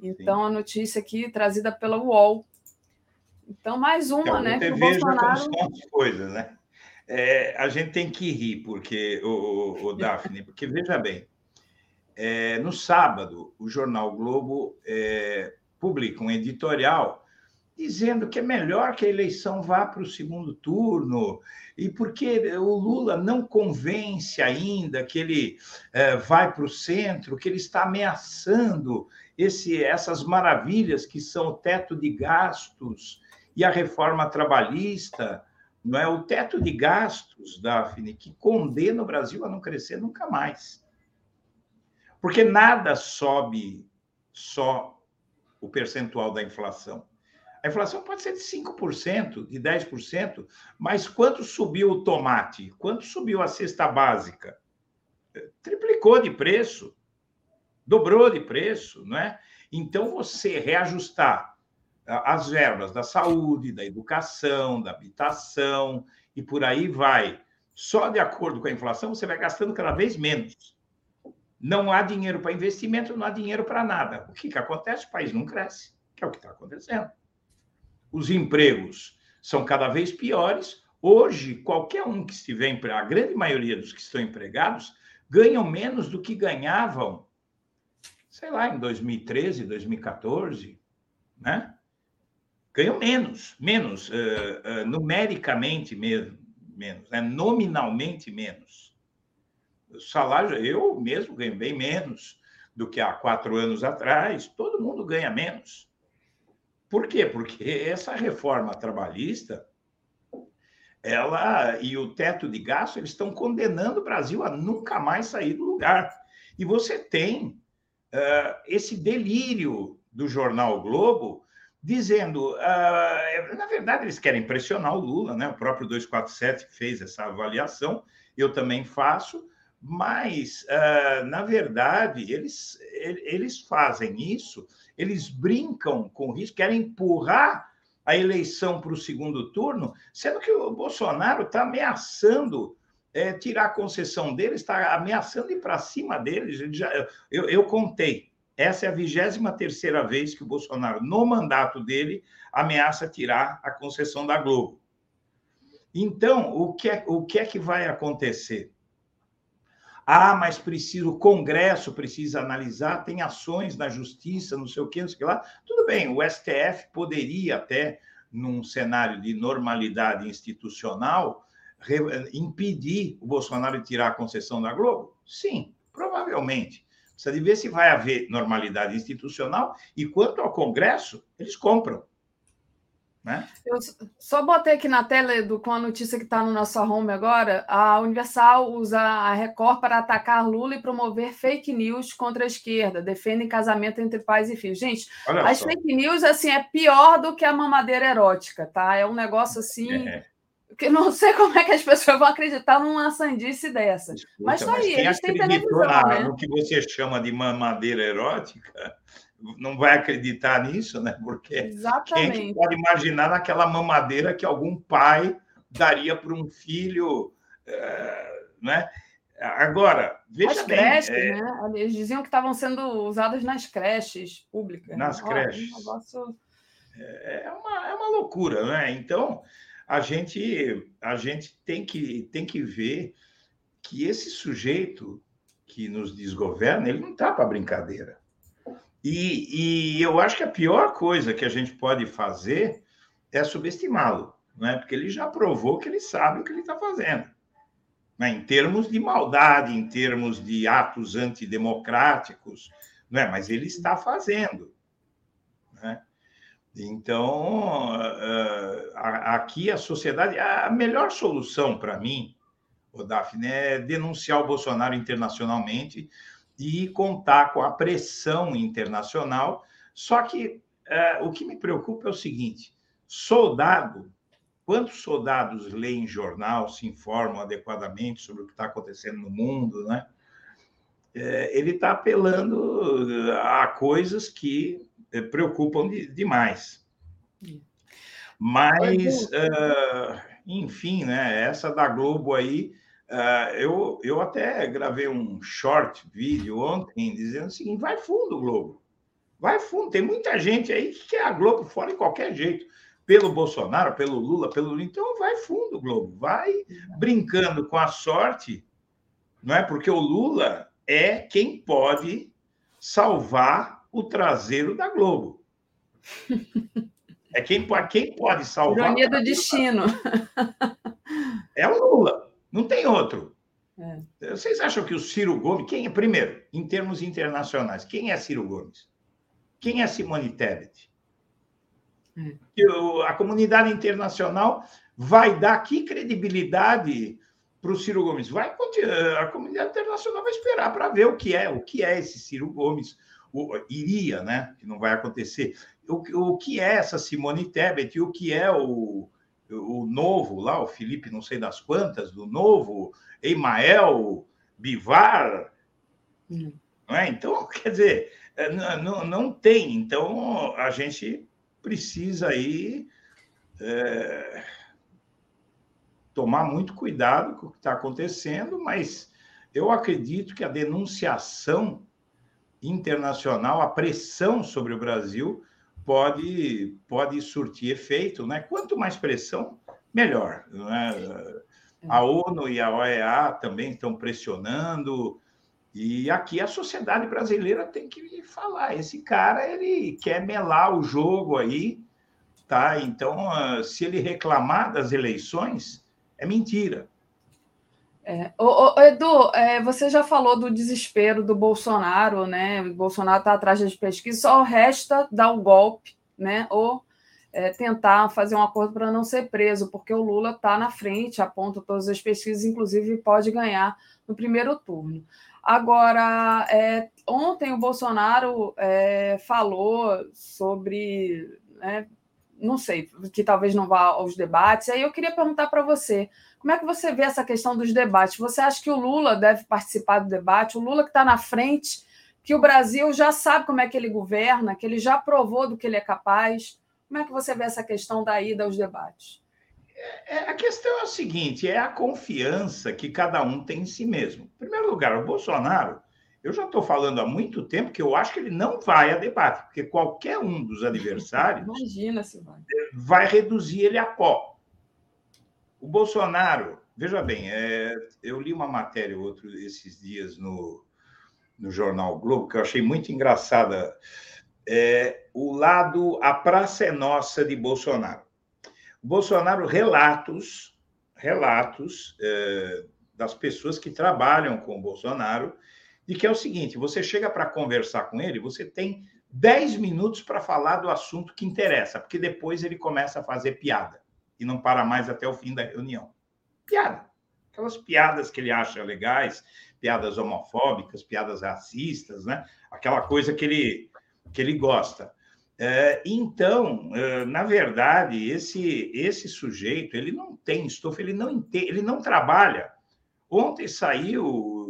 Então, Sim. a notícia aqui trazida pela UOL. Então, mais uma, então, né? Que o Bolsonaro... As coisas, né? É, a gente tem que rir, porque, o, o, o Daphne, porque veja bem, é, no sábado, o jornal Globo é, publica um editorial dizendo que é melhor que a eleição vá para o segundo turno, e porque o Lula não convence ainda que ele é, vai para o centro, que ele está ameaçando esse, essas maravilhas que são o teto de gastos e a reforma trabalhista não é o teto de gastos, Daphne, que condena o Brasil a não crescer nunca mais. Porque nada sobe só o percentual da inflação. A inflação pode ser de 5%, de 10%, mas quanto subiu o tomate? Quanto subiu a cesta básica? Triplicou de preço, dobrou de preço, não é? Então, você reajustar as verbas da saúde, da educação, da habitação e por aí vai. Só de acordo com a inflação, você vai gastando cada vez menos. Não há dinheiro para investimento, não há dinheiro para nada. O que, que acontece? O país não cresce. que é o que está acontecendo. Os empregos são cada vez piores. Hoje, qualquer um que estiver empregado, a grande maioria dos que estão empregados, ganham menos do que ganhavam, sei lá, em 2013, 2014, né? Ganham menos, menos, uh, uh, numericamente mesmo, menos, né? nominalmente menos. O salário, eu mesmo ganho bem menos do que há quatro anos atrás, todo mundo ganha menos. Por quê? Porque essa reforma trabalhista, ela e o teto de gasto, eles estão condenando o Brasil a nunca mais sair do lugar. E você tem uh, esse delírio do jornal Globo dizendo, uh, na verdade, eles querem pressionar o Lula, né? O próprio 247 fez essa avaliação, eu também faço, mas, uh, na verdade, eles, eles fazem isso, eles brincam com risco, querem empurrar a eleição para o segundo turno, sendo que o Bolsonaro está ameaçando é, tirar a concessão deles, está ameaçando ir para cima deles. Já, eu, eu contei, essa é a 23 terceira vez que o Bolsonaro, no mandato dele, ameaça tirar a concessão da Globo. Então, o que é, o que, é que vai acontecer? Ah, mas precisa, o Congresso precisa analisar, tem ações na justiça, não sei o quê, não sei o que lá. Tudo bem, o STF poderia até, num cenário de normalidade institucional, impedir o Bolsonaro de tirar a concessão da Globo? Sim, provavelmente. Precisa de ver se vai haver normalidade institucional e quanto ao Congresso, eles compram. Né? Eu só botei aqui na tela, Edu, com a notícia que está no nosso home agora. A Universal usa a Record para atacar Lula e promover fake news contra a esquerda. Defendem casamento entre pais e filhos. Gente, Olha as só. fake news assim, é pior do que a mamadeira erótica, tá? É um negócio assim. É. Que não sei como é que as pessoas vão acreditar numa sandice dessa. Escuta, mas tá aí, eles têm televisão. Né? No que você chama de mamadeira erótica, não vai acreditar nisso, né? Porque Exatamente. quem é pode imaginar naquela mamadeira que algum pai daria para um filho, é, né? Agora, veja As bem, creches, é... né? Eles diziam que estavam sendo usadas nas creches públicas. Nas né? creches. Um negócio... é, uma, é uma loucura, né? Então, a gente, a gente tem, que, tem que ver que esse sujeito que nos desgoverna, ele não está para brincadeira. E, e eu acho que a pior coisa que a gente pode fazer é subestimá-lo, né? porque ele já provou que ele sabe o que ele está fazendo. Né? Em termos de maldade, em termos de atos antidemocráticos, né? mas ele está fazendo. Né? Então, aqui a sociedade, a melhor solução para mim, o Daphne, é denunciar o Bolsonaro internacionalmente, e contar com a pressão internacional. Só que é, o que me preocupa é o seguinte: soldado, quantos soldados leem jornal, se informam adequadamente sobre o que está acontecendo no mundo, né? É, ele está apelando a coisas que é, preocupam de, demais. Mas, uh, enfim, né? Essa da Globo aí Uh, eu, eu até gravei um short vídeo ontem dizendo assim: vai fundo, Globo. Vai fundo. Tem muita gente aí que quer a Globo fora de qualquer jeito. Pelo Bolsonaro, pelo Lula, pelo Lula. Então vai fundo, Globo. Vai brincando com a sorte, não é? Porque o Lula é quem pode salvar o traseiro da Globo. É quem, quem pode salvar. Ironia do destino. É o Lula. Não tem outro. É. Vocês acham que o Ciro Gomes, quem é, primeiro, em termos internacionais, quem é Ciro Gomes? Quem é Simone Tebet? É. A comunidade internacional vai dar que credibilidade para o Ciro Gomes? Vai a comunidade internacional vai esperar para ver o que é, o que é esse Ciro Gomes. O, iria, né? Que não vai acontecer. O, o que é essa Simone Tebet e o que é o, o novo lá, o Felipe não sei das quantas, do novo, Emael, Bivar. Hum. Não é? Então, quer dizer, é, não, não tem. Então, a gente precisa aí é, tomar muito cuidado com o que está acontecendo, mas eu acredito que a denunciação internacional, a pressão sobre o Brasil, pode, pode surtir efeito. Né? Quanto mais pressão, melhor. Né? A ONU e a OEA também estão pressionando. E aqui a sociedade brasileira tem que falar. Esse cara ele quer melar o jogo aí, tá? Então, ah, se ele reclamar das eleições, é mentira. É. Ô, Edu, é, você já falou do desespero do Bolsonaro, né? O Bolsonaro está atrás das pesquisas, só resta dar o golpe, né? Ou é, tentar fazer um acordo para não ser preso, porque o Lula está na frente, aponta todas as pesquisas, inclusive pode ganhar no primeiro turno. Agora, é, ontem o Bolsonaro é, falou sobre, né, não sei, que talvez não vá aos debates. Aí eu queria perguntar para você, como é que você vê essa questão dos debates? Você acha que o Lula deve participar do debate? O Lula que está na frente, que o Brasil já sabe como é que ele governa, que ele já provou do que ele é capaz. Como é que você vê essa questão da ida aos debates? É, a questão é a seguinte: é a confiança que cada um tem em si mesmo. Em primeiro lugar, o Bolsonaro, eu já estou falando há muito tempo que eu acho que ele não vai a debate, porque qualquer um dos adversários Imagina se vai. vai reduzir ele a pó. O Bolsonaro, veja bem, é, eu li uma matéria outro esses dias no, no jornal Globo que eu achei muito engraçada. É, o lado a praça é nossa de Bolsonaro. O Bolsonaro relatos, relatos é, das pessoas que trabalham com o Bolsonaro, de que é o seguinte: você chega para conversar com ele, você tem 10 minutos para falar do assunto que interessa, porque depois ele começa a fazer piada e não para mais até o fim da reunião. Piada. Aquelas piadas que ele acha legais, piadas homofóbicas, piadas racistas, né? Aquela coisa que ele, que ele gosta. É, então, é, na verdade, esse, esse sujeito, ele não tem estofo, ele não, ele não trabalha. Ontem saiu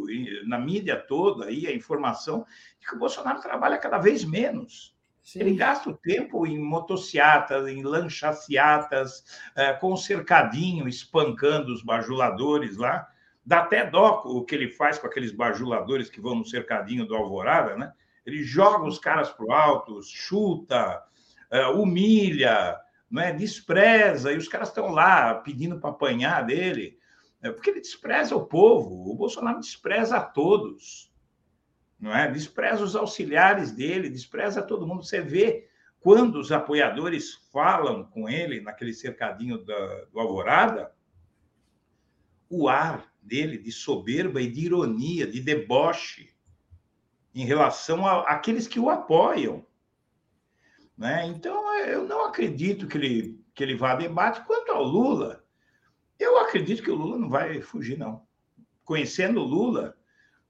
na mídia toda aí a informação de que o Bolsonaro trabalha cada vez menos. Sim. Ele gasta o tempo em motociatas, em lanchaciatas, é, com o cercadinho espancando os bajuladores lá. Dá até dó o que ele faz com aqueles bajuladores que vão no cercadinho do Alvorada, né? Ele joga os caras para o alto, chuta, é, humilha, né? despreza, e os caras estão lá pedindo para apanhar dele, é, porque ele despreza o povo. O Bolsonaro despreza a todos não é? Despreza os auxiliares dele, despreza todo mundo. Você vê quando os apoiadores falam com ele naquele cercadinho da, do Alvorada, o ar dele de soberba e de ironia, de deboche em relação àqueles que o apoiam. Né? Então, eu não acredito que ele, que ele vá a debate. Quanto ao Lula, eu acredito que o Lula não vai fugir, não. Conhecendo o Lula,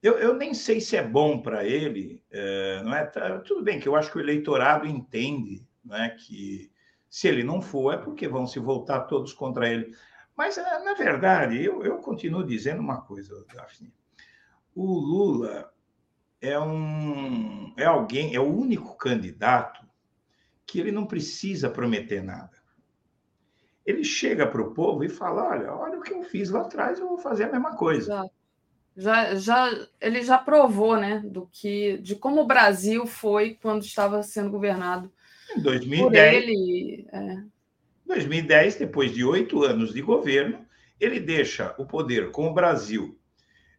eu, eu nem sei se é bom para ele, é, não é? Tá, tudo bem que eu acho que o eleitorado entende é, que se ele não for, é porque vão se voltar todos contra ele. Mas, na verdade, eu, eu continuo dizendo uma coisa, Daphne. O Lula é um é alguém, é o único candidato que ele não precisa prometer nada. Ele chega para o povo e fala: olha, olha o que eu fiz lá atrás, eu vou fazer a mesma coisa. Exato já, já ele já provou, né, do que de como o Brasil foi quando estava sendo governado em 2010. Por ele, é. 2010, depois de oito anos de governo, ele deixa o poder com o Brasil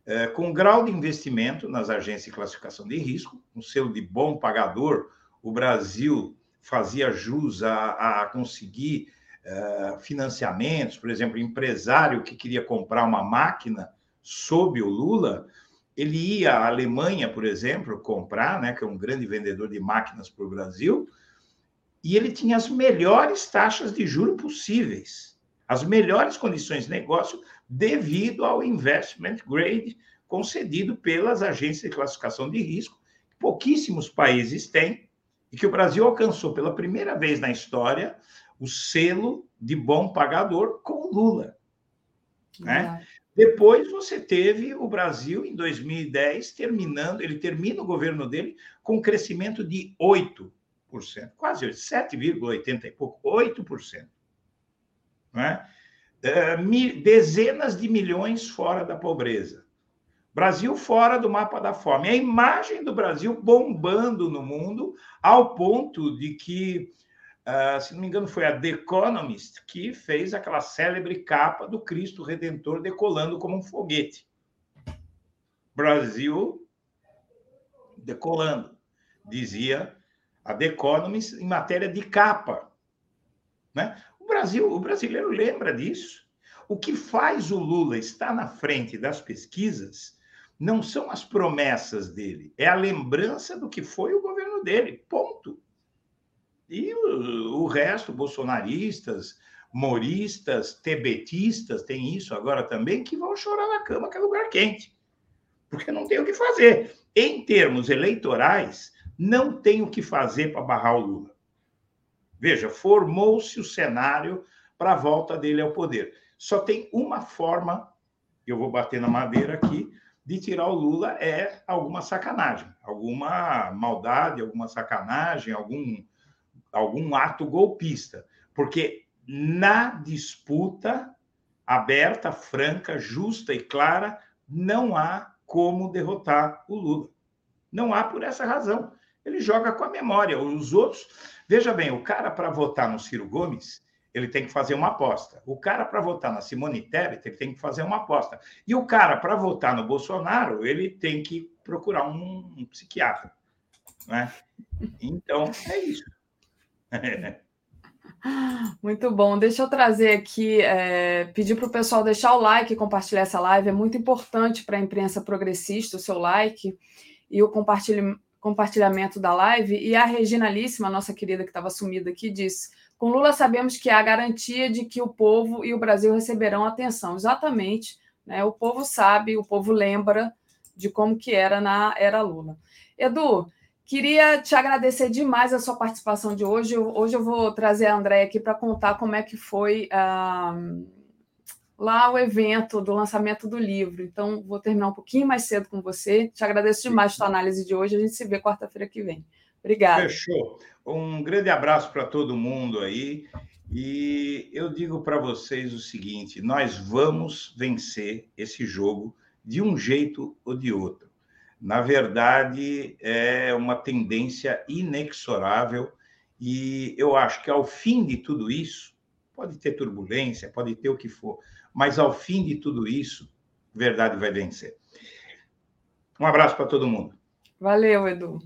é, com grau de investimento nas agências de classificação de risco, um selo de bom pagador. O Brasil fazia jus a, a conseguir é, financiamentos, por exemplo, empresário que queria comprar uma máquina sob o Lula, ele ia à Alemanha, por exemplo, comprar, né, que é um grande vendedor de máquinas para o Brasil, e ele tinha as melhores taxas de juro possíveis, as melhores condições de negócio devido ao investment grade concedido pelas agências de classificação de risco, que pouquíssimos países têm, e que o Brasil alcançou pela primeira vez na história o selo de bom pagador com Lula. Né? Depois você teve o Brasil em 2010 terminando, ele termina o governo dele com um crescimento de 8%, quase 7,80 e pouco, 8%. Né? dezenas de milhões fora da pobreza. Brasil fora do mapa da fome. A imagem do Brasil bombando no mundo, ao ponto de que, uh, se não me engano, foi a The Economist que fez aquela célebre capa do Cristo Redentor decolando como um foguete. Brasil decolando, dizia a The Economist em matéria de capa. Né? O Brasil, o brasileiro lembra disso. O que faz o Lula estar na frente das pesquisas não são as promessas dele, é a lembrança do que foi o governo dele, ponto. E o, o resto, bolsonaristas, moristas, tebetistas, tem isso agora também, que vão chorar na cama, que é lugar quente. Porque não tem o que fazer. Em termos eleitorais, não tem o que fazer para barrar o Lula. Veja, formou-se o cenário para a volta dele ao poder. Só tem uma forma, eu vou bater na madeira aqui, de tirar o Lula é alguma sacanagem, alguma maldade, alguma sacanagem, algum, algum ato golpista. Porque na disputa aberta, franca, justa e clara, não há como derrotar o Lula. Não há por essa razão. Ele joga com a memória. Os outros. Veja bem, o cara para votar no Ciro Gomes, ele tem que fazer uma aposta. O cara, para votar na Simone Tebet, ele tem que fazer uma aposta. E o cara, para votar no Bolsonaro, ele tem que procurar um, um psiquiatra. Né? Então, é isso. Muito bom. Deixa eu trazer aqui, é, pedir para o pessoal deixar o like e compartilhar essa live. É muito importante para a imprensa progressista o seu like e o compartilhamento da live. E a Regina Líssima, nossa querida que estava sumida aqui, disse com Lula, sabemos que há garantia de que o povo e o Brasil receberão atenção. Exatamente. Né? O povo sabe, o povo lembra de como que era na era Lula. Edu, queria te agradecer demais a sua participação de hoje. Hoje eu vou trazer a André aqui para contar como é que foi ah, lá o evento do lançamento do livro. Então, vou terminar um pouquinho mais cedo com você. Te agradeço demais a sua análise de hoje. A gente se vê quarta-feira que vem. Obrigada. Fechou. Um grande abraço para todo mundo aí. E eu digo para vocês o seguinte: nós vamos vencer esse jogo de um jeito ou de outro. Na verdade, é uma tendência inexorável, e eu acho que ao fim de tudo isso, pode ter turbulência, pode ter o que for, mas ao fim de tudo isso, verdade vai vencer. Um abraço para todo mundo. Valeu, Edu.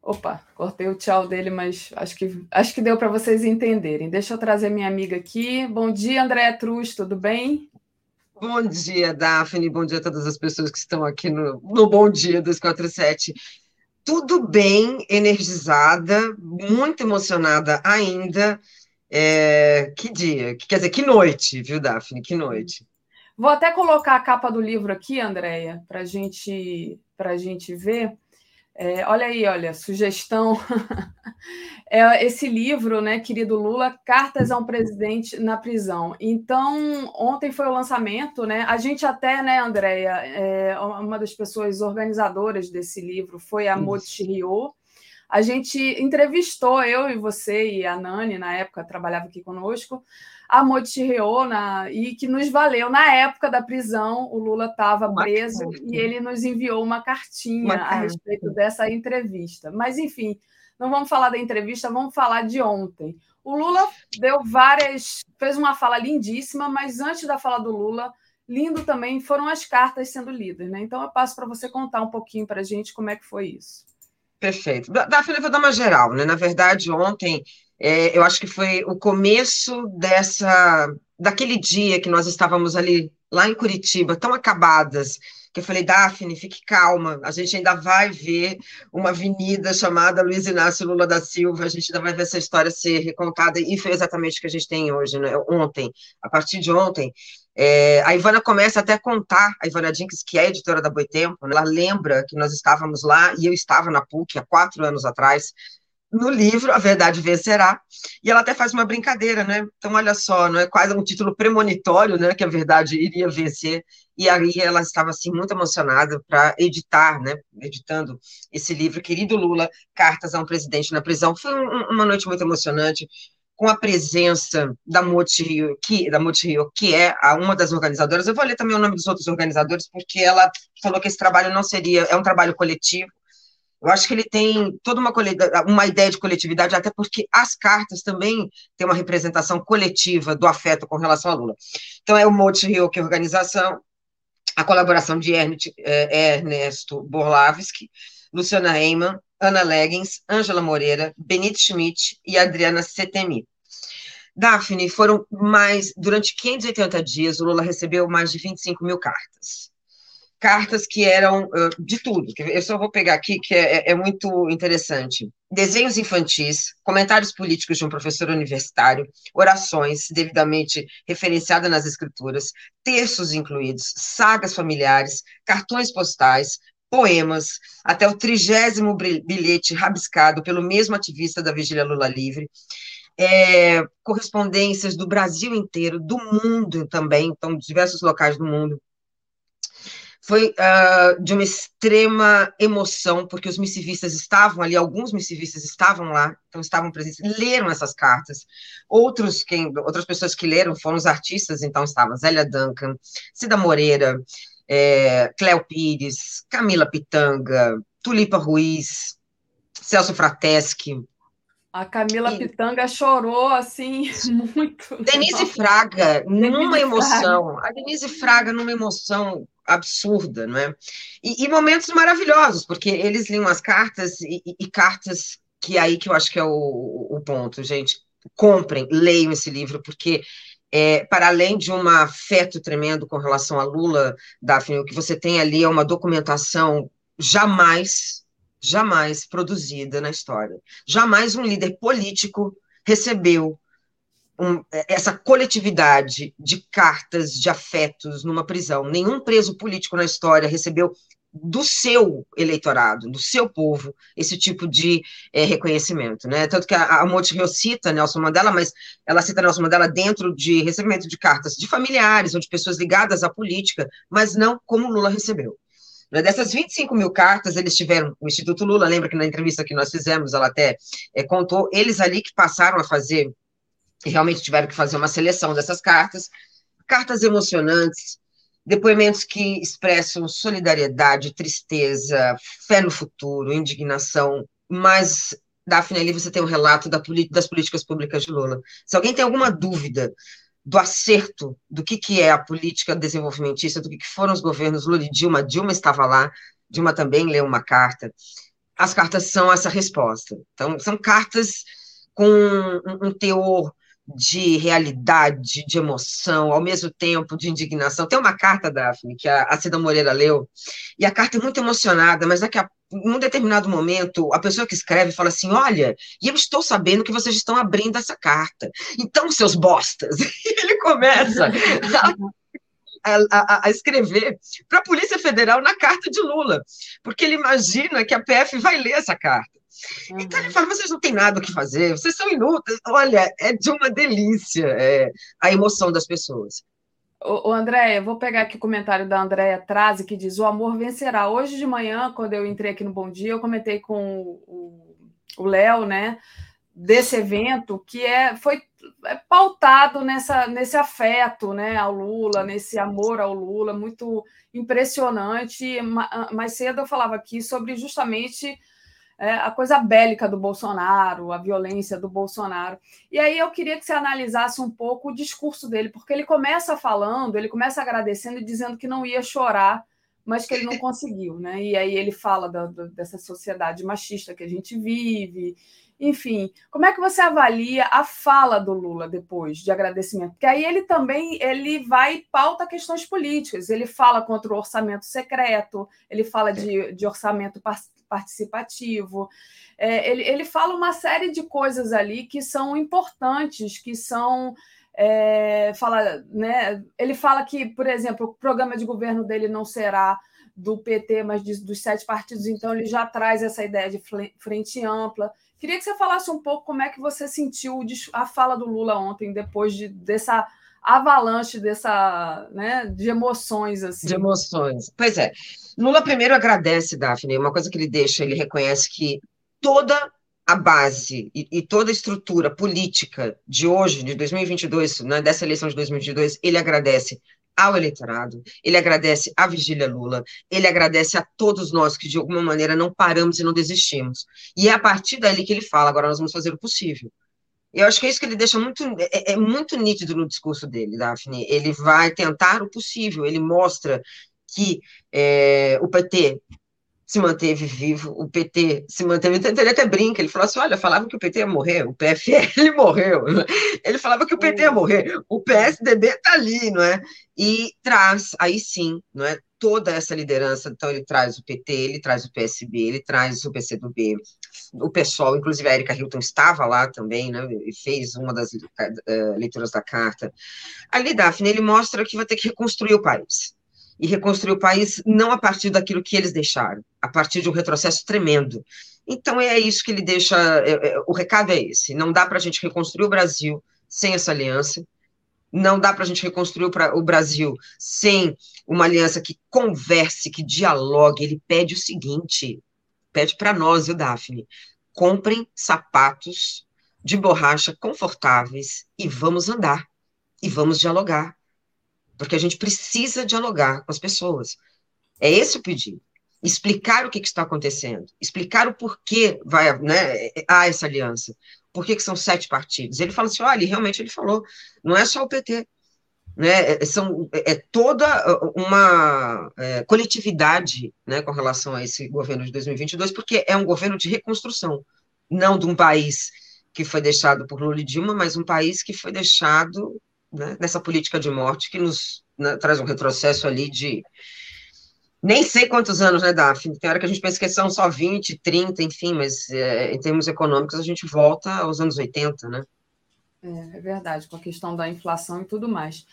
Opa, cortei o tchau dele, mas acho que, acho que deu para vocês entenderem. Deixa eu trazer minha amiga aqui. Bom dia, Andréa Truz, tudo bem? Bom dia, Daphne. Bom dia a todas as pessoas que estão aqui no, no Bom Dia 247. Tudo bem, energizada, muito emocionada ainda. É, que dia, quer dizer, que noite, viu, Daphne? Que noite. Vou até colocar a capa do livro aqui, Andréia, para gente, a gente ver. É, olha aí, olha, sugestão. é esse livro, né, querido Lula, Cartas a um Presidente na Prisão. Então, ontem foi o lançamento, né? A gente até, né, Andréia, é, uma das pessoas organizadoras desse livro foi a Moti Rio. A gente entrevistou, eu e você e a Nani, na época, trabalhava aqui conosco, a Motirreona e que nos valeu na época da prisão. O Lula estava preso e ele nos enviou uma cartinha uma a respeito dessa entrevista. Mas, enfim, não vamos falar da entrevista, vamos falar de ontem. O Lula deu várias, fez uma fala lindíssima, mas antes da fala do Lula, lindo também foram as cartas sendo lidas, né? Então eu passo para você contar um pouquinho para a gente como é que foi isso. Perfeito. Da, da vou dar uma geral, né? Na verdade, ontem é, eu acho que foi o começo dessa daquele dia que nós estávamos ali lá em Curitiba, tão acabadas, que eu falei, Daphne, fique calma, a gente ainda vai ver uma avenida chamada Luiz Inácio Lula da Silva, a gente ainda vai ver essa história ser recontada, e foi exatamente o que a gente tem hoje, né? ontem, a partir de ontem, é, a Ivana começa até a contar, a Ivana Dinks, que é editora da Boitempo, né? ela lembra que nós estávamos lá, e eu estava na PUC há quatro anos atrás, no livro A Verdade Vencerá, e ela até faz uma brincadeira, né? Então, olha só, não é quase um título premonitório, né? Que a verdade iria vencer, e aí ela estava, assim, muito emocionada para editar, né? Editando esse livro, Querido Lula, Cartas a um Presidente na Prisão. Foi um, uma noite muito emocionante, com a presença da Motirio, que, da Motirio, que é a, uma das organizadoras. Eu vou ler também o nome dos outros organizadores, porque ela falou que esse trabalho não seria, é um trabalho coletivo. Eu acho que ele tem toda uma, uma ideia de coletividade, até porque as cartas também têm uma representação coletiva do afeto com relação a Lula. Então, é o Motirio, que é organização, a colaboração de é, Ernesto Borlavski, Luciana Heyman, Ana Leggins, Ângela Moreira, Benito Schmidt e Adriana Setemi. Daphne, foram mais, durante 580 dias, o Lula recebeu mais de 25 mil cartas. Cartas que eram uh, de tudo, eu só vou pegar aqui, que é, é, é muito interessante. Desenhos infantis, comentários políticos de um professor universitário, orações devidamente referenciadas nas escrituras, textos incluídos, sagas familiares, cartões postais, poemas, até o trigésimo bilhete rabiscado pelo mesmo ativista da Vigília Lula Livre, é, correspondências do Brasil inteiro, do mundo também, então, diversos locais do mundo. Foi uh, de uma extrema emoção, porque os missivistas estavam ali, alguns missivistas estavam lá, então estavam presentes, leram essas cartas. Outros, quem, outras pessoas que leram foram os artistas, então estavam Zélia Duncan, Cida Moreira, é, Cléo Pires, Camila Pitanga, Tulipa Ruiz, Celso Frateschi. A Camila e... Pitanga chorou assim muito. Denise Fraga, numa emoção. A Denise Fraga numa emoção absurda, não é? E, e momentos maravilhosos, porque eles liam as cartas e, e, e, cartas que é aí que eu acho que é o, o ponto, gente. Comprem, leiam esse livro, porque é, para além de um afeto tremendo com relação a Lula, Daphne, o que você tem ali é uma documentação jamais, jamais produzida na história. Jamais um líder político recebeu um, essa coletividade de cartas, de afetos numa prisão. Nenhum preso político na história recebeu do seu eleitorado, do seu povo, esse tipo de é, reconhecimento, né? Tanto que a, a Monte cita Nelson Mandela, mas ela cita Nelson Mandela dentro de recebimento de cartas de familiares ou de pessoas ligadas à política, mas não como Lula recebeu. Né, dessas 25 mil cartas, eles tiveram, o Instituto Lula, lembra que na entrevista que nós fizemos, ela até é, contou, eles ali que passaram a fazer, realmente tiveram que fazer uma seleção dessas cartas, cartas emocionantes, depoimentos que expressam solidariedade, tristeza, fé no futuro, indignação, mas, Daphne, ali você tem um relato da, das políticas públicas de Lula. Se alguém tem alguma dúvida do acerto do que, que é a política desenvolvimentista, do que, que foram os governos Lula e Dilma, Dilma estava lá, Dilma também leu uma carta, as cartas são essa resposta. Então, são cartas com um, um teor de realidade, de emoção, ao mesmo tempo de indignação. Tem uma carta, Daphne, que a, Cida Moreira leu, e a carta é muito emocionada, mas daqui a um determinado momento, a pessoa que escreve fala assim: Olha, e eu estou sabendo que vocês estão abrindo essa carta. Então, seus bostas. E ele começa a, a, a, escrever para a Polícia Federal na carta de Lula, porque ele imagina que a PF vai ler essa carta. Uhum. Então ele fala: vocês não têm nada o que fazer, vocês são inúteis. Olha, é de uma delícia é, a emoção das pessoas. O, André, eu vou pegar aqui o comentário da Andréia Trazi, que diz: O amor vencerá. Hoje de manhã, quando eu entrei aqui no Bom Dia, eu comentei com o Léo, né, desse evento, que é, foi é pautado nessa, nesse afeto né, ao Lula, nesse amor ao Lula, muito impressionante. Mais cedo eu falava aqui sobre justamente é, a coisa bélica do Bolsonaro, a violência do Bolsonaro. E aí eu queria que você analisasse um pouco o discurso dele, porque ele começa falando, ele começa agradecendo e dizendo que não ia chorar, mas que ele não conseguiu, né? E aí ele fala da, da, dessa sociedade machista que a gente vive. Enfim, como é que você avalia a fala do Lula depois de agradecimento? Porque aí ele também ele vai e pauta questões políticas. Ele fala contra o orçamento secreto, ele fala de, de orçamento participativo. É, ele, ele fala uma série de coisas ali que são importantes, que são. É, fala, né, ele fala que, por exemplo, o programa de governo dele não será do PT, mas de, dos sete partidos, então ele já traz essa ideia de frente ampla. Queria que você falasse um pouco como é que você sentiu a fala do Lula ontem, depois de, dessa avalanche dessa, né, de emoções assim. De emoções. Pois é. Lula primeiro agradece, Daphne, uma coisa que ele deixa, ele reconhece que toda a base e, e, toda a estrutura política de hoje, de 2022, né, dessa eleição de 2022, ele agradece ao eleitorado, ele agradece à Vigília Lula, ele agradece a todos nós que, de alguma maneira, não paramos e não desistimos. E é a partir dali que ele fala: agora nós vamos fazer o possível. Eu acho que é isso que ele deixa muito, é, é muito nítido no discurso dele, Daphne. Ele vai tentar o possível, ele mostra que é, o PT se manteve vivo, o PT se manteve, ele até brinca, ele falou assim, olha, falava que o PT ia morrer, o PFL morreu, ele falava que o PT ia morrer, o PSDB está ali, não é? E traz, aí sim, não é? Toda essa liderança, então ele traz o PT, ele traz o PSB, ele traz o PCdoB, o pessoal, inclusive a Erika Hilton estava lá também, né, e fez uma das uh, leituras da carta. Ali, Daphne, ele mostra que vai ter que reconstruir o país, e reconstruir o país não a partir daquilo que eles deixaram, a partir de um retrocesso tremendo. Então é isso que ele deixa, é, é, o recado é esse, não dá para a gente reconstruir o Brasil sem essa aliança, não dá para a gente reconstruir o Brasil sem uma aliança que converse, que dialogue. Ele pede o seguinte: pede para nós, o Daphne, comprem sapatos de borracha confortáveis e vamos andar, e vamos dialogar porque a gente precisa dialogar com as pessoas. É esse o pedido. Explicar o que, que está acontecendo, explicar o porquê vai, né, há essa aliança, por que, são sete partidos. Ele fala assim: olha, realmente ele falou, não é só o PT, né, é, são, é, é toda uma é, coletividade né, com relação a esse governo de 2022, porque é um governo de reconstrução, não de um país que foi deixado por Lula e Dilma, mas um país que foi deixado né, nessa política de morte que nos né, traz um retrocesso ali de nem sei quantos anos, né, Daphne? Tem hora que a gente pensa que são só 20, 30, enfim, mas é, em termos econômicos a gente volta aos anos 80, né? É, é verdade, com a questão da inflação e tudo mais.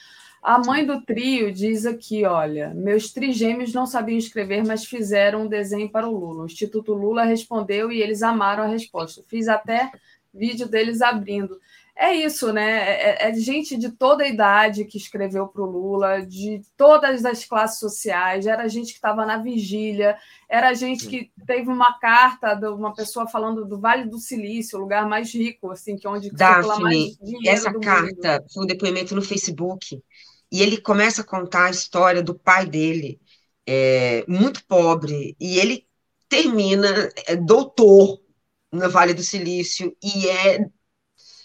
A mãe do trio diz aqui: olha, meus trigêmeos não sabiam escrever, mas fizeram um desenho para o Lula. O Instituto Lula respondeu e eles amaram a resposta. Fiz até vídeo deles abrindo é isso, né? É, é, é gente de toda a idade que escreveu para o Lula, de todas as classes sociais, era gente que estava na vigília, era gente que teve uma carta de uma pessoa falando do Vale do Silício, o lugar mais rico, assim, que é onde Daphne, essa carta mundo. foi um depoimento no Facebook, e ele começa a contar a história do pai dele, é, muito pobre, e ele termina é, doutor no Vale do Silício, e é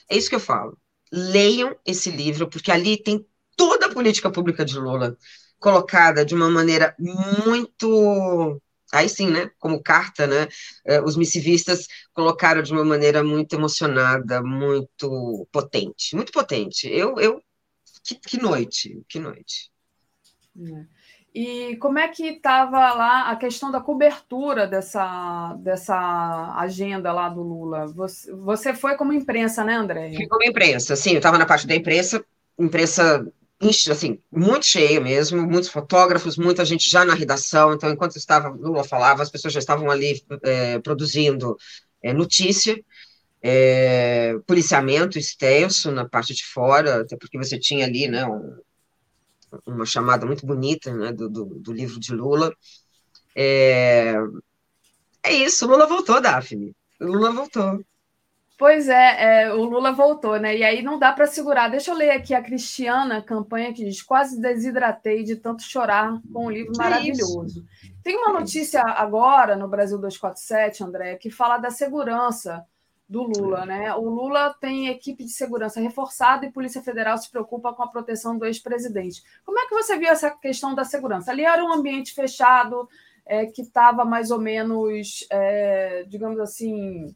é isso que eu falo. Leiam esse livro, porque ali tem toda a política pública de Lula colocada de uma maneira muito aí sim, né, como carta, né, eh, os missivistas colocaram de uma maneira muito emocionada, muito potente, muito potente. Eu, eu, que, que noite, que noite. É. E como é que estava lá a questão da cobertura dessa, dessa agenda lá do Lula? Você, você foi como imprensa, né, André? Fui como imprensa, sim. Eu estava na parte da imprensa, imprensa assim, muito cheia mesmo, muitos fotógrafos, muita gente já na redação. Então, enquanto estava Lula falava, as pessoas já estavam ali é, produzindo é, notícia. É, policiamento extenso na parte de fora, até porque você tinha ali né, um, uma chamada muito bonita né, do, do, do livro de Lula. É, é isso, Lula voltou, Daphne. Lula voltou. Pois é, é, o Lula voltou, né? E aí não dá para segurar. Deixa eu ler aqui a Cristiana, campanha que diz: quase desidratei de tanto chorar com um livro maravilhoso. É Tem uma notícia agora no Brasil 247, André, que fala da segurança do Lula, né? O Lula tem equipe de segurança reforçada e Polícia Federal se preocupa com a proteção do ex-presidente. Como é que você viu essa questão da segurança? Ali era um ambiente fechado, é, que estava mais ou menos, é, digamos assim,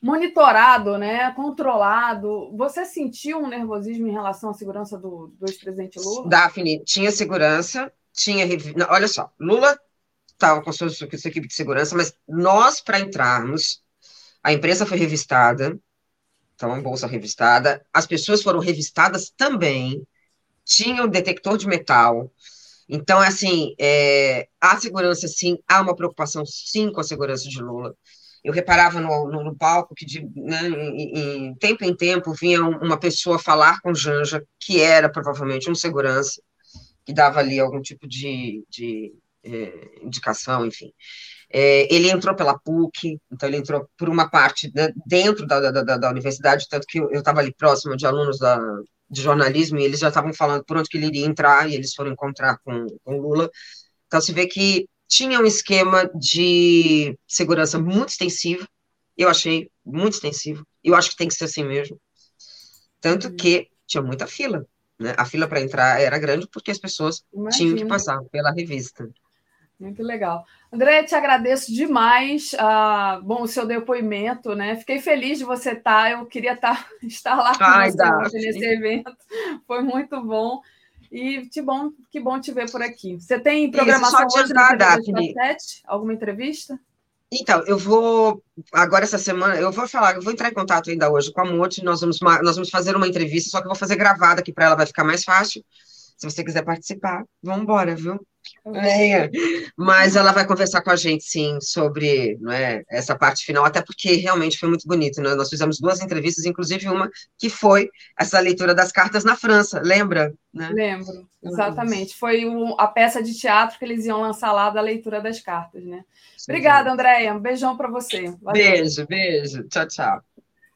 monitorado, né? Controlado. Você sentiu um nervosismo em relação à segurança do, do ex-presidente Lula? Daphne, tinha segurança, tinha. Olha só, Lula estava com sua, com sua equipe de segurança, mas nós, para entrarmos, a imprensa foi revistada, então, bolsa revistada, as pessoas foram revistadas também, tinham detector de metal. Então, assim, é, há segurança, sim, há uma preocupação, sim, com a segurança de Lula. Eu reparava no, no, no palco que, de né, em, em, tempo em tempo, vinha uma pessoa falar com Janja, que era provavelmente um segurança, que dava ali algum tipo de, de é, indicação, enfim. É, ele entrou pela PUC, então ele entrou por uma parte dentro da, da, da, universidade, tanto que eu estava ali próximo de alunos da, de jornalismo e eles já estavam falando por onde que ele iria entrar e eles foram encontrar com, com Lula. Então se vê que tinha um esquema de segurança muito extensivo, eu achei muito extensivo, eu acho que tem que ser assim mesmo. Tanto uhum. que tinha muita fila, né? A fila para entrar era grande porque as pessoas Imagina. tinham que passar pela revista. Muito legal. André, te agradeço demais uh, bom, o seu depoimento, né? Fiquei feliz de você estar. Eu queria estar, estar lá com Ai, você nesse evento. Foi muito bom. E que bom, que bom te ver por aqui. Você tem programação Isso, hoje na TV Alguma entrevista? Então, eu vou agora essa semana, eu vou falar, eu vou entrar em contato ainda hoje com a Monte, nós vamos nós vamos fazer uma entrevista, só que eu vou fazer gravada aqui para ela vai ficar mais fácil. Se você quiser participar, vamos embora, viu? É, mas ela vai conversar com a gente, sim, sobre não é, essa parte final, até porque realmente foi muito bonito. Né? Nós fizemos duas entrevistas, inclusive uma que foi essa leitura das cartas na França, lembra? Né? Lembro, exatamente. Foi o, a peça de teatro que eles iam lançar lá da leitura das cartas, né? Obrigada, Andréia. Um beijão para você. Valeu. Beijo, beijo. Tchau, tchau.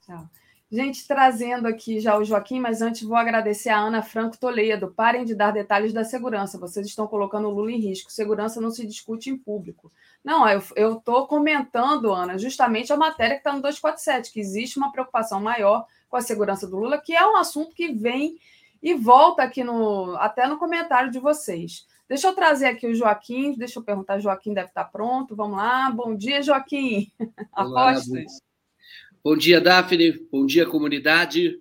Tchau. Gente, trazendo aqui já o Joaquim, mas antes vou agradecer a Ana Franco Toledo. Parem de dar detalhes da segurança. Vocês estão colocando o Lula em risco. Segurança não se discute em público. Não, eu estou comentando, Ana, justamente a matéria que está no 247, que existe uma preocupação maior com a segurança do Lula, que é um assunto que vem e volta aqui no até no comentário de vocês. Deixa eu trazer aqui o Joaquim, deixa eu perguntar, Joaquim deve estar pronto. Vamos lá. Bom dia, Joaquim. Olá, Apostas. Bom dia, Daphne. Bom dia, comunidade.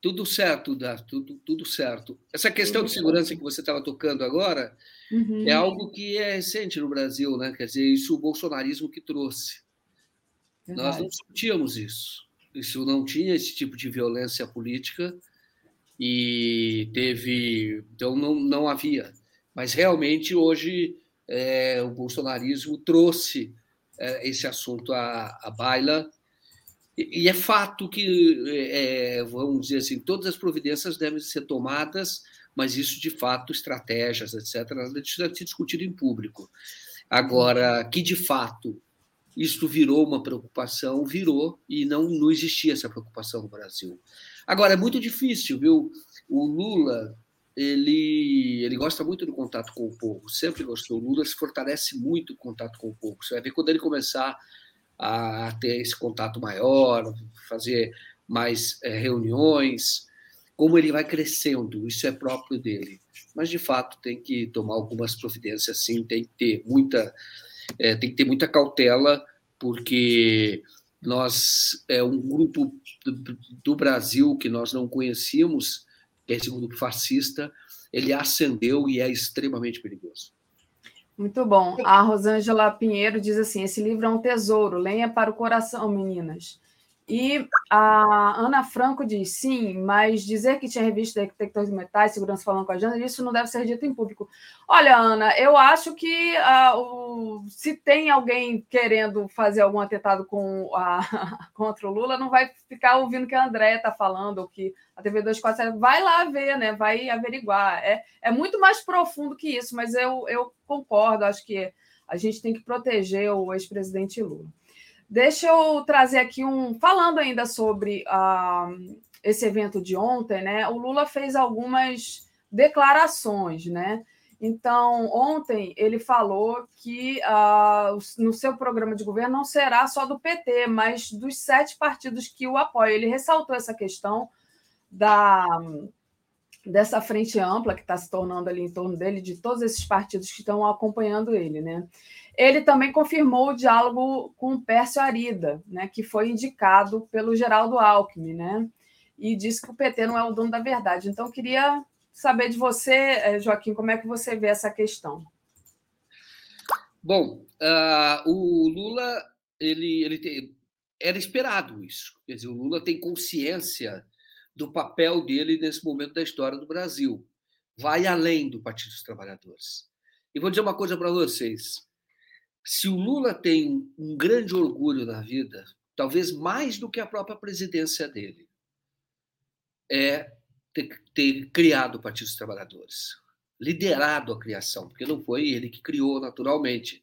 Tudo certo, Daphne, tudo, tudo certo. Essa questão de segurança que você estava tocando agora uhum. é algo que é recente no Brasil, né? Quer dizer, isso o bolsonarismo que trouxe. Verdade. Nós não discutíamos isso. Isso não tinha esse tipo de violência política e teve. Então, não, não havia. Mas realmente, hoje, é, o bolsonarismo trouxe é, esse assunto à, à baila e é fato que, é, vamos dizer assim, todas as providências devem ser tomadas, mas isso, de fato, estratégias, etc., deve ser discutido em público. Agora, que de fato isto virou uma preocupação, virou, e não, não existia essa preocupação no Brasil. Agora, é muito difícil, viu? O Lula, ele, ele gosta muito do contato com o povo, sempre gostou. O Lula se fortalece muito o contato com o povo. Você vai ver quando ele começar a ter esse contato maior, fazer mais é, reuniões, como ele vai crescendo, isso é próprio dele. Mas de fato tem que tomar algumas providências, sim, tem que ter muita, é, tem que ter muita cautela, porque nós é um grupo do, do Brasil que nós não conhecíamos, que é esse grupo fascista, ele ascendeu e é extremamente perigoso. Muito bom. A Rosângela Pinheiro diz assim: esse livro é um tesouro, lenha para o coração, meninas. E a Ana Franco diz: sim, mas dizer que tinha revista detectores de metais, segurança falando com a Jana, isso não deve ser dito em público. Olha, Ana, eu acho que uh, o, se tem alguém querendo fazer algum atentado com a, contra o Lula, não vai ficar ouvindo o que a Andréia está falando, ou que a TV 247 vai lá ver, né? vai averiguar. É, é muito mais profundo que isso, mas eu, eu concordo, acho que a gente tem que proteger o ex-presidente Lula. Deixa eu trazer aqui um. Falando ainda sobre uh, esse evento de ontem, né? O Lula fez algumas declarações, né? Então, ontem ele falou que uh, no seu programa de governo não será só do PT, mas dos sete partidos que o apoiam. Ele ressaltou essa questão da, dessa frente ampla que está se tornando ali em torno dele, de todos esses partidos que estão acompanhando ele, né? Ele também confirmou o diálogo com o Pércio Arida, né, que foi indicado pelo Geraldo Alckmin, né, e disse que o PT não é o dono da verdade. Então, queria saber de você, eh, Joaquim, como é que você vê essa questão. Bom, uh, o Lula, ele, ele tem, era esperado isso. Quer dizer, o Lula tem consciência do papel dele nesse momento da história do Brasil. Vai além do Partido dos Trabalhadores. E vou dizer uma coisa para vocês: se o Lula tem um grande orgulho na vida, talvez mais do que a própria presidência dele, é ter, ter criado o Partido dos Trabalhadores, liderado a criação, porque não foi ele que criou naturalmente.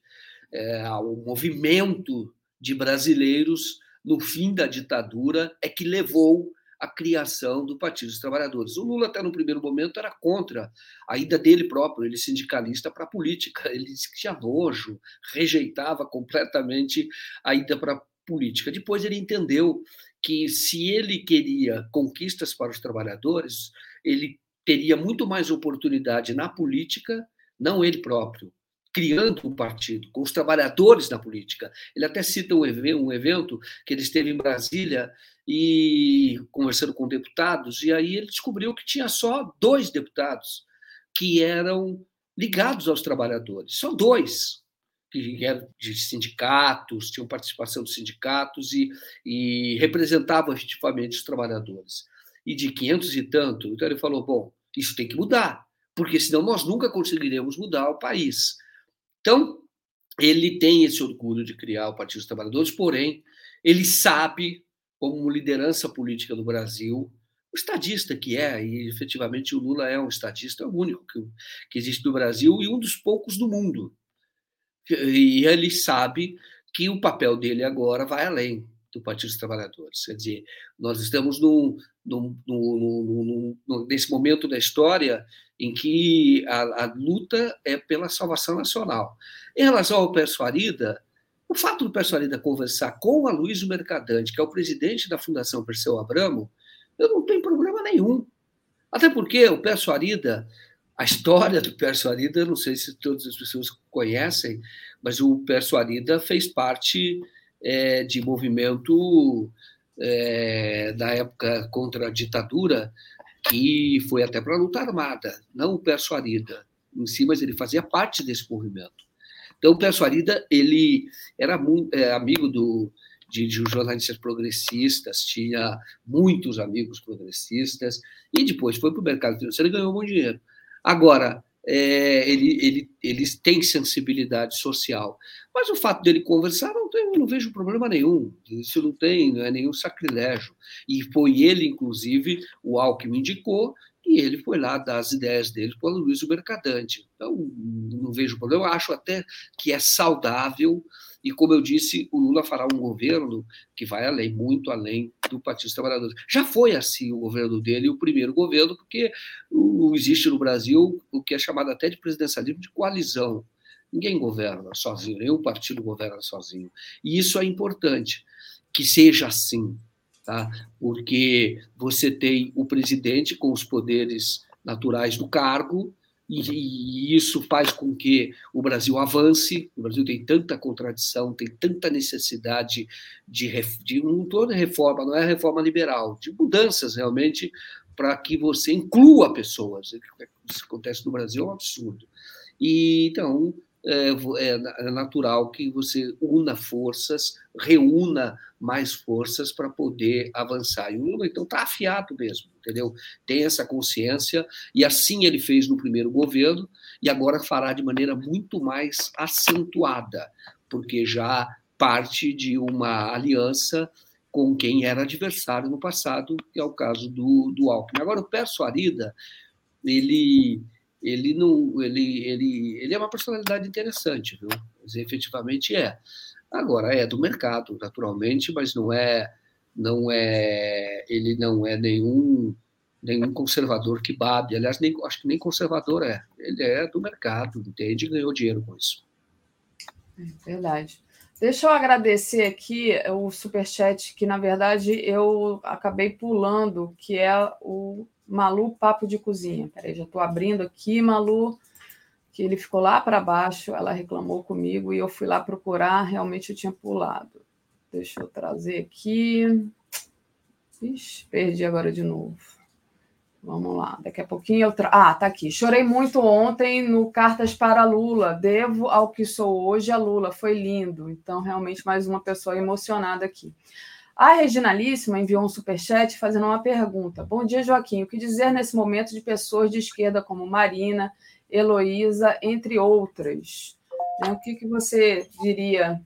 é, o movimento de brasileiros no fim da ditadura é que levou à criação do Partido dos Trabalhadores. O Lula, até no primeiro momento, era contra a ida dele próprio, ele sindicalista, para a política. Ele disse que tinha nojo, rejeitava completamente a ida para a política. Depois ele entendeu que se ele queria conquistas para os trabalhadores, ele teria muito mais oportunidade na política, não ele próprio, criando um partido, com os trabalhadores na política. Ele até cita um evento que ele esteve em Brasília e conversando com deputados, e aí ele descobriu que tinha só dois deputados que eram ligados aos trabalhadores, só dois que eram de sindicatos, tinham participação dos sindicatos e, e representavam efetivamente os trabalhadores. E de 500 e tanto, então ele falou: bom, isso tem que mudar, porque senão nós nunca conseguiremos mudar o país. Então, ele tem esse orgulho de criar o Partido dos Trabalhadores, porém, ele sabe, como liderança política do Brasil, o estadista que é, e efetivamente o Lula é um estadista, é o único que, que existe no Brasil e um dos poucos do mundo. E ele sabe que o papel dele agora vai além do Partido dos Trabalhadores. Quer dizer, nós estamos num, num, num, nesse momento da história em que a, a, luta é pela salvação nacional. Em relação ao Persuarida, o fato do Persuarida conversar com a Luiz Mercadante, que é o presidente da Fundação Perseu Abramo, eu não tenho problema nenhum. Até porque o Persuarida, a história do Persuarida, não sei se todas as pessoas conhecem, mas o Persuarida fez parte é, de movimento é, da época contra a ditadura, que foi até para a luta armada, não o Persuarida em si, mas ele fazia parte desse movimento. Então, o Persuarida ele era muito, é, amigo do, de, de, jornalistas progressistas, tinha muitos amigos progressistas, e depois foi para o mercado financeiro e ganhou muito dinheiro. Agora, é, ele, ele, ele tem sensibilidade social. Mas o fato dele conversar, não, tem, não vejo problema nenhum. Isso não tem, não é nenhum sacrilégio. E foi ele, inclusive, o Alckmin indicou, e ele foi lá dar as ideias dele para o Luiz Mercadante. Então, não vejo problema. Eu acho até que é saudável e, como eu disse, o Lula fará um governo que vai além, muito além do Partido dos Trabalhadores. Já foi assim o governo dele, o primeiro governo, porque existe no Brasil o que é chamado até de presidencialismo de coalizão. Ninguém governa sozinho, nenhum partido governa sozinho. E isso é importante, que seja assim, tá? porque você tem o presidente com os poderes naturais do cargo, e, isso faz com que o Brasil avance. O Brasil tem tanta contradição, tem tanta necessidade de, de não toda reforma, não é reforma liberal, de mudanças realmente para que você inclua pessoas. Isso acontece no Brasil é um absurdo. E então é, é, é natural que você una forças, reúna mais forças para poder avançar. E o Lula, então, está afiado mesmo, entendeu? Tem essa consciência, e assim ele fez no primeiro governo, e agora fará de maneira muito mais acentuada, porque já parte de uma aliança com quem era adversário no passado, que é o caso do, do Alckmin. Agora, o Arida, ele ele não ele, ele, ele é uma personalidade interessante, viu? Mas, efetivamente é. Agora é do mercado, naturalmente, mas não é não é ele não é nenhum nenhum conservador que babe. Aliás, nem, acho que nem conservador é. Ele é do mercado, entende? E ganhou dinheiro com isso. É verdade. Deixa eu agradecer aqui o superchat, que na verdade eu acabei pulando, que é o Malu Papo de Cozinha. Peraí, já estou abrindo aqui, Malu, que ele ficou lá para baixo, ela reclamou comigo e eu fui lá procurar, realmente eu tinha pulado. Deixa eu trazer aqui. Ixi, perdi agora de novo. Vamos lá, daqui a pouquinho eu tra... Ah, tá aqui. Chorei muito ontem no Cartas para Lula. Devo ao que sou hoje a Lula. Foi lindo. Então, realmente, mais uma pessoa emocionada aqui. A Reginalíssima enviou um superchat fazendo uma pergunta. Bom dia, Joaquim. O que dizer nesse momento de pessoas de esquerda como Marina, Heloísa, entre outras? Né, o que, você diria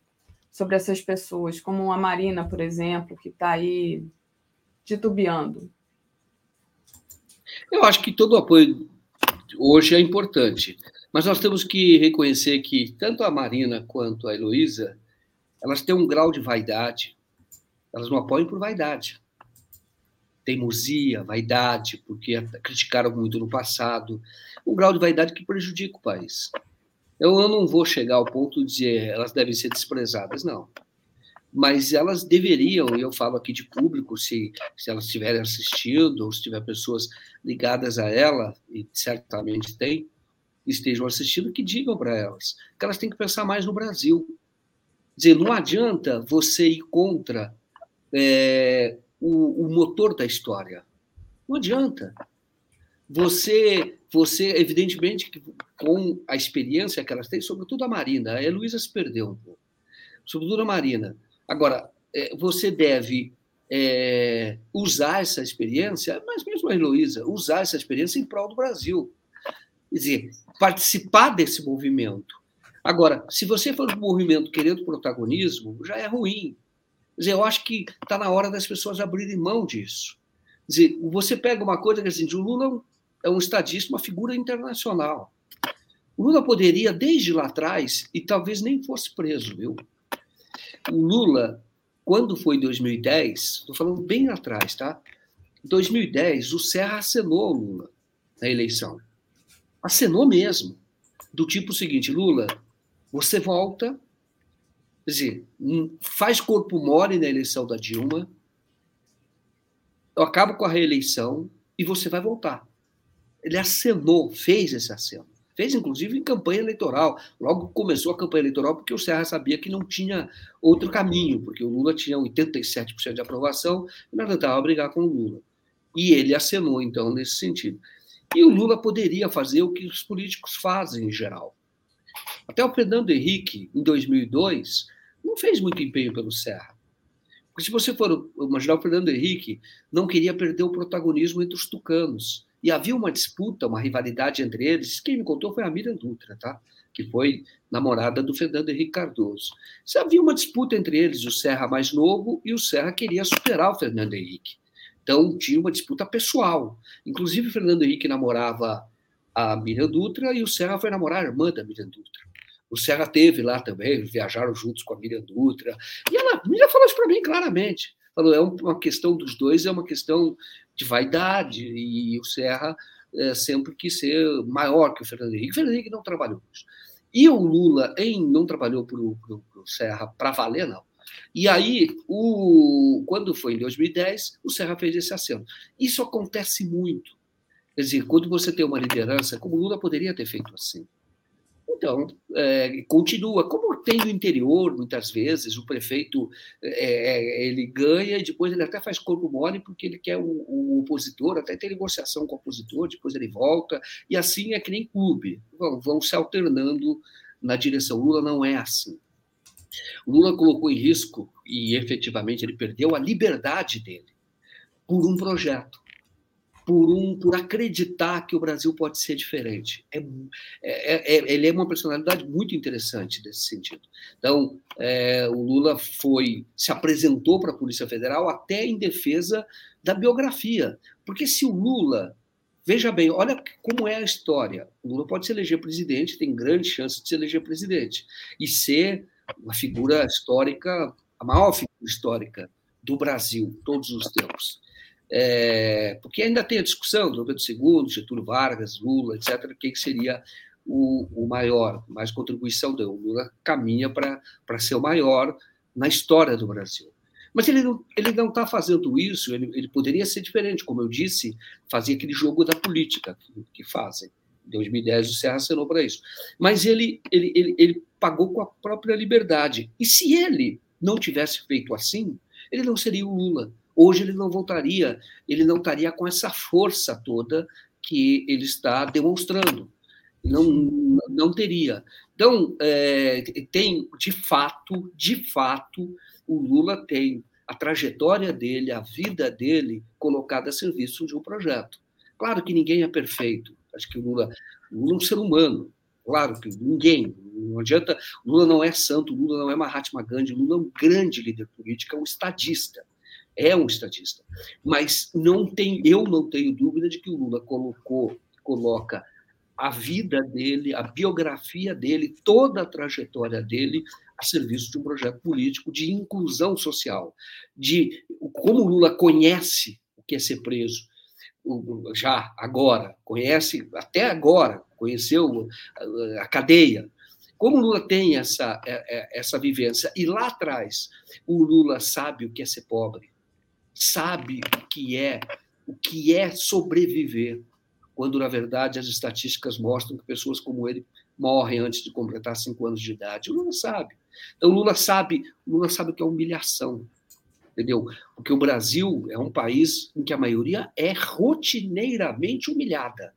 sobre essas pessoas, como a Marina, por exemplo, que está aí titubeando? Eu acho que todo apoio hoje é importante. Mas nós temos que reconhecer que tanto a Marina quanto a Heloísa, elas têm um grau de vaidade. Elas não apoiam por vaidade. Teimosia, vaidade, porque criticaram muito no passado. Um grau de vaidade que prejudica o país. Eu, eu não vou chegar ao ponto de dizer elas devem ser desprezadas, não mas elas deveriam, e eu falo aqui de público, se, se elas estiverem assistindo, ou se tiver pessoas ligadas a ela, e certamente tem, estejam assistindo, que digam para elas que elas têm que pensar mais no Brasil. Quer dizer, não adianta você ir contra é, o, o motor da história. Não adianta. Você, você, evidentemente, com a experiência que elas têm, sobretudo a Marina, a Heloísa se perdeu um pouco, sobretudo a Marina, Agora, é, você deve é, usar essa experiência, mas mesmo a Heloísa, usar essa experiência em prol do Brasil. Quer dizer, participar desse movimento. Agora, se você for um movimento querendo protagonismo, já é ruim. Dizer, eu acho que está na hora das pessoas abrirem mão disso. Dizer, você pega uma coisa que assim, o Lula é um estadista, uma figura internacional. O Lula poderia, desde lá atrás, e talvez nem fosse preso, viu? O Lula, quando foi em 2010, estou falando bem atrás, tá? Em 2010, o Serra acenou ao Lula na eleição. Acenou mesmo. Do tipo seguinte: Lula, você volta, quer dizer, faz corpo mole na eleição da Dilma, eu acabo com a reeleição e você vai voltar. Ele acenou, fez esse aceno. Fez, inclusive, em campanha eleitoral. Logo começou a campanha eleitoral, porque o Serra sabia que não tinha outro caminho, porque o Lula tinha 87% de aprovação e não adiantava brigar com o Lula. E ele acenou, então, nesse sentido. E o Lula poderia fazer o que os políticos fazem em geral. Até o Fernando Henrique, em 2002, não fez muito empenho pelo Serra. Porque se você for imaginar, o Fernando Henrique não queria perder o protagonismo entre os tucanos. E havia uma disputa, uma rivalidade entre eles. Quem me contou foi a Miriam Dutra, tá? que foi namorada do Fernando Henrique Cardoso. Se havia uma disputa entre eles, o Serra mais novo e o Serra queria superar o Fernando Henrique. Então tinha uma disputa pessoal. Inclusive o Fernando Henrique namorava a Miriam Dutra e o Serra foi namorar a irmã da Miriam Dutra. O Serra teve lá também, viajaram juntos com a Miriam Dutra. E ela, a Miriam falou isso para mim claramente. Falou, é uma questão dos dois, é uma questão de vaidade, e o Serra é, sempre quis ser maior que o Fernando Henrique. O Fernando Henrique não trabalhou isso. E o Lula em, não trabalhou para o Serra para valer, não. E aí, o, quando foi em 2010, o Serra fez esse aceno. Isso acontece muito. Quer dizer, quando você tem uma liderança, como Lula poderia ter feito assim. Então, é, continua. Como tem no interior, muitas vezes, o prefeito é, é, ele ganha e depois ele até faz corpo mole porque ele quer o, opositor, até tem negociação com o opositor, depois ele volta, e assim é que nem clube. Vão, vão se alternando na direção. Lula não é assim. Lula colocou em risco, e efetivamente ele perdeu a liberdade dele, por um projeto por um por acreditar que o Brasil pode ser diferente. É, é, é, ele é uma personalidade muito interessante nesse sentido. Então, é, o Lula foi se apresentou para a Polícia Federal até em defesa da biografia, porque se o Lula Veja bem, olha como é a história. O Lula pode se eleger presidente, tem grande chance de se eleger presidente e ser uma figura histórica, a maior figura histórica do Brasil, todos os tempos. É, porque ainda tem a discussão do Pedro II, Getúlio Vargas, Lula, etc., quem seria o, o maior, mais contribuição deu. O Lula caminha para ser o maior na história do Brasil. Mas ele não está ele não tá fazendo isso, ele, ele poderia ser diferente, como eu disse, fazer aquele jogo da política que, que fazem. Em 2010 o Serra assinou para isso. Mas ele, ele, ele, ele pagou com a própria liberdade. E se ele não tivesse feito assim, ele não seria o Lula hoje ele não voltaria, ele não estaria com essa força toda que ele está demonstrando. Não, não teria. Então, é, tem, de fato, de fato, o Lula tem a trajetória dele, a vida dele colocada a serviço de um projeto. Claro que ninguém é perfeito. Acho que o Lula, o Lula é um ser humano. Claro que ninguém. Não adianta. Lula não é santo, Lula não é Mahatma Gandhi, Lula é um grande líder político, é um estadista é um estatista. Mas não tem, eu não tenho dúvida de que o Lula colocou, coloca a vida dele, a biografia dele, toda a trajetória dele a serviço de um projeto político de inclusão social, de como o Lula conhece o que é ser preso, já agora, conhece até agora, conheceu a cadeia. Como o Lula tem essa, é, é, essa vivência, e lá atrás o Lula sabe o que é ser pobre, sabe o que é o que é sobreviver, quando na verdade as estatísticas mostram que pessoas como ele morrem antes de completar cinco anos de idade. O Lula sabe. Então Lula sabe, Lula sabe o que é humilhação, entendeu? Porque o Brasil é um país em que a maioria é rotineiramente humilhada.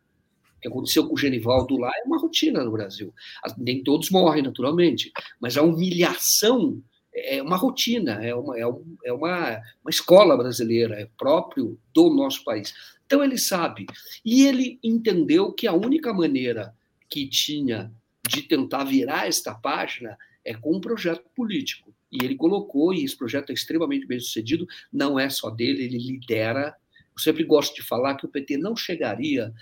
O que aconteceu com o Genivaldo lá é uma rotina no Brasil. Nem todos morrem, naturalmente, mas a humilhação é uma rotina, é uma, é, uma, é uma, uma escola brasileira, é próprio do nosso país. Então ele sabe. E ele entendeu que a única maneira que tinha de tentar virar esta página é com um projeto político. E ele colocou, e esse projeto é extremamente bem sucedido, não é só dele, ele lidera. Eu sempre gosto de falar que o PT não chegaria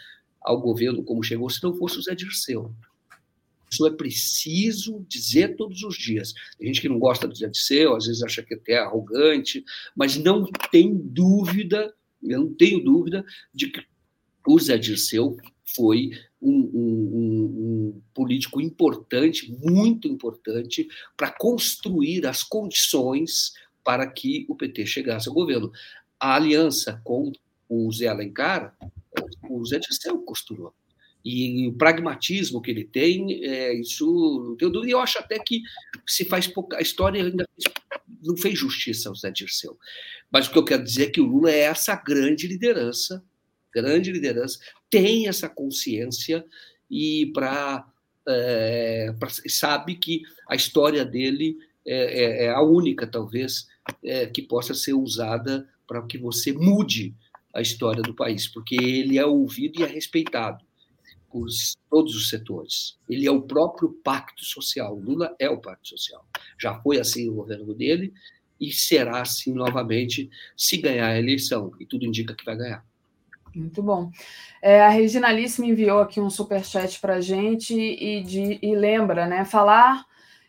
ao governo como chegou se não fosse o Zé Dirceu. Isso é preciso dizer todos os dias. Tem gente que não gosta do Zé Dirceu, às vezes acha que é até arrogante, mas não tem dúvida, eu não tenho dúvida de que o Zé Dirceu foi um, um, um, político importante, muito importante, para construir as condições para que o PT chegasse ao governo. A aliança com o Zé Alencar, o Zé Dirceu costurou. E o pragmatismo que ele tem, é, isso eu, eu acho até que se faz pouca. A história ainda não fez justiça ao Zé Dirceu. Mas o que eu quero dizer é que o Lula é essa grande liderança grande liderança, tem essa consciência e para é, sabe que a história dele é, é, é a única, talvez, é, que possa ser usada para que você mude a história do país, porque ele é ouvido e é respeitado por todos os setores. Ele é o próprio pacto social. Lula é o pacto social. Já foi assim o governo dele e será assim novamente se ganhar a eleição. E tudo indica que vai ganhar. Muito bom. É, a Regina Alice me enviou aqui um superchat para a gente e, de, e lembra, né? Falar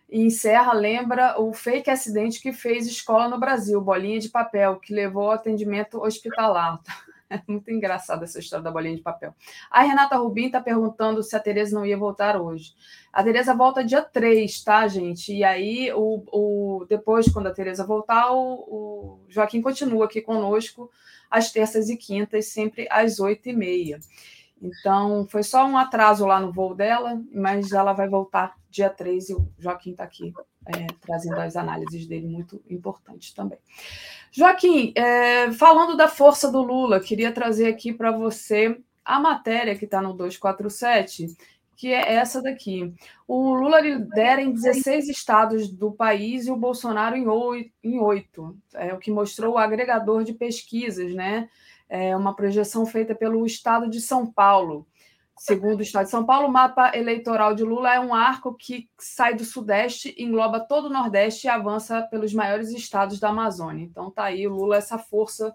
e encerra, lembra o fake acidente que fez escola no Brasil, bolinha de papel, que levou ao atendimento hospitalar. É muito engraçada essa história da bolinha de papel. A Renata Rubim está perguntando se a Tereza não ia voltar hoje. A Tereza volta dia 3, tá, gente? E aí, o, o depois, quando a Tereza voltar, o, o Joaquim continua aqui conosco às terças e quintas, sempre às oito e meia. Então, foi só um atraso lá no voo dela, mas ela vai voltar dia 3 e o Joaquim está aqui é, trazendo as análises dele, muito importantes também. Joaquim, é, falando da força do Lula, queria trazer aqui para você a matéria que está no 247, que é essa daqui. O Lula lidera em 16 estados do país e o Bolsonaro em oito. É o que mostrou o agregador de pesquisas, né? É uma projeção feita pelo Estado de São Paulo. Segundo o Estado de São Paulo, o mapa eleitoral de Lula é um arco que sai do Sudeste, engloba todo o Nordeste e avança pelos maiores estados da Amazônia. Então tá aí o Lula, essa força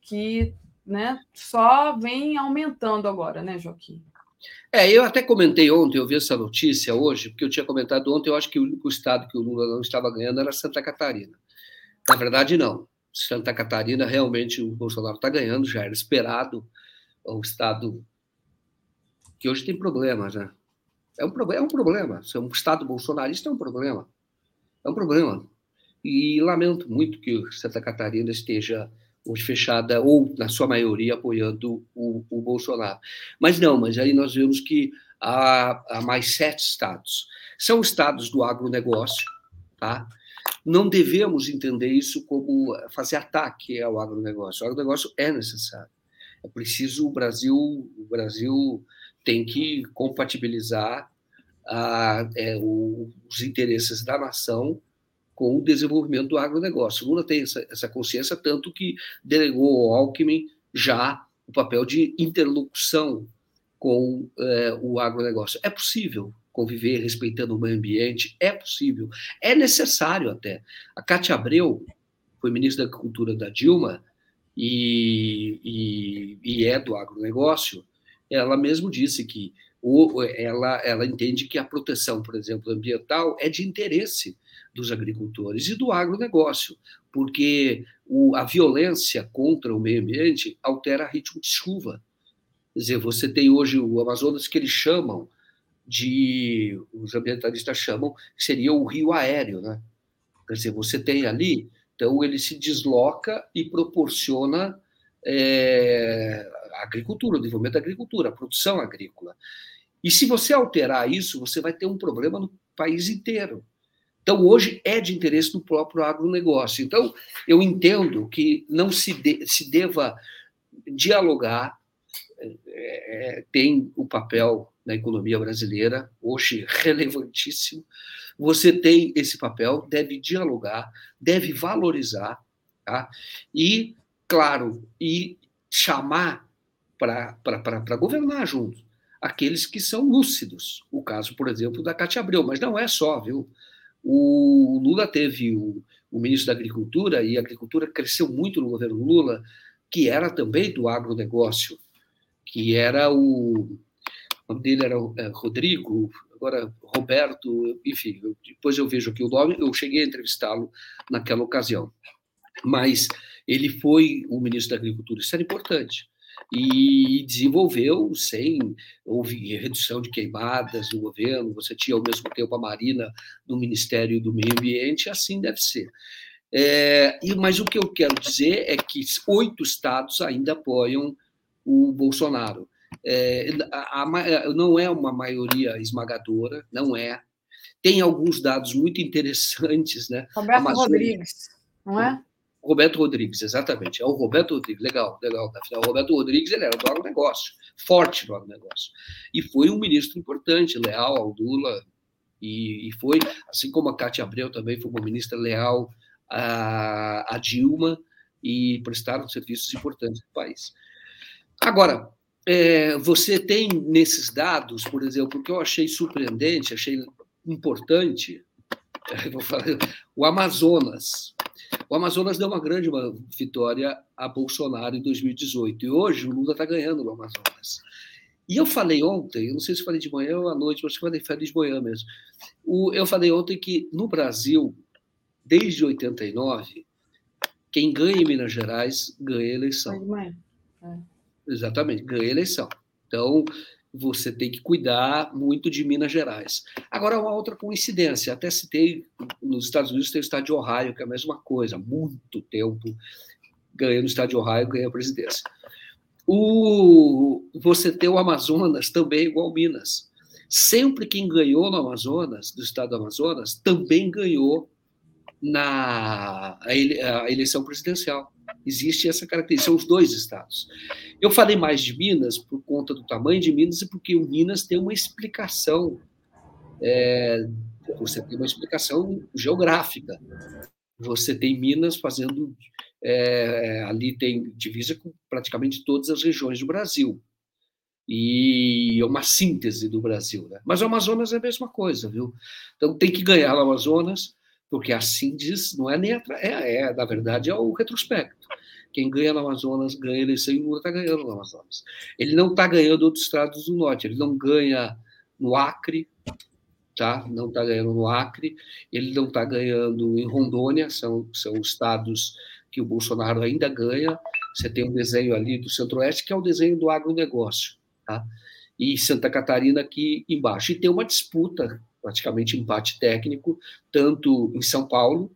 que né, só vem aumentando agora, né, Joaquim? É, eu até comentei ontem, eu vi essa notícia hoje, porque eu tinha comentado ontem, eu acho que o único estado que o Lula não estava ganhando era Santa Catarina. Na verdade, não. Santa Catarina, realmente, o Bolsonaro está ganhando, já era esperado. Um estado que hoje tem problemas, né? É um, é um problema. Ser um estado bolsonarista é um problema. É um problema. E lamento muito que Santa Catarina esteja hoje fechada, ou na sua maioria apoiando o, o Bolsonaro. Mas não, mas aí nós vemos que há, há mais sete estados. São estados do agronegócio, tá? Não devemos entender isso como fazer ataque ao agronegócio. O agronegócio é necessário. É preciso o Brasil, o Brasil tem que compatibilizar é, o, os interesses da nação com o desenvolvimento do agronegócio. Lula tem essa, essa consciência, tanto que delegou ao Alckmin já o papel de interlocução com é, o agronegócio. É possível conviver respeitando o meio ambiente, é possível, é necessário até. A Cátia Abreu foi ministra da Agricultura da Dilma e, e, e é do agronegócio, ela mesmo disse que ou ela, ela entende que a proteção, por exemplo, ambiental é de interesse dos agricultores e do agronegócio, porque o, a violência contra o meio ambiente altera ritmo de chuva. Quer dizer, você tem hoje o Amazonas que eles chamam de, os ambientalistas chamam, que seria o rio aéreo, né? Quer dizer, você tem ali, então ele se desloca e proporciona é, agricultura, o desenvolvimento da agricultura, a produção agrícola. E se você alterar isso, você vai ter um problema no país inteiro. Então, hoje é de interesse do próprio agronegócio. Então, eu entendo que não se, de, se deva dialogar, é, é, tem o papel na economia brasileira, hoje relevantíssimo. Você tem esse papel, deve dialogar, deve valorizar, tá? e, claro, e chamar para governar junto aqueles que são lúcidos. O caso, por exemplo, da Cátia Abreu, mas não é só, viu? O Lula teve o, o ministro da Agricultura, e a agricultura cresceu muito no governo Lula, que era também do agronegócio, que era o. Nome dele era é, Rodrigo, agora Roberto, enfim, depois eu vejo aqui o nome, eu cheguei a entrevistá-lo naquela ocasião. Mas ele foi o ministro da Agricultura, isso era importante e desenvolveu sem houve redução de queimadas no governo, você tinha ao mesmo tempo a Marina no Ministério do Meio Ambiente, assim deve ser. É, e, mas o que eu quero dizer é que oito estados ainda apoiam o Bolsonaro. É, a, a, não é uma maioria esmagadora, não é. Tem alguns dados muito interessantes, né? Roberto Amazônia, Rodrigues, não é? Roberto Rodrigues, exatamente. É o Roberto Rodrigues, legal, legal. O Roberto Rodrigues ele era do agronegócio, forte no agronegócio. E foi um ministro importante, leal ao Lula, e, e foi, assim como a Cátia Abreu também foi uma ministra leal a, a Dilma, e prestaram serviços importantes para o país. Agora, é, você tem nesses dados, por exemplo, o que eu achei surpreendente, achei importante, o Amazonas. O Amazonas deu uma grande vitória a Bolsonaro em 2018 e hoje o Lula está ganhando no Amazonas. E eu falei ontem, eu não sei se falei de manhã ou à noite, mas falei, falei de manhã mesmo. O, eu falei ontem que no Brasil, desde 89, quem ganha em Minas Gerais ganha a eleição. É. Exatamente, ganha a eleição. Então, você tem que cuidar muito de Minas Gerais. Agora, uma outra coincidência, até citei, nos Estados Unidos tem o estado de Ohio, que é a mesma coisa, muito tempo ganhando o estado de Ohio, ganha a presidência. O, você tem o Amazonas também igual Minas. Sempre quem ganhou no Amazonas, do estado do Amazonas, também ganhou na a eleição presidencial. Existe essa característica, são os dois estados. Eu falei mais de Minas por conta do tamanho de Minas e porque o Minas tem uma explicação, é, você tem uma explicação geográfica. Você tem Minas fazendo, é, ali tem divisa com praticamente todas as regiões do Brasil. E é uma síntese do Brasil. Né? Mas o Amazonas é a mesma coisa, viu? Então tem que ganhar o Amazonas, porque assim diz, não é nem é, é, na verdade é o retrospecto. Quem ganha no Amazonas ganha eleição e o Lula está ganhando no Amazonas. Ele não está ganhando outros estados do norte, ele não ganha no Acre, tá? Não está ganhando no Acre, ele não está ganhando em Rondônia, são, são estados que o Bolsonaro ainda ganha. Você tem um desenho ali do Centro-Oeste que é o desenho do agronegócio, tá? E Santa Catarina aqui embaixo. E tem uma disputa praticamente empate técnico, tanto em São Paulo,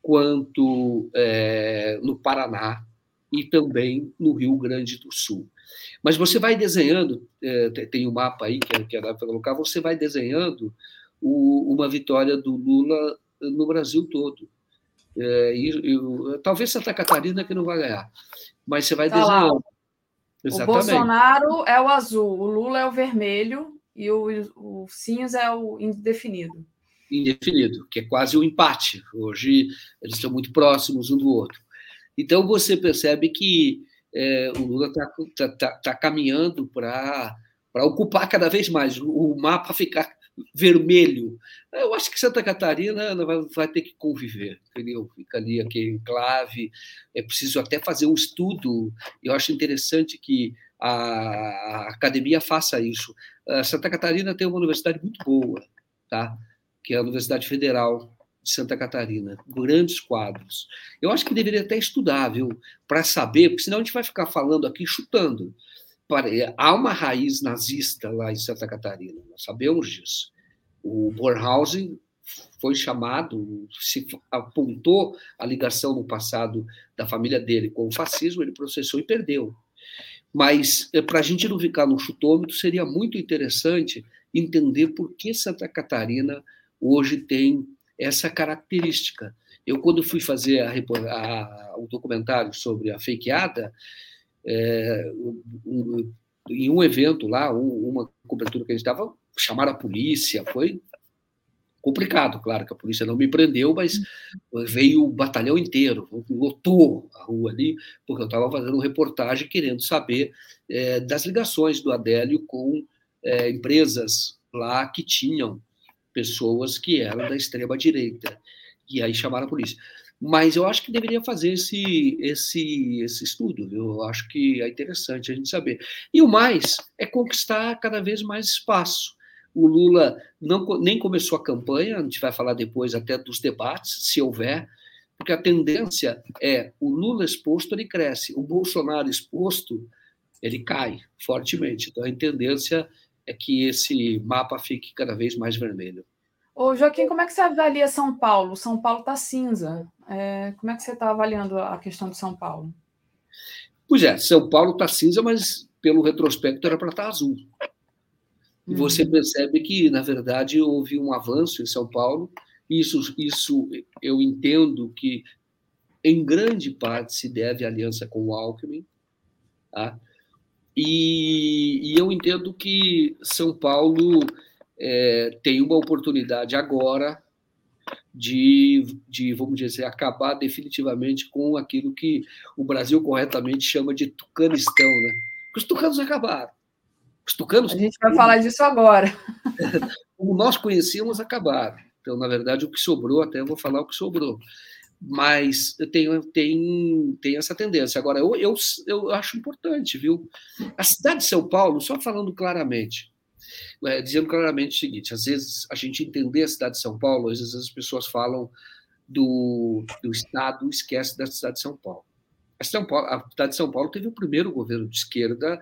quanto é, no Paraná e também no Rio Grande do Sul. Mas você vai desenhando, é, tem um mapa aí que, que dá para colocar, você vai desenhando o, uma vitória do Lula no Brasil todo. É, e, e, talvez Santa Catarina que não vai ganhar, mas você vai tá desenhando. Lá. Exatamente. O Bolsonaro é o azul, o Lula é o vermelho, e o, o cinza é o indefinido. Indefinido, que é quase um empate. Hoje eles estão muito próximos um do outro. Então você percebe que é, o Lula está tá, tá, tá caminhando para ocupar cada vez mais, o mapa ficar vermelho. Eu acho que Santa Catarina vai, vai ter que conviver, entendeu? Fica ali aquele enclave. É preciso até fazer um estudo. Eu acho interessante que a academia faça isso. Santa Catarina tem uma universidade muito boa, tá? que é a Universidade Federal de Santa Catarina, grandes quadros. Eu acho que deveria até estudar, viu, para saber, porque senão a gente vai ficar falando aqui chutando. Há uma raiz nazista lá em Santa Catarina, nós sabemos disso. O Bornhausen foi chamado, se apontou a ligação no passado da família dele com o fascismo, ele processou e perdeu. Mas eh, para a gente não ficar no chutômetro, seria muito interessante entender por que Santa Catarina hoje tem essa característica. Eu, quando fui fazer a, a, o documentário sobre a fakeada, é, um, em um evento lá, um, uma cobertura que a gente estava, chamaram a polícia, foi complicado, claro que a polícia não me prendeu, mas veio o batalhão inteiro, lotou a rua ali, porque eu estava fazendo reportagem querendo saber é, das ligações do Adélio com é, empresas lá que tinham pessoas que eram da extrema direita. E aí chamaram a polícia. Mas eu acho que deveria fazer esse, esse, esse estudo, eu acho que é interessante a gente saber. E o mais é conquistar cada vez mais espaço. O Lula não, nem começou a campanha, a gente vai falar depois até dos debates, se houver, porque a tendência é o Lula exposto, ele cresce, o Bolsonaro exposto, ele cai fortemente. Então a tendência é que esse mapa fique cada vez mais vermelho. Ô, Joaquim, como é que você avalia São Paulo? São Paulo está cinza. É, como é que você está avaliando a questão de São Paulo? Pois é, São Paulo está cinza, mas pelo retrospecto era para estar tá azul. E uhum. você percebe que, na verdade, houve um avanço em São Paulo. Isso, isso eu entendo que, em grande parte, se deve à aliança com o Alckmin. Tá? E, e eu entendo que São Paulo é, tem uma oportunidade agora de, de, vamos dizer, acabar definitivamente com aquilo que o Brasil corretamente chama de tucanistão, né? Os tucanos acabaram. Os tucanos. A gente vai falar disso agora. Como nós conhecíamos, acabaram. Então, na verdade, o que sobrou, até eu vou falar o que sobrou mas tem, tem, tem essa tendência. Agora, eu, eu, eu acho importante, viu? A cidade de São Paulo, só falando claramente, é, dizendo claramente o seguinte: às vezes a gente entender a cidade de São Paulo, às vezes as pessoas falam do, do Estado, esquece da cidade de São Paulo. A, São Paulo. a cidade de São Paulo teve o primeiro governo de esquerda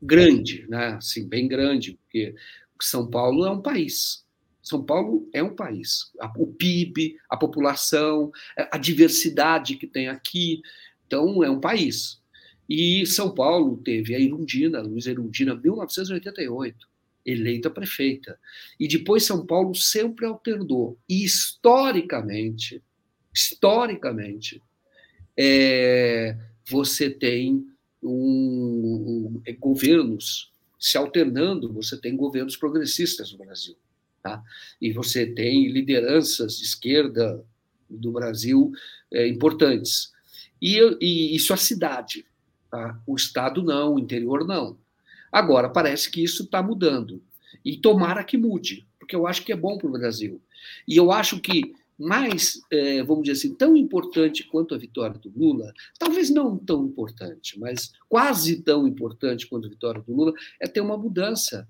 grande, né? assim, bem grande, porque São Paulo é um país. São Paulo é um país. O PIB, a população, a diversidade que tem aqui. Então, é um país. E São Paulo teve a Irundina, Luiz Irundina, 1988, eleita prefeita. E depois São Paulo sempre alternou. E historicamente, historicamente, é, você tem um, um, governos se alternando, você tem governos progressistas no Brasil. Tá? E você tem lideranças de esquerda do Brasil é, importantes. E, e, isso a cidade. Tá? O Estado não, o interior não. Agora, parece que isso está mudando. E tomara que mude, porque eu acho que é bom para o Brasil. E eu acho que mais, é, vamos dizer assim, tão importante quanto a vitória do Lula, talvez não tão importante, mas quase tão importante quanto a vitória do Lula, é ter uma mudança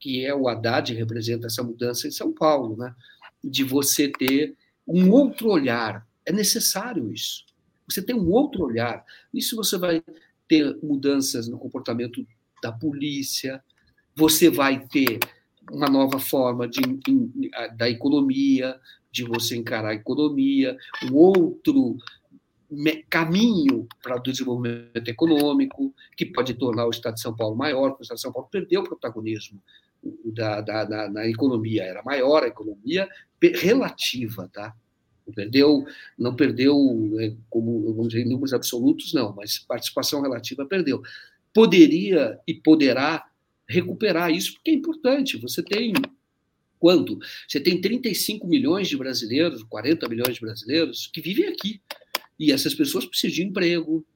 que é o Haddad, representa essa mudança em São Paulo, né? de você ter um outro olhar. É necessário isso. Você tem um outro olhar. Isso você vai ter mudanças no comportamento da polícia, você vai ter uma nova forma de, da economia, de você encarar a economia, um outro caminho para o desenvolvimento econômico, que pode tornar o Estado de São Paulo maior, porque o Estado de São Paulo perdeu o protagonismo da, da, da, na economia era maior, a economia relativa, tá? Não perdeu, não perdeu, é, como vamos dizer, em números absolutos, não, mas participação relativa perdeu. Poderia e poderá recuperar isso, porque é importante. Você tem quanto? Você tem 35 milhões de brasileiros, 40 milhões de brasileiros que vivem aqui. E essas pessoas precisam de emprego,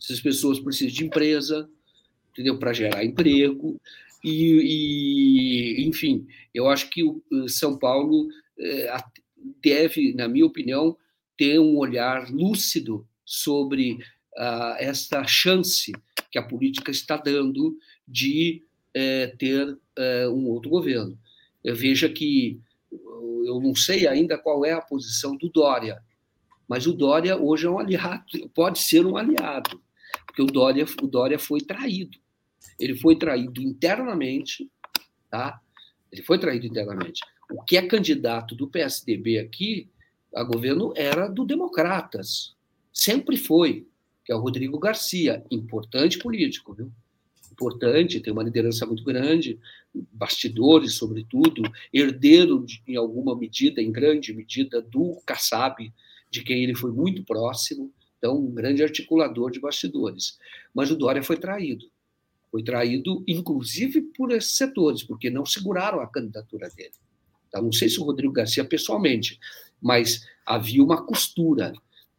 essas pessoas precisam de empresa, entendeu? Para gerar emprego. E, e, enfim, eu acho que o São Paulo é, deve, na minha opinião, ter um olhar lúcido sobre uh, esta chance que a política está dando de é, ter é, um outro governo. Veja que eu não sei ainda qual é a posição do Dória, mas o Dória hoje é um aliado, pode ser um aliado, porque o Dória, o Dória foi traído. Ele foi traído internamente, tá? Ele foi traído internamente. O que é candidato do PSDB aqui a governo era do Democratas. Sempre foi, que é o Rodrigo Garcia, importante político, viu? Importante, tem uma liderança muito grande, bastidores, sobretudo, herdeiro, de, em alguma medida, em grande medida, do Kassab, de quem ele foi muito próximo, então, um grande articulador de bastidores. Mas o Dória foi traído. Foi traído, inclusive, por esses setores, porque não seguraram a candidatura dele. Então, não sei se o Rodrigo Garcia pessoalmente, mas havia uma costura.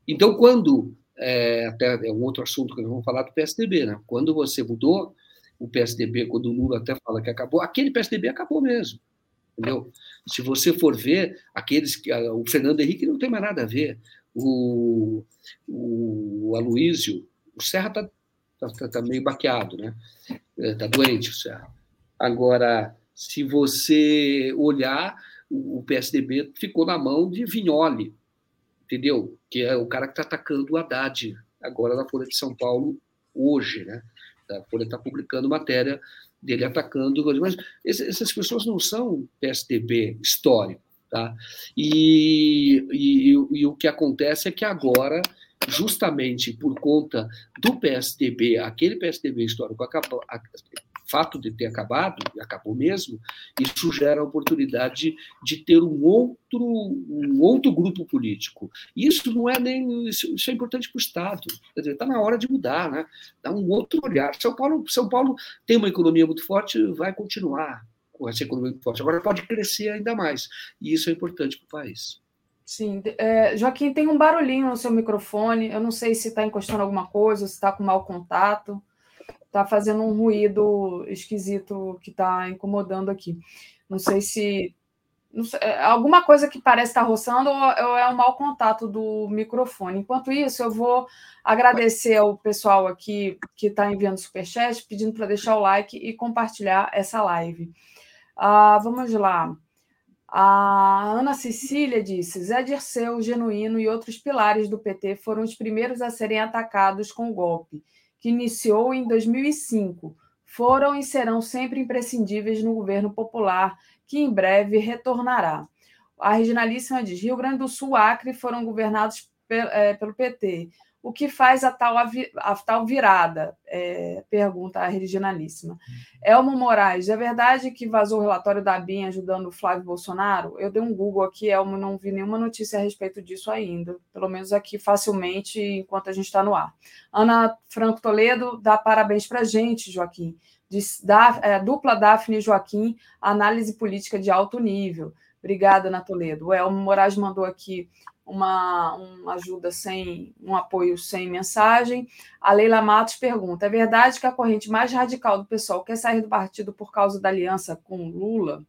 Então, quando. É, até é um outro assunto que nós vamos falar do PSDB, né? Quando você mudou o PSDB, quando o Lula até fala que acabou, aquele PSDB acabou mesmo. Entendeu? Se você for ver, aqueles que. O Fernando Henrique não tem mais nada a ver. O, o Aloísio, o Serra está tá, tá, tá meio baqueado, né? É, doente o Serra. Agora, se você olhar, o PSDB ficou na mão de Vignoli, entendeu? Que é o cara que está atacando o Haddad agora na Folha de São Paulo hoje, né? A Folha está publicando matéria dele atacando, mas essas pessoas não são PSDB histórico, tá? E, e, e o que acontece é que agora justamente por conta do PSDB, aquele PSDB histórico acabou, fato de ter acabado, e acabou mesmo, isso gera a oportunidade de ter um outro, um outro grupo político. Isso não é nem. Isso, isso é importante para o Estado. Quer dizer, está na hora de mudar, né? Dá um outro olhar. São Paulo, São Paulo tem uma economia muito forte, vai continuar com essa economia muito forte. Agora pode crescer ainda mais. E isso é importante para o país. Sim, é, Joaquim, tem um barulhinho no seu microfone. Eu não sei se está encostando alguma coisa, se está com mau contato está fazendo um ruído esquisito que está incomodando aqui. Não sei se. Não sei, é, alguma coisa que parece estar tá roçando ou, ou é um mau contato do microfone. Enquanto isso, eu vou agradecer ao pessoal aqui que está enviando superchat, pedindo para deixar o like e compartilhar essa live. Ah, vamos lá. A Ana Cecília disse: Zé Dirceu, Genuíno e outros pilares do PT foram os primeiros a serem atacados com o golpe que iniciou em 2005, foram e serão sempre imprescindíveis no governo popular, que em breve retornará. A regionalíssima diz: Rio Grande do Sul, Acre foram governados pelo PT. O que faz a tal, a tal virada? É, pergunta a regionalíssima. Elmo Moraes, é verdade que vazou o relatório da BIM ajudando o Flávio Bolsonaro? Eu dei um Google aqui, Elmo, não vi nenhuma notícia a respeito disso ainda, pelo menos aqui facilmente, enquanto a gente está no ar. Ana Franco Toledo dá parabéns para a gente, Joaquim. Diz, da, é, dupla Daphne e Joaquim, análise política de alto nível. Obrigada, Ana Toledo. O Elmo Moraes mandou aqui uma, uma ajuda sem, um apoio sem mensagem. A Leila Matos pergunta: é verdade que a corrente mais radical do pessoal quer sair do partido por causa da aliança com Lula?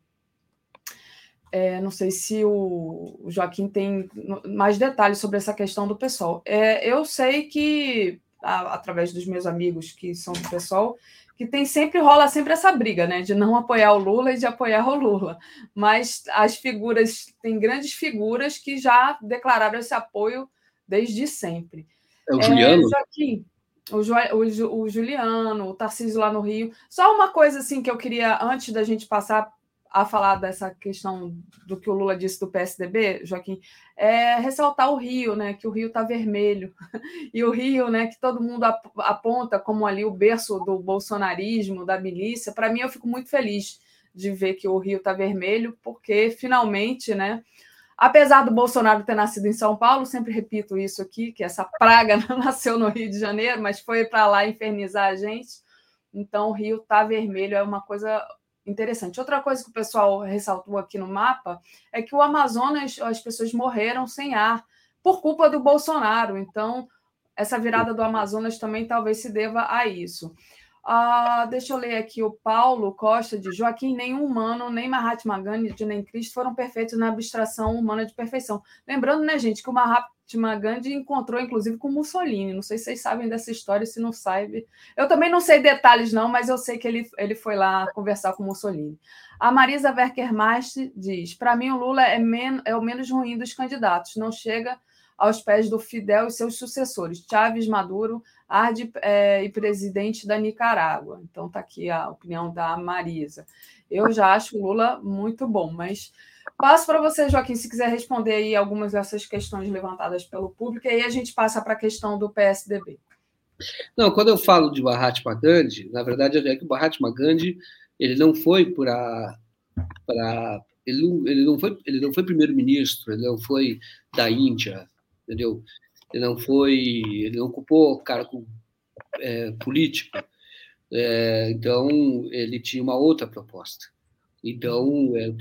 É, não sei se o, Joaquim tem mais detalhes sobre essa questão do pessoal. É, eu sei que, a, através dos meus amigos que são do pessoal, que tem sempre rola sempre essa briga, né, de não apoiar o Lula e de apoiar o Lula. Mas as figuras tem grandes figuras que já declararam esse apoio desde sempre. É o Juliano. É, Joaquim, o, jo, o, o, Juliano, o Tarcísio lá no Rio. Só uma coisa assim que eu queria antes da gente passar a falar dessa questão do que o Lula disse do PSDB, Joaquim, é ressaltar o Rio, né? Que o Rio está vermelho. E o Rio, né, que todo mundo aponta como ali o berço do bolsonarismo, da milícia. Para mim, eu fico muito feliz de ver que o Rio está vermelho, porque finalmente, né? Apesar do Bolsonaro ter nascido em São Paulo, sempre repito isso aqui, que essa praga não nasceu no Rio de Janeiro, mas foi para lá infernizar a gente. Então, o Rio está vermelho, é uma coisa interessante. Outra coisa que o pessoal ressaltou aqui no mapa é que o Amazonas, as pessoas morreram sem ar por culpa do Bolsonaro. Então, essa virada do Amazonas também talvez se deva a isso. Ah, deixa eu ler aqui o Paulo Costa de Joaquim, nenhum humano, nem Mahatma Gandhi, nem Cristo foram perfeitos na abstração humana de perfeição. Lembrando, né, gente, que o Mahatma Gandhi encontrou, inclusive, com Mussolini. Não sei se vocês sabem dessa história, se não sabem. Eu também não sei detalhes, não, mas eu sei que ele, ele foi lá conversar com Mussolini. A Marisa Werkermast diz: para mim, o Lula é, men é o menos ruim dos candidatos. Não chega aos pés do Fidel e seus sucessores, Chaves, Maduro, Arde é, e presidente da Nicarágua. Então está aqui a opinião da Marisa. Eu já acho o Lula muito bom, mas passo para você, Joaquim, se quiser responder aí algumas dessas questões levantadas pelo público, e aí a gente passa para a questão do PSDB. Não, quando eu falo de Mahatma Gandhi, na verdade é que o Mahatma Gandhi ele não foi para ele não, ele não foi ele não foi primeiro-ministro, ele não foi da Índia, entendeu? Ele não foi, ele não ocupou cargo é, político. É, então, ele tinha uma outra proposta. Então, é,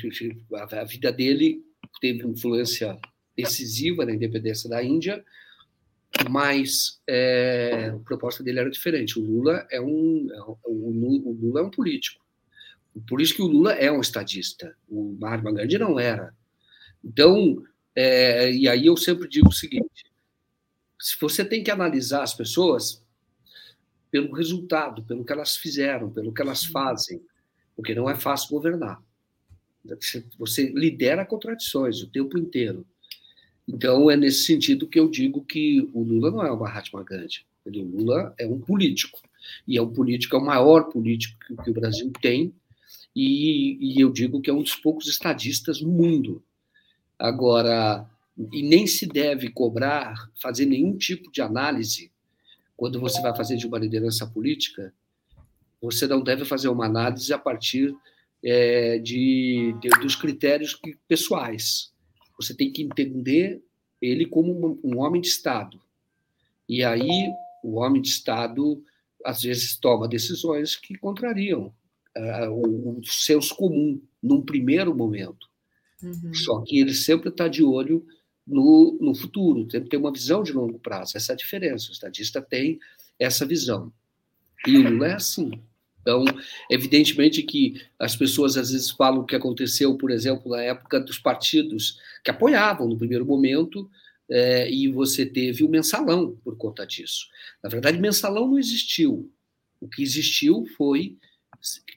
a vida dele teve influência decisiva na independência da Índia, mas é, a proposta dele era diferente. O Lula é um, é o Lula é um político. Por isso que o Lula é um estadista. O Mahatma Gandhi não era. Então, é, e aí eu sempre digo o seguinte: se você tem que analisar as pessoas pelo resultado, pelo que elas fizeram, pelo que elas fazem, porque não é fácil governar. Você lidera contradições o tempo inteiro. Então, é nesse sentido que eu digo que o Lula não é o Mahatma Gandhi. O Lula é um político. E é um político, é o maior político que o Brasil tem. E, e eu digo que é um dos poucos estadistas no mundo. Agora, e nem se deve cobrar, fazer nenhum tipo de análise quando você vai fazer de uma liderança política. Você não deve fazer uma análise a partir é, de, de, dos critérios que, pessoais. Você tem que entender ele como um, um homem de Estado. E aí, o homem de Estado, às vezes, toma decisões que contrariam uh, o, o senso comum, num primeiro momento. Uhum. Só que ele sempre está de olho no, no futuro, tem, tem uma visão de longo prazo. Essa é a diferença. O estadista tem essa visão. E o Lula é assim. Então, evidentemente que as pessoas às vezes falam o que aconteceu, por exemplo, na época dos partidos que apoiavam no primeiro momento, é, e você teve o mensalão por conta disso. Na verdade, mensalão não existiu. O que existiu foi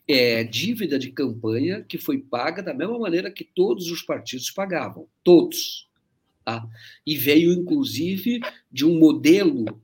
é, dívida de campanha que foi paga da mesma maneira que todos os partidos pagavam. Todos. Tá? E veio, inclusive, de um modelo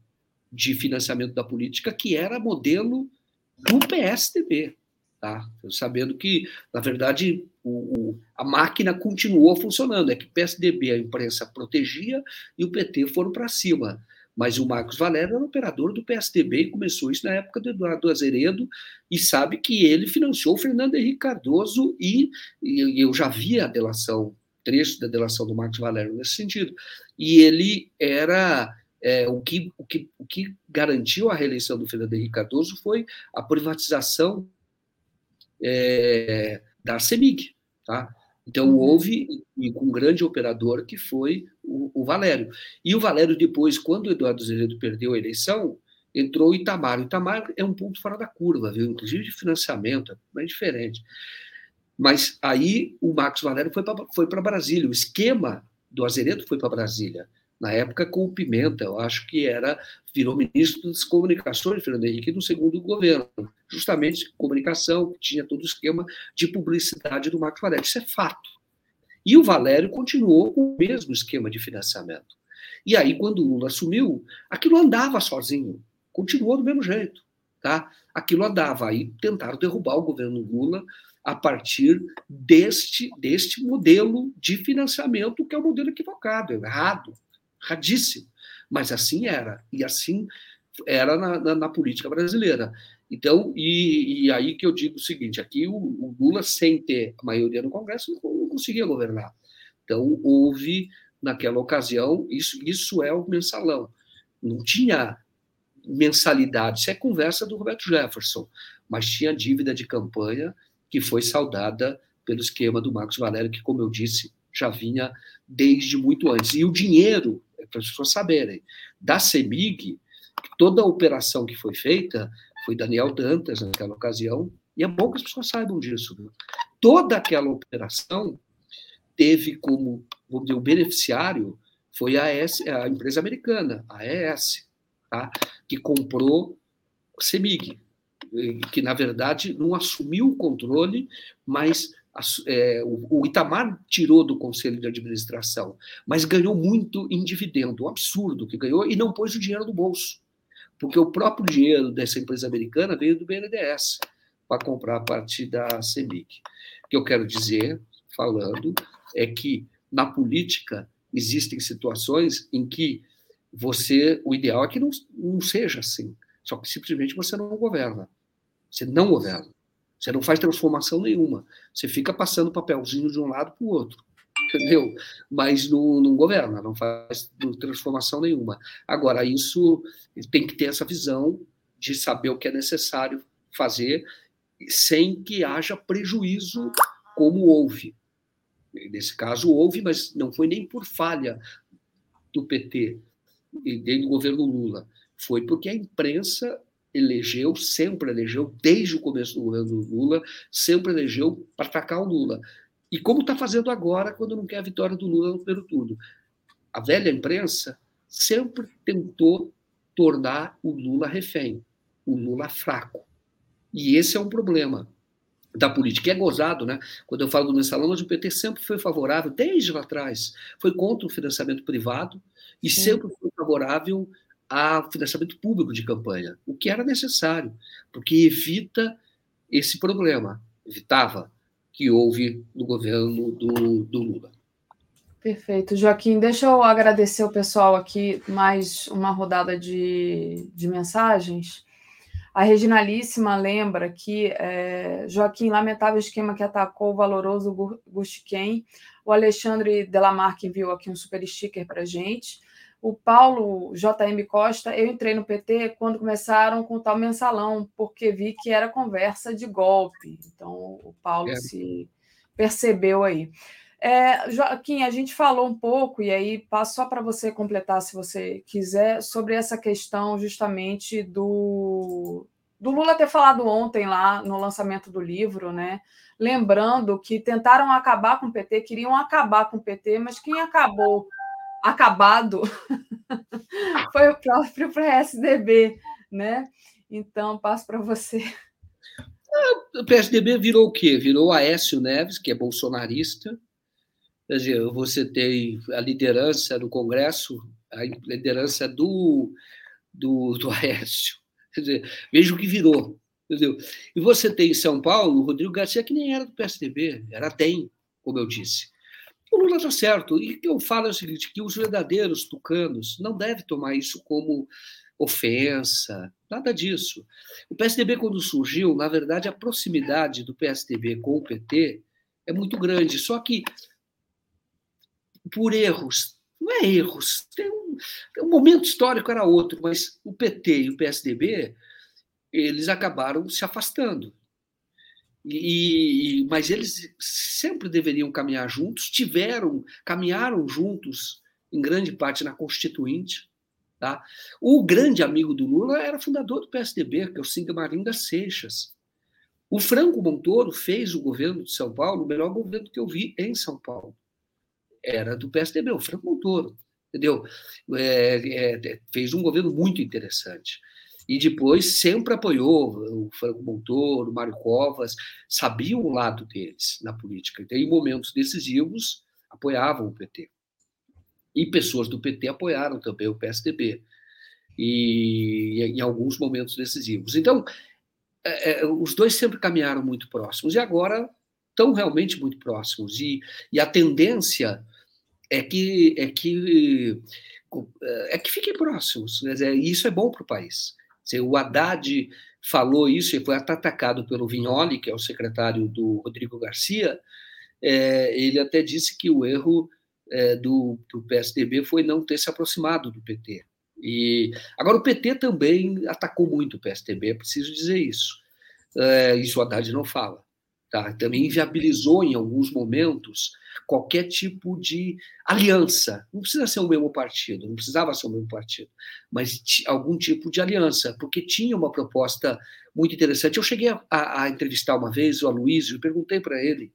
de financiamento da política que era modelo do PSDB. Tá? Sabendo que, na verdade, o, o, a máquina continuou funcionando. É que o PSDB, a imprensa protegia e o PT foram para cima. Mas o Marcos Valério era operador do PSDB e começou isso na época do Eduardo Azeredo e sabe que ele financiou o Fernando Henrique Cardoso e, e eu já vi a delação trecho da delação do Marcos Valério nesse sentido. E ele era. É, o, que, o, que, o que garantiu a reeleição do Fernando Henrique Cardoso foi a privatização é, da CEMIG. Tá? Então, uhum. houve com um grande operador que foi o, o, Valério. E o Valério, depois, quando o Eduardo Zeredo perdeu a eleição, entrou o Itamar. O Itamar é um ponto fora da curva, viu? inclusive de financiamento, é diferente. Mas aí o Marcos Valério foi para foi Brasília. O esquema do Azeredo foi para Brasília. Na época com o Pimenta, eu acho que era virou ministro das comunicações, Fernando Henrique, no segundo governo. Justamente comunicação, que tinha todo o esquema de publicidade do Marcos Valério. Isso é fato. E o Valério continuou com o mesmo esquema de financiamento. E aí, quando o Lula assumiu, aquilo andava sozinho, continuou do mesmo jeito. Tá? Aquilo andava. Aí tentaram derrubar o governo Lula a partir deste, deste modelo de financiamento, que é um modelo equivocado, errado, erradíssimo. Mas assim era, e assim era na, na, na política brasileira. Então, e, e, aí que eu digo o seguinte: aqui o, o Lula, sem ter a maioria no Congresso, não, não, conseguia governar. Então, houve, naquela ocasião, isso, isso é o mensalão. Não tinha mensalidade, isso é conversa do Roberto Jefferson, mas tinha dívida de campanha que foi saudada pelo esquema do Marcos Valério, que, como eu disse, já vinha desde muito antes. E o dinheiro, para as pessoas saberem, da CEMIG, toda a operação que foi feita foi Daniel Dantas naquela ocasião, e é bom que as pessoas saibam disso. Né? Toda aquela operação teve como o beneficiário foi a, AS, a empresa americana, a ES, tá? que comprou o CEMIG, que na verdade não assumiu o controle, mas é, o, Itamar tirou do conselho de administração, mas ganhou muito em dividendo, um absurdo que ganhou, e não pôs o dinheiro no bolso, porque o próprio dinheiro dessa empresa americana veio do BNDES para comprar a parte da CEMIG. O que eu quero dizer, falando, é que na política existem situações em que você, o ideal é que não, não seja assim, só que simplesmente você não governa. Você não governa. Você não faz transformação nenhuma. Você fica passando papelzinho de um lado para o outro. Entendeu? Mas não, não governa, não faz transformação nenhuma. Agora, isso tem que ter essa visão de saber o que é necessário fazer sem que haja prejuízo como houve. Nesse caso houve, mas não foi nem por falha do PT e do governo Lula. Foi porque a imprensa elegeu, sempre elegeu, desde o começo do governo Lula, sempre elegeu para atacar o Lula. E como está fazendo agora, quando não quer a vitória do Lula no primeiro turno. A velha imprensa sempre tentou tornar o Lula refém, o Lula fraco. E esse é um problema da política. E é gozado, né? Quando eu falo do mensalão, mas o PT sempre foi favorável, desde lá atrás, foi contra o financiamento privado e Sim. sempre foi favorável a financiamento público de campanha, o que era necessário, porque evita esse problema, evitava que houve no governo do, do Lula. Perfeito. Joaquim, deixa eu agradecer o pessoal aqui, mais uma rodada de, de mensagens. A Reginalíssima lembra que é, Joaquim, lamentável esquema que atacou o valoroso Gustiquem. O Alexandre Delamarque enviou aqui um super sticker para gente o Paulo JM Costa, eu entrei no PT quando começaram com o tal mensalão, porque vi que era conversa de golpe. Então, o Paulo é. se percebeu aí. É, Joaquim, a gente falou um pouco, e aí passo só para você completar, se você quiser, sobre essa questão justamente do, do Lula ter falado ontem lá no lançamento do livro, né? Lembrando que tentaram acabar com o PT, queriam acabar com o PT, mas quem acabou acabado foi o próprio PSDB, né? Então, passo para você. O PSDB virou o quê? Virou Aécio Neves, que é bolsonarista. Quer dizer, você tem a liderança do Congresso, a liderança do, do, do Aécio. Quer dizer, veja o que virou. Entendeu? E você tem em São Paulo o Rodrigo Garcia, que nem era do PSDB, era TEM, como eu disse. O Lula está certo. E o que eu falo é o seguinte: que os verdadeiros tucanos não devem tomar isso como ofensa, nada disso. O PSDB, quando surgiu, na verdade, a proximidade do PSDB com o PT é muito grande. Só que, por erros, não é erros, tem um, um momento histórico era outro, mas o PT e o PSDB eles acabaram se afastando. E, mas eles sempre deveriam caminhar juntos, tiveram, caminharam juntos em grande parte na Constituinte. Tá? O grande amigo do Lula era fundador do PSDB, que é o Singamarim das Seixas. O Franco Montoro fez o governo de São Paulo, o melhor governo que eu vi em São Paulo. Era do PSDB, o Franco Montoro. Entendeu? É, é, fez um governo muito interessante e depois sempre apoiou o Franco Montoro, o Mário Covas, sabiam o lado deles na política. Então, em momentos decisivos, apoiavam o PT. E pessoas do PT apoiaram também o PSDB, e, em alguns momentos decisivos. Então, é, é, os dois sempre caminharam muito próximos, e agora estão realmente muito próximos. E, e a tendência é que, é que é que fiquem próximos. Né? Isso é bom para o país. O Haddad falou isso e foi atacado pelo Vignoli, que é o secretário do Rodrigo Garcia. É, ele até disse que o erro é, do, do, PSDB foi não ter se aproximado do PT. E agora o PT também atacou muito o PSDB, é preciso dizer isso. É, isso o Haddad não fala. Tá? Também inviabilizou, em alguns momentos, qualquer tipo de aliança. Não precisa ser o mesmo partido, não precisava ser o mesmo partido, mas algum tipo de aliança, porque tinha uma proposta muito interessante. Eu cheguei a, a, entrevistar uma vez o Aloysio e perguntei para ele,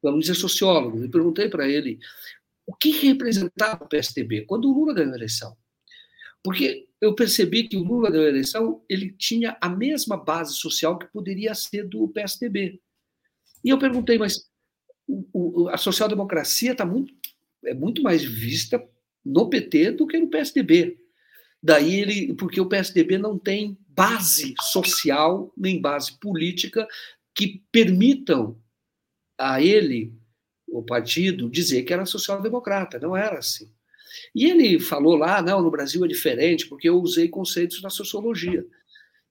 o Aloysio é sociólogo, e perguntei para ele o que representava o PSDB quando o Lula ganhou a eleição. Porque eu percebi que o Lula ganhou a eleição, ele tinha a mesma base social que poderia ser do PSDB. E eu perguntei, mas o, o, a social-democracia está muito, é muito mais vista no PT do que no PSDB. Daí ele, porque o PSDB não tem base social nem base política que permitam a ele, o partido, dizer que era social-democrata. Não era assim. E ele falou lá, não, no Brasil é diferente, porque eu usei conceitos da sociologia.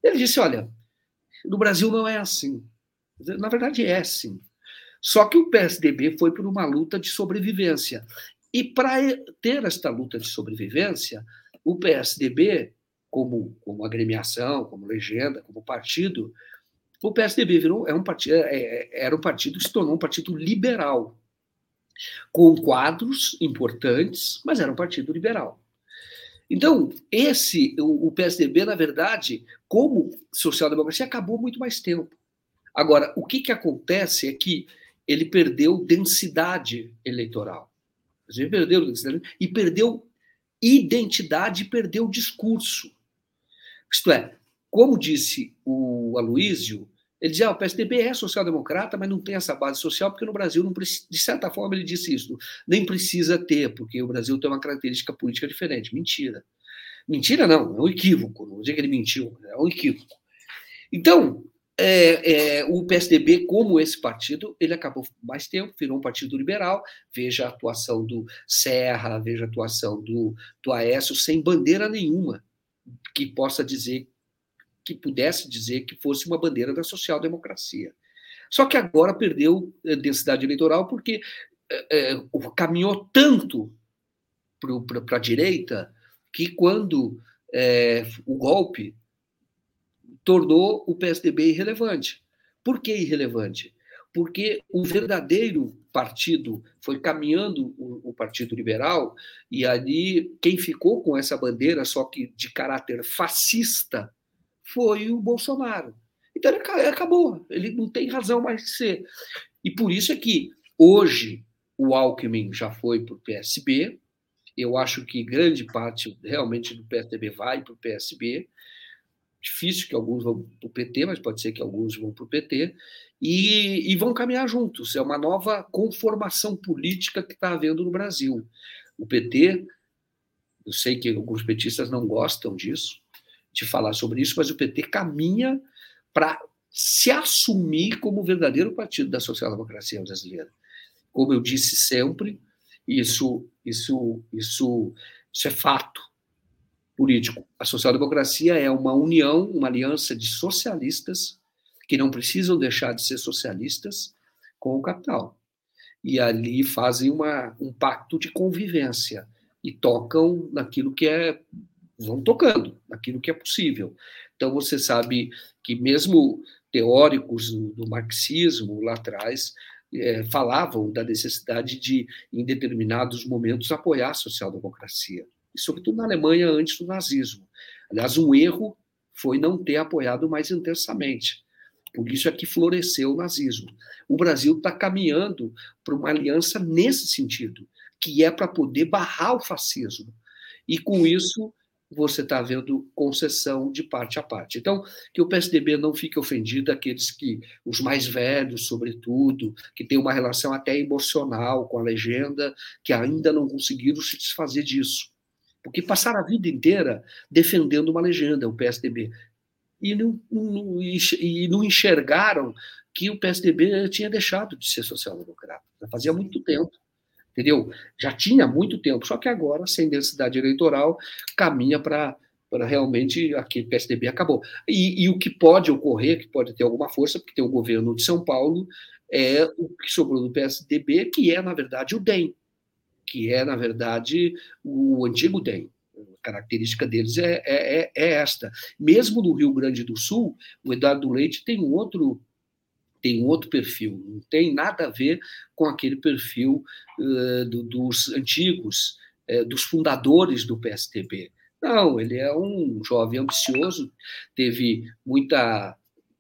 Ele disse, olha, no Brasil não é assim. Na verdade, é sim. Só que o PSDB foi por uma luta de sobrevivência. E para ter esta luta de sobrevivência, o PSDB, como, como agremiação, como legenda, como partido, o PSDB virou, é um partido, é, é, era um partido que se tornou um partido liberal, com quadros importantes, mas era um partido liberal. Então, esse, o, o PSDB, na verdade, como social-democracia, acabou muito mais tempo. Agora, o que, que acontece é que ele perdeu densidade eleitoral. Ele perdeu densidade e perdeu identidade e perdeu discurso. Isto é, como disse o Aloísio, ele dizia, ah, o PSDB é social-democrata, mas não tem essa base social, porque no Brasil, não precisa, de certa forma, ele disse isso, nem precisa ter, porque o Brasil tem uma característica política diferente. Mentira. Mentira não, é um equívoco, não vou dizer que ele mentiu, é um equívoco. Então, é, é, o PSDB, como esse partido, ele acabou mais tempo, virou um partido liberal. Veja a atuação do Serra, veja a atuação do, do Aécio, sem bandeira nenhuma que possa dizer, que pudesse dizer que fosse uma bandeira da social-democracia. Só que agora perdeu é, densidade eleitoral porque é, é caminhou tanto para a direita que quando é, o golpe tornou o PSDB irrelevante. Por que irrelevante? Porque o verdadeiro partido foi caminhando o, o, Partido Liberal, e ali quem ficou com essa bandeira, só que de caráter fascista, foi o Bolsonaro. Então ele acabou, ele não tem razão mais de ser. E por isso é que hoje o Alckmin já foi para o PSB, eu acho que grande parte realmente do PSDB vai para o PSB, difícil que alguns vão para o PT, mas pode ser que alguns vão para o PT, e, e, vão caminhar juntos. É uma nova conformação política que está havendo no Brasil. O PT, eu sei que alguns petistas não gostam disso, de falar sobre isso, mas o PT caminha para se assumir como o verdadeiro partido da social-democracia brasileira. Como eu disse sempre, isso, isso, isso, isso é fato político. A social-democracia é uma união, uma aliança de socialistas que não precisam deixar de ser socialistas com o capital. E ali fazem uma, um pacto de convivência e tocam naquilo que é. vão tocando, naquilo que é possível. Então, você sabe que, mesmo teóricos do, do marxismo lá atrás, é, falavam da necessidade de, em determinados momentos, apoiar a social-democracia e sobretudo na Alemanha antes do nazismo. Aliás, um erro foi não ter apoiado mais intensamente. Por isso é que floresceu o nazismo. O Brasil está caminhando para uma aliança nesse sentido, que é para poder barrar o fascismo. E com isso você está vendo concessão de parte a parte. Então, que o PSDB não fique ofendido, aqueles que, os mais velhos, sobretudo, que têm uma relação até emocional com a legenda, que ainda não conseguiram se desfazer disso. Porque passaram a vida inteira defendendo uma legenda, o PSDB. E não, não, e não enxergaram que o PSDB tinha deixado de ser social-democrata. Já fazia muito tempo. Entendeu? Já tinha muito tempo. Só que agora, sem densidade eleitoral, caminha para realmente aquele PSDB acabou. E, e, o que pode ocorrer, que pode ter alguma força, porque tem o governo de São Paulo, é o que sobrou do PSDB, que é, na verdade, o DEM que é, na verdade, o antigo DEM. A característica deles é, é, é, é esta. Mesmo no Rio Grande do Sul, o Eduardo Leite tem um outro tem um outro perfil, não tem nada a ver com aquele perfil uh, do, dos antigos, uh, dos fundadores do PSTB. Não, ele é um jovem ambicioso, teve muita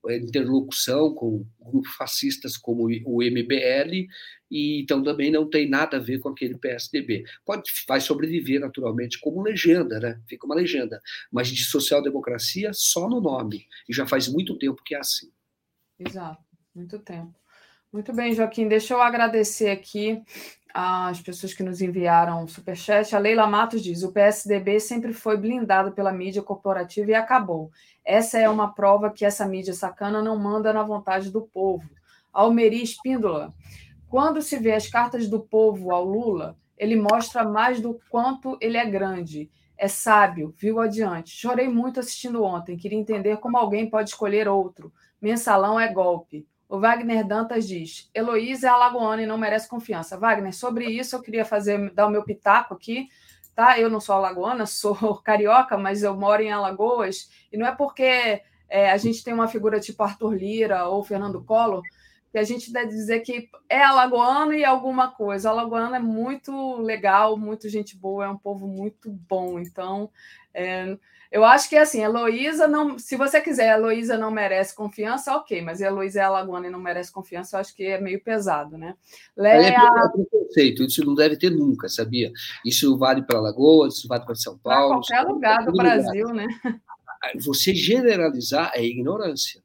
interlocução com grupos fascistas como o MBL, e então também não tem nada a ver com aquele PSDB. Pode, vai sobreviver naturalmente como legenda, né? Fica uma legenda, mas de social-democracia só no nome, e já faz muito tempo que é assim. Exato, muito tempo. Muito bem, Joaquim, deixa eu agradecer aqui as pessoas que nos enviaram o superchat. A Leila Matos diz: o PSDB sempre foi blindado pela mídia corporativa e acabou. Essa é uma prova que essa mídia sacana não manda na vontade do povo. Almeri Espíndola. Quando se vê as cartas do povo ao Lula, ele mostra mais do quanto ele é grande. É sábio, viu adiante. Chorei muito assistindo ontem, queria entender como alguém pode escolher outro. Mensalão é golpe. O Wagner Dantas diz: Heloísa é alagoana e não merece confiança. Wagner, sobre isso eu queria fazer dar o meu pitaco aqui, tá? Eu não sou alagoana, sou carioca, mas eu moro em Alagoas, e não é porque é, a gente tem uma figura tipo Arthur Lira ou Fernando Collor que a gente deve dizer que é alagoano e alguma coisa. Alagoano é muito legal, muito gente boa, é um povo muito bom. Então, é, eu acho que assim, Heloísa não. Se você quiser, Heloísa não merece confiança, ok, mas Heloísa é alagoana e não merece confiança, eu acho que é meio pesado, né? Leia... É preconceito, isso não deve ter nunca, sabia? Isso vale para Alagoas, isso vale para São Paulo. Para qualquer lugar do Brasil, lugar. né? Você generalizar é ignorância.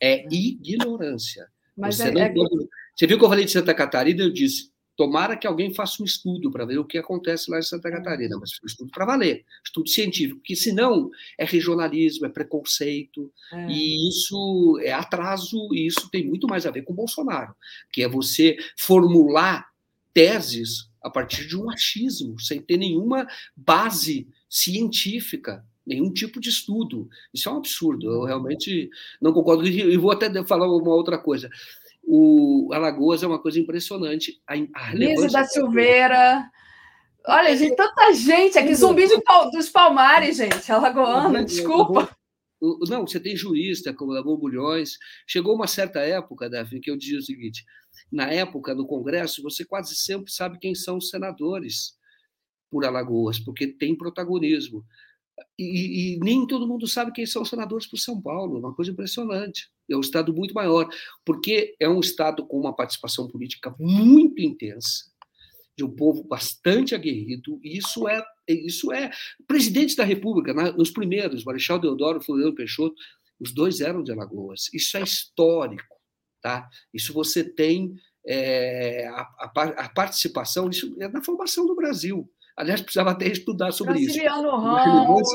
É, é. ignorância. Mas você, é, é... Pode... você viu que eu falei de Santa Catarina? Eu disse: Tomara que alguém faça um estudo para ver o que acontece lá em Santa Catarina, mas um estudo para valer, estudo científico, porque senão é regionalismo, é preconceito, é. e isso é atraso, e isso tem muito mais a ver com Bolsonaro, que é você formular teses a partir de um achismo, sem ter nenhuma base científica, nenhum tipo de estudo. Isso é um absurdo, eu realmente não concordo. E vou até falar uma outra coisa o Alagoas é uma coisa impressionante. A, a Lise da Silveira. Olha, gente, tanta gente aqui, zumbi de, dos Palmares, gente, alagoana, desculpa. Não, você tem jurista, como da Borbulhões. Chegou uma certa época, Davi, que eu dizia o seguinte: na época, no Congresso, você quase sempre sabe quem são os senadores por Alagoas, porque tem protagonismo. E, e, nem todo mundo sabe quem são os senadores por São Paulo, uma coisa impressionante. É um estado muito maior, porque é um estado com uma participação política muito intensa, de um povo bastante aguerrido, e isso é isso é presidentes da República, nos primeiros, Marechal Deodoro, Floriano Peixoto, os dois eram de Alagoas. Isso é histórico, tá? Isso você tem é, a, a, a participação, isso é na formação do Brasil. Aliás, precisava até estudar sobre Graciliano isso. Ramos,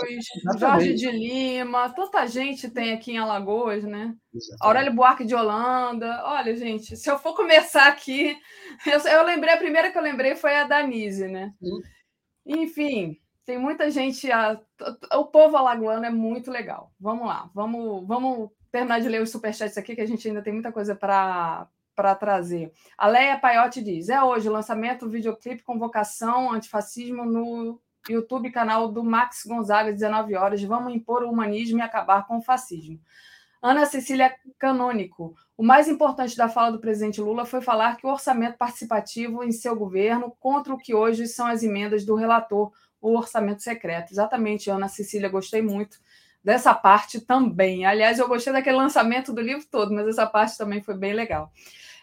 Jorge de Lima, tanta gente tem aqui em Alagoas, né? Exatamente. Aurélio Buarque de Holanda. Olha, gente, se eu for começar aqui, eu, eu lembrei, a primeira que eu lembrei foi a Danise, né? Hum. Enfim, tem muita gente. A, o povo alagoano é muito legal. Vamos lá, vamos, vamos terminar de ler os superchats aqui, que a gente ainda tem muita coisa para para trazer. A Leia Paiotti diz: é hoje lançamento videoclipe Convocação Antifascismo no YouTube, canal do Max Gonzaga, 19 horas. Vamos impor o humanismo e acabar com o fascismo. Ana Cecília Canônico. O mais importante da fala do presidente Lula foi falar que o orçamento participativo em seu governo contra o que hoje são as emendas do relator, o orçamento secreto. Exatamente, Ana Cecília, gostei muito dessa parte também. Aliás, eu gostei daquele lançamento do livro todo, mas essa parte também foi bem legal.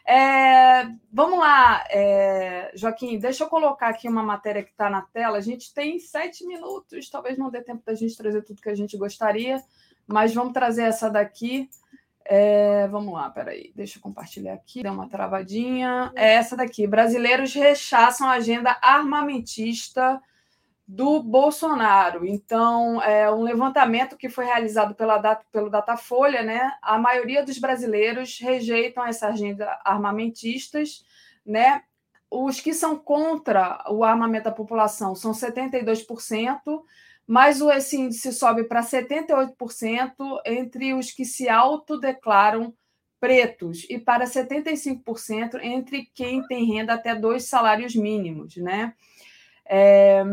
É, vamos lá, é, Joaquim, deixa eu colocar aqui uma matéria que está na tela. A gente tem sete minutos, talvez não dê tempo da gente trazer tudo que a gente gostaria, mas vamos trazer essa daqui. É, vamos lá, peraí, deixa eu compartilhar aqui, dá uma travadinha. É essa daqui: brasileiros rechaçam a agenda armamentista do Bolsonaro. Então, é um levantamento que foi realizado pela, pelo Datafolha, né? A maioria dos brasileiros rejeitam essa agenda armamentistas, né? Os que são contra o armamento da população são 72%, mas esse índice sobe para 78% entre os que se autodeclaram pretos e para 75% entre quem tem renda até dois salários mínimos, né? É,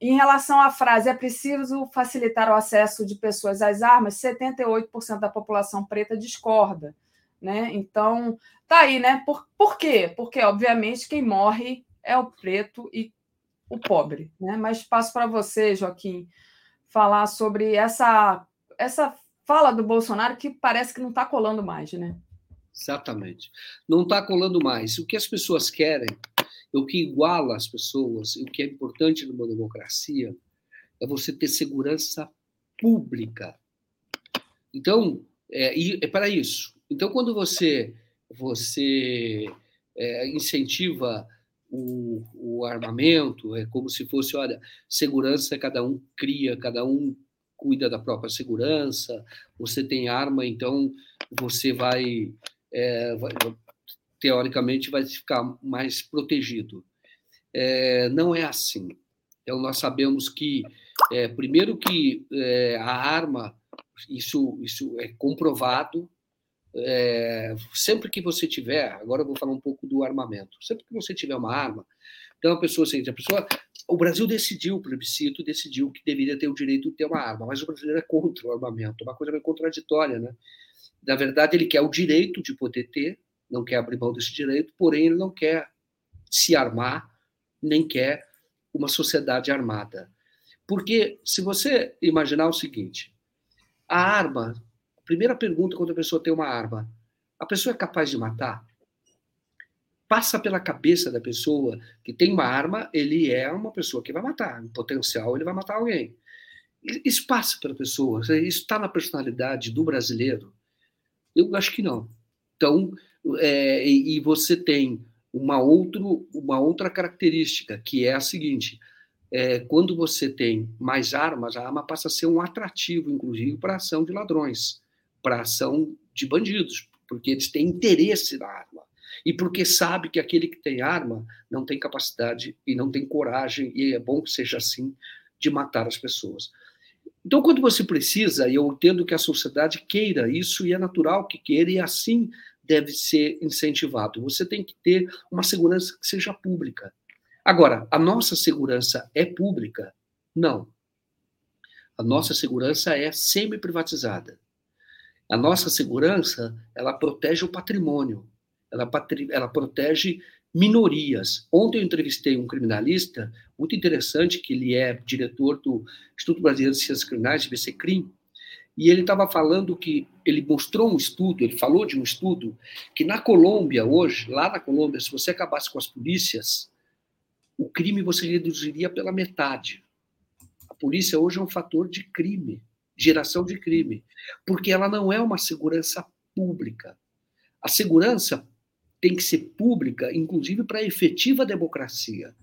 em relação à frase, é preciso facilitar o acesso de pessoas às armas, 78% da população preta discorda. né? Então, tá aí, né? Por, por quê? Porque, obviamente, quem morre é o preto e o pobre, né? Mas passo para você, Joaquim, falar sobre essa, essa fala do Bolsonaro que parece que não está colando mais, né? Exatamente. Não está colando mais. O que as pessoas querem, o que iguala as pessoas, o que é importante numa democracia, é você ter segurança pública. Então, é, é para isso. Então, quando você, você é, incentiva o, o, armamento, é como se fosse, olha, segurança cada um cria, cada um cuida da própria segurança, você tem arma, então você vai, é, vai teoricamente, vai ficar mais protegido. É, não é assim. Então, nós sabemos que, é, primeiro, que é, a arma, isso, isso é comprovado, é, sempre que você tiver, agora eu vou falar um pouco do armamento, sempre que você tiver uma arma, então a pessoa, assim, a pessoa, o Brasil decidiu, o plebiscito decidiu que deveria ter o direito de ter uma arma, mas o brasileiro é contra o armamento, uma coisa meio contraditória, né? Na verdade, ele quer o direito de poder ter, não quer abrir mão desse direito, porém ele não quer se armar, nem quer uma sociedade armada. Porque se você imaginar o seguinte, a arma, a primeira pergunta quando a pessoa tem uma arma, a pessoa é capaz de matar? Passa pela cabeça da pessoa que tem uma arma, ele é uma pessoa que vai matar, em potencial ele vai matar alguém. Isso passa pela pessoa, isso está na personalidade do brasileiro? Eu acho que não. Então, é, e você tem uma, outro, uma outra característica, que é a seguinte: é, quando você tem mais armas, a arma passa a ser um atrativo, inclusive, para ação de ladrões, para ação de bandidos, porque eles têm interesse na arma. E porque sabe que aquele que tem arma não tem capacidade e não tem coragem, e é bom que seja assim, de matar as pessoas. Então, quando você precisa, e eu entendo que a sociedade queira isso, e é natural que queira, e assim deve ser incentivado. Você tem que ter uma segurança que seja pública. Agora, a nossa segurança é pública? Não. A nossa segurança é semi-privatizada. A nossa segurança, ela protege o patrimônio, ela, ela protege minorias. Ontem eu entrevistei um criminalista muito interessante, que ele é diretor do Instituto Brasileiro de Ciências Criminais, IBCCRIM, e ele estava falando que ele mostrou um estudo, ele falou de um estudo que na Colômbia hoje, lá na Colômbia, se você acabasse com as polícias, o crime você reduziria pela metade. A polícia hoje é um fator de crime, geração de crime, porque ela não é uma segurança pública. A segurança tem que ser pública, inclusive para a efetiva democracia,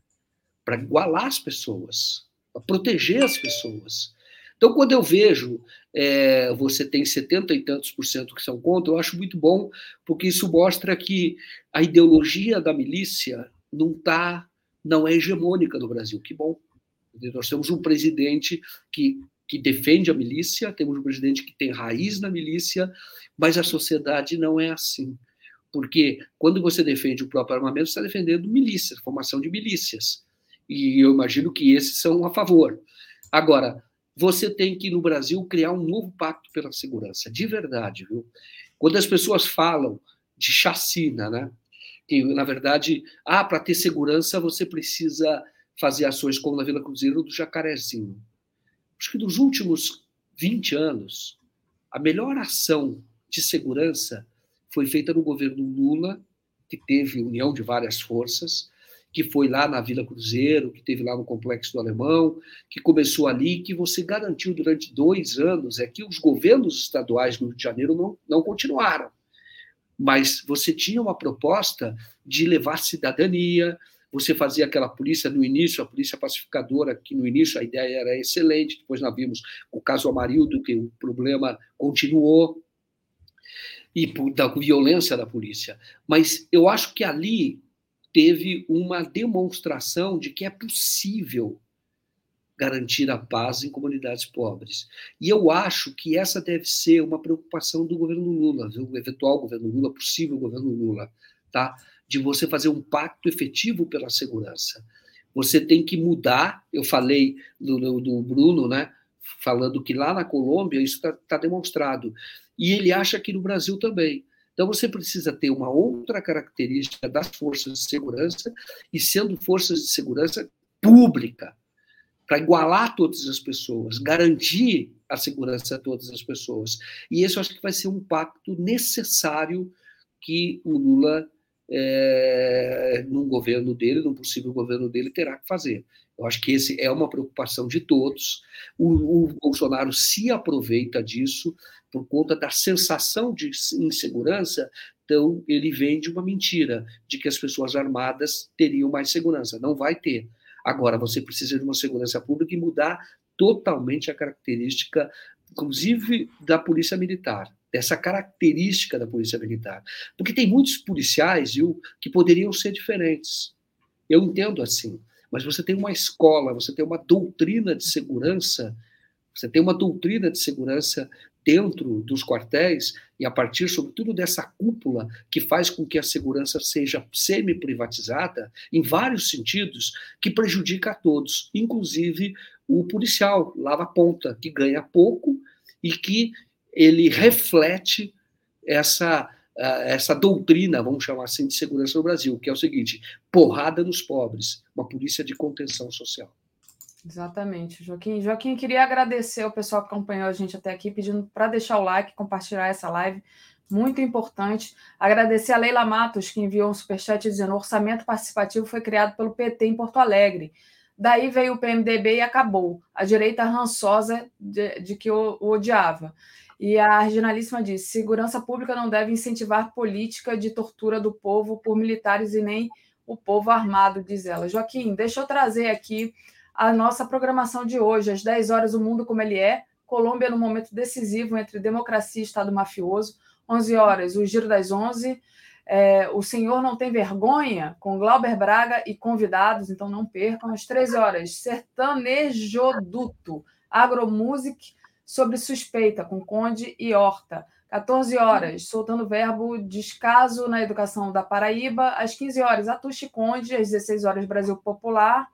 para igualar as pessoas, para proteger as pessoas. Então, quando eu vejo é, você tem 70 e tantos por cento que são contra, eu acho muito bom, porque isso mostra que a ideologia da milícia não tá, não é hegemônica no Brasil. Que bom. Nós temos um presidente que, que defende a milícia, temos um presidente que tem raiz na milícia, mas a sociedade não é assim. Porque quando você defende o próprio armamento, você está defendendo milícias, formação de milícias. E eu imagino que esses são a favor. Agora, você tem que, no Brasil, criar um novo pacto pela segurança, de verdade, viu? Quando as pessoas falam de chacina, né? Que, na verdade, ah, para ter segurança você precisa fazer ações como na Vila Cruzeiro do Jacarezinho. Acho que nos últimos 20 anos, a melhor ação de segurança foi feita no governo Lula, que teve união de várias forças, que foi lá na Vila Cruzeiro, que teve lá no Complexo do Alemão, que começou ali, que você garantiu durante dois anos é que os governos estaduais do Rio de Janeiro não, não continuaram. Mas você tinha uma proposta de levar cidadania, você fazia aquela polícia no início, a polícia pacificadora, que no início a ideia era excelente, depois nós vimos o caso Amarildo, que o problema continuou, e da violência da polícia. Mas eu acho que ali teve uma demonstração de que é possível garantir a paz em comunidades pobres. E eu acho que essa deve ser uma preocupação do governo Lula, do eventual governo Lula, possível governo Lula, tá? De você fazer um pacto efetivo pela segurança. Você tem que mudar. Eu falei do, do Bruno, né? Falando que lá na Colômbia isso está tá demonstrado. E ele acha que no Brasil também. Então, você precisa ter uma outra característica das forças de segurança, e sendo forças de segurança pública, para igualar todas as pessoas, garantir a segurança a todas as pessoas. E isso eu acho que vai ser um pacto necessário que o Lula, é, num governo dele, num possível governo dele, terá que fazer. Eu acho que esse é uma preocupação de todos. O, o Bolsonaro se aproveita disso por conta da sensação de insegurança, então ele vende uma mentira de que as pessoas armadas teriam mais segurança. Não vai ter. Agora, você precisa de uma segurança pública e mudar totalmente a característica, inclusive da polícia militar, dessa característica da polícia militar. Porque tem muitos policiais, viu, que poderiam ser diferentes. Eu entendo assim. Mas você tem uma escola, você tem uma doutrina de segurança, você tem uma doutrina de segurança dentro dos quartéis e a partir, sobretudo, dessa cúpula que faz com que a segurança seja semi-privatizada, em vários sentidos, que prejudica a todos, inclusive o policial, lava ponta, que ganha pouco e que ele reflete essa essa doutrina, vamos chamar assim, de segurança no Brasil, que é o seguinte: porrada nos pobres, uma polícia de contenção social. Exatamente, Joaquim. Joaquim, queria agradecer ao pessoal que acompanhou a gente até aqui, pedindo para deixar o like, compartilhar essa live, muito importante. Agradecer a Leila Matos, que enviou um superchat dizendo: o orçamento participativo foi criado pelo PT em Porto Alegre. Daí veio o PMDB e acabou. A direita rançosa de, de que o, o odiava. E a regionalíssima disse: segurança pública não deve incentivar política de tortura do povo por militares e nem o povo armado, diz ela. Joaquim, deixa eu trazer aqui a nossa programação de hoje. Às 10 horas, o mundo como ele é. Colômbia no momento decisivo entre democracia e Estado mafioso. 11 horas, o Giro das 11. É, o Senhor Não Tem Vergonha, com Glauber Braga e convidados, então não percam. Às 13 horas, Sertanejoduto, Agromusic sobre suspeita, com Conde e Horta. 14 horas, soltando o verbo descaso na educação da Paraíba. Às 15 horas, Atushi Conde. Às 16 horas, Brasil Popular.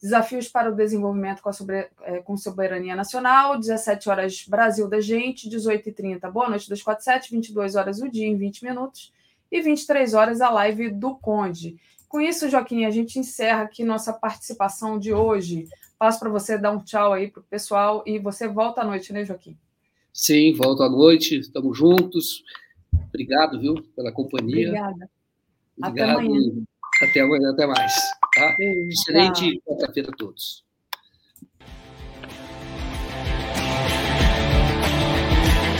Desafios para o desenvolvimento com, sobre, é, com soberania nacional. 17 horas, Brasil da Gente. 18h30, Boa Noite 247. 22 horas, o dia em 20 minutos. E 23 horas, a live do Conde. Com isso, Joaquim, a gente encerra aqui nossa participação de hoje. Passo para você dar um tchau aí para o pessoal e você volta à noite, né, Joaquim? Sim, volto à noite, estamos juntos. Obrigado, viu, pela companhia. Obrigada. Obrigado. Até amanhã. Até amanhã, até mais. Tá? Excelente quarta-feira a todos.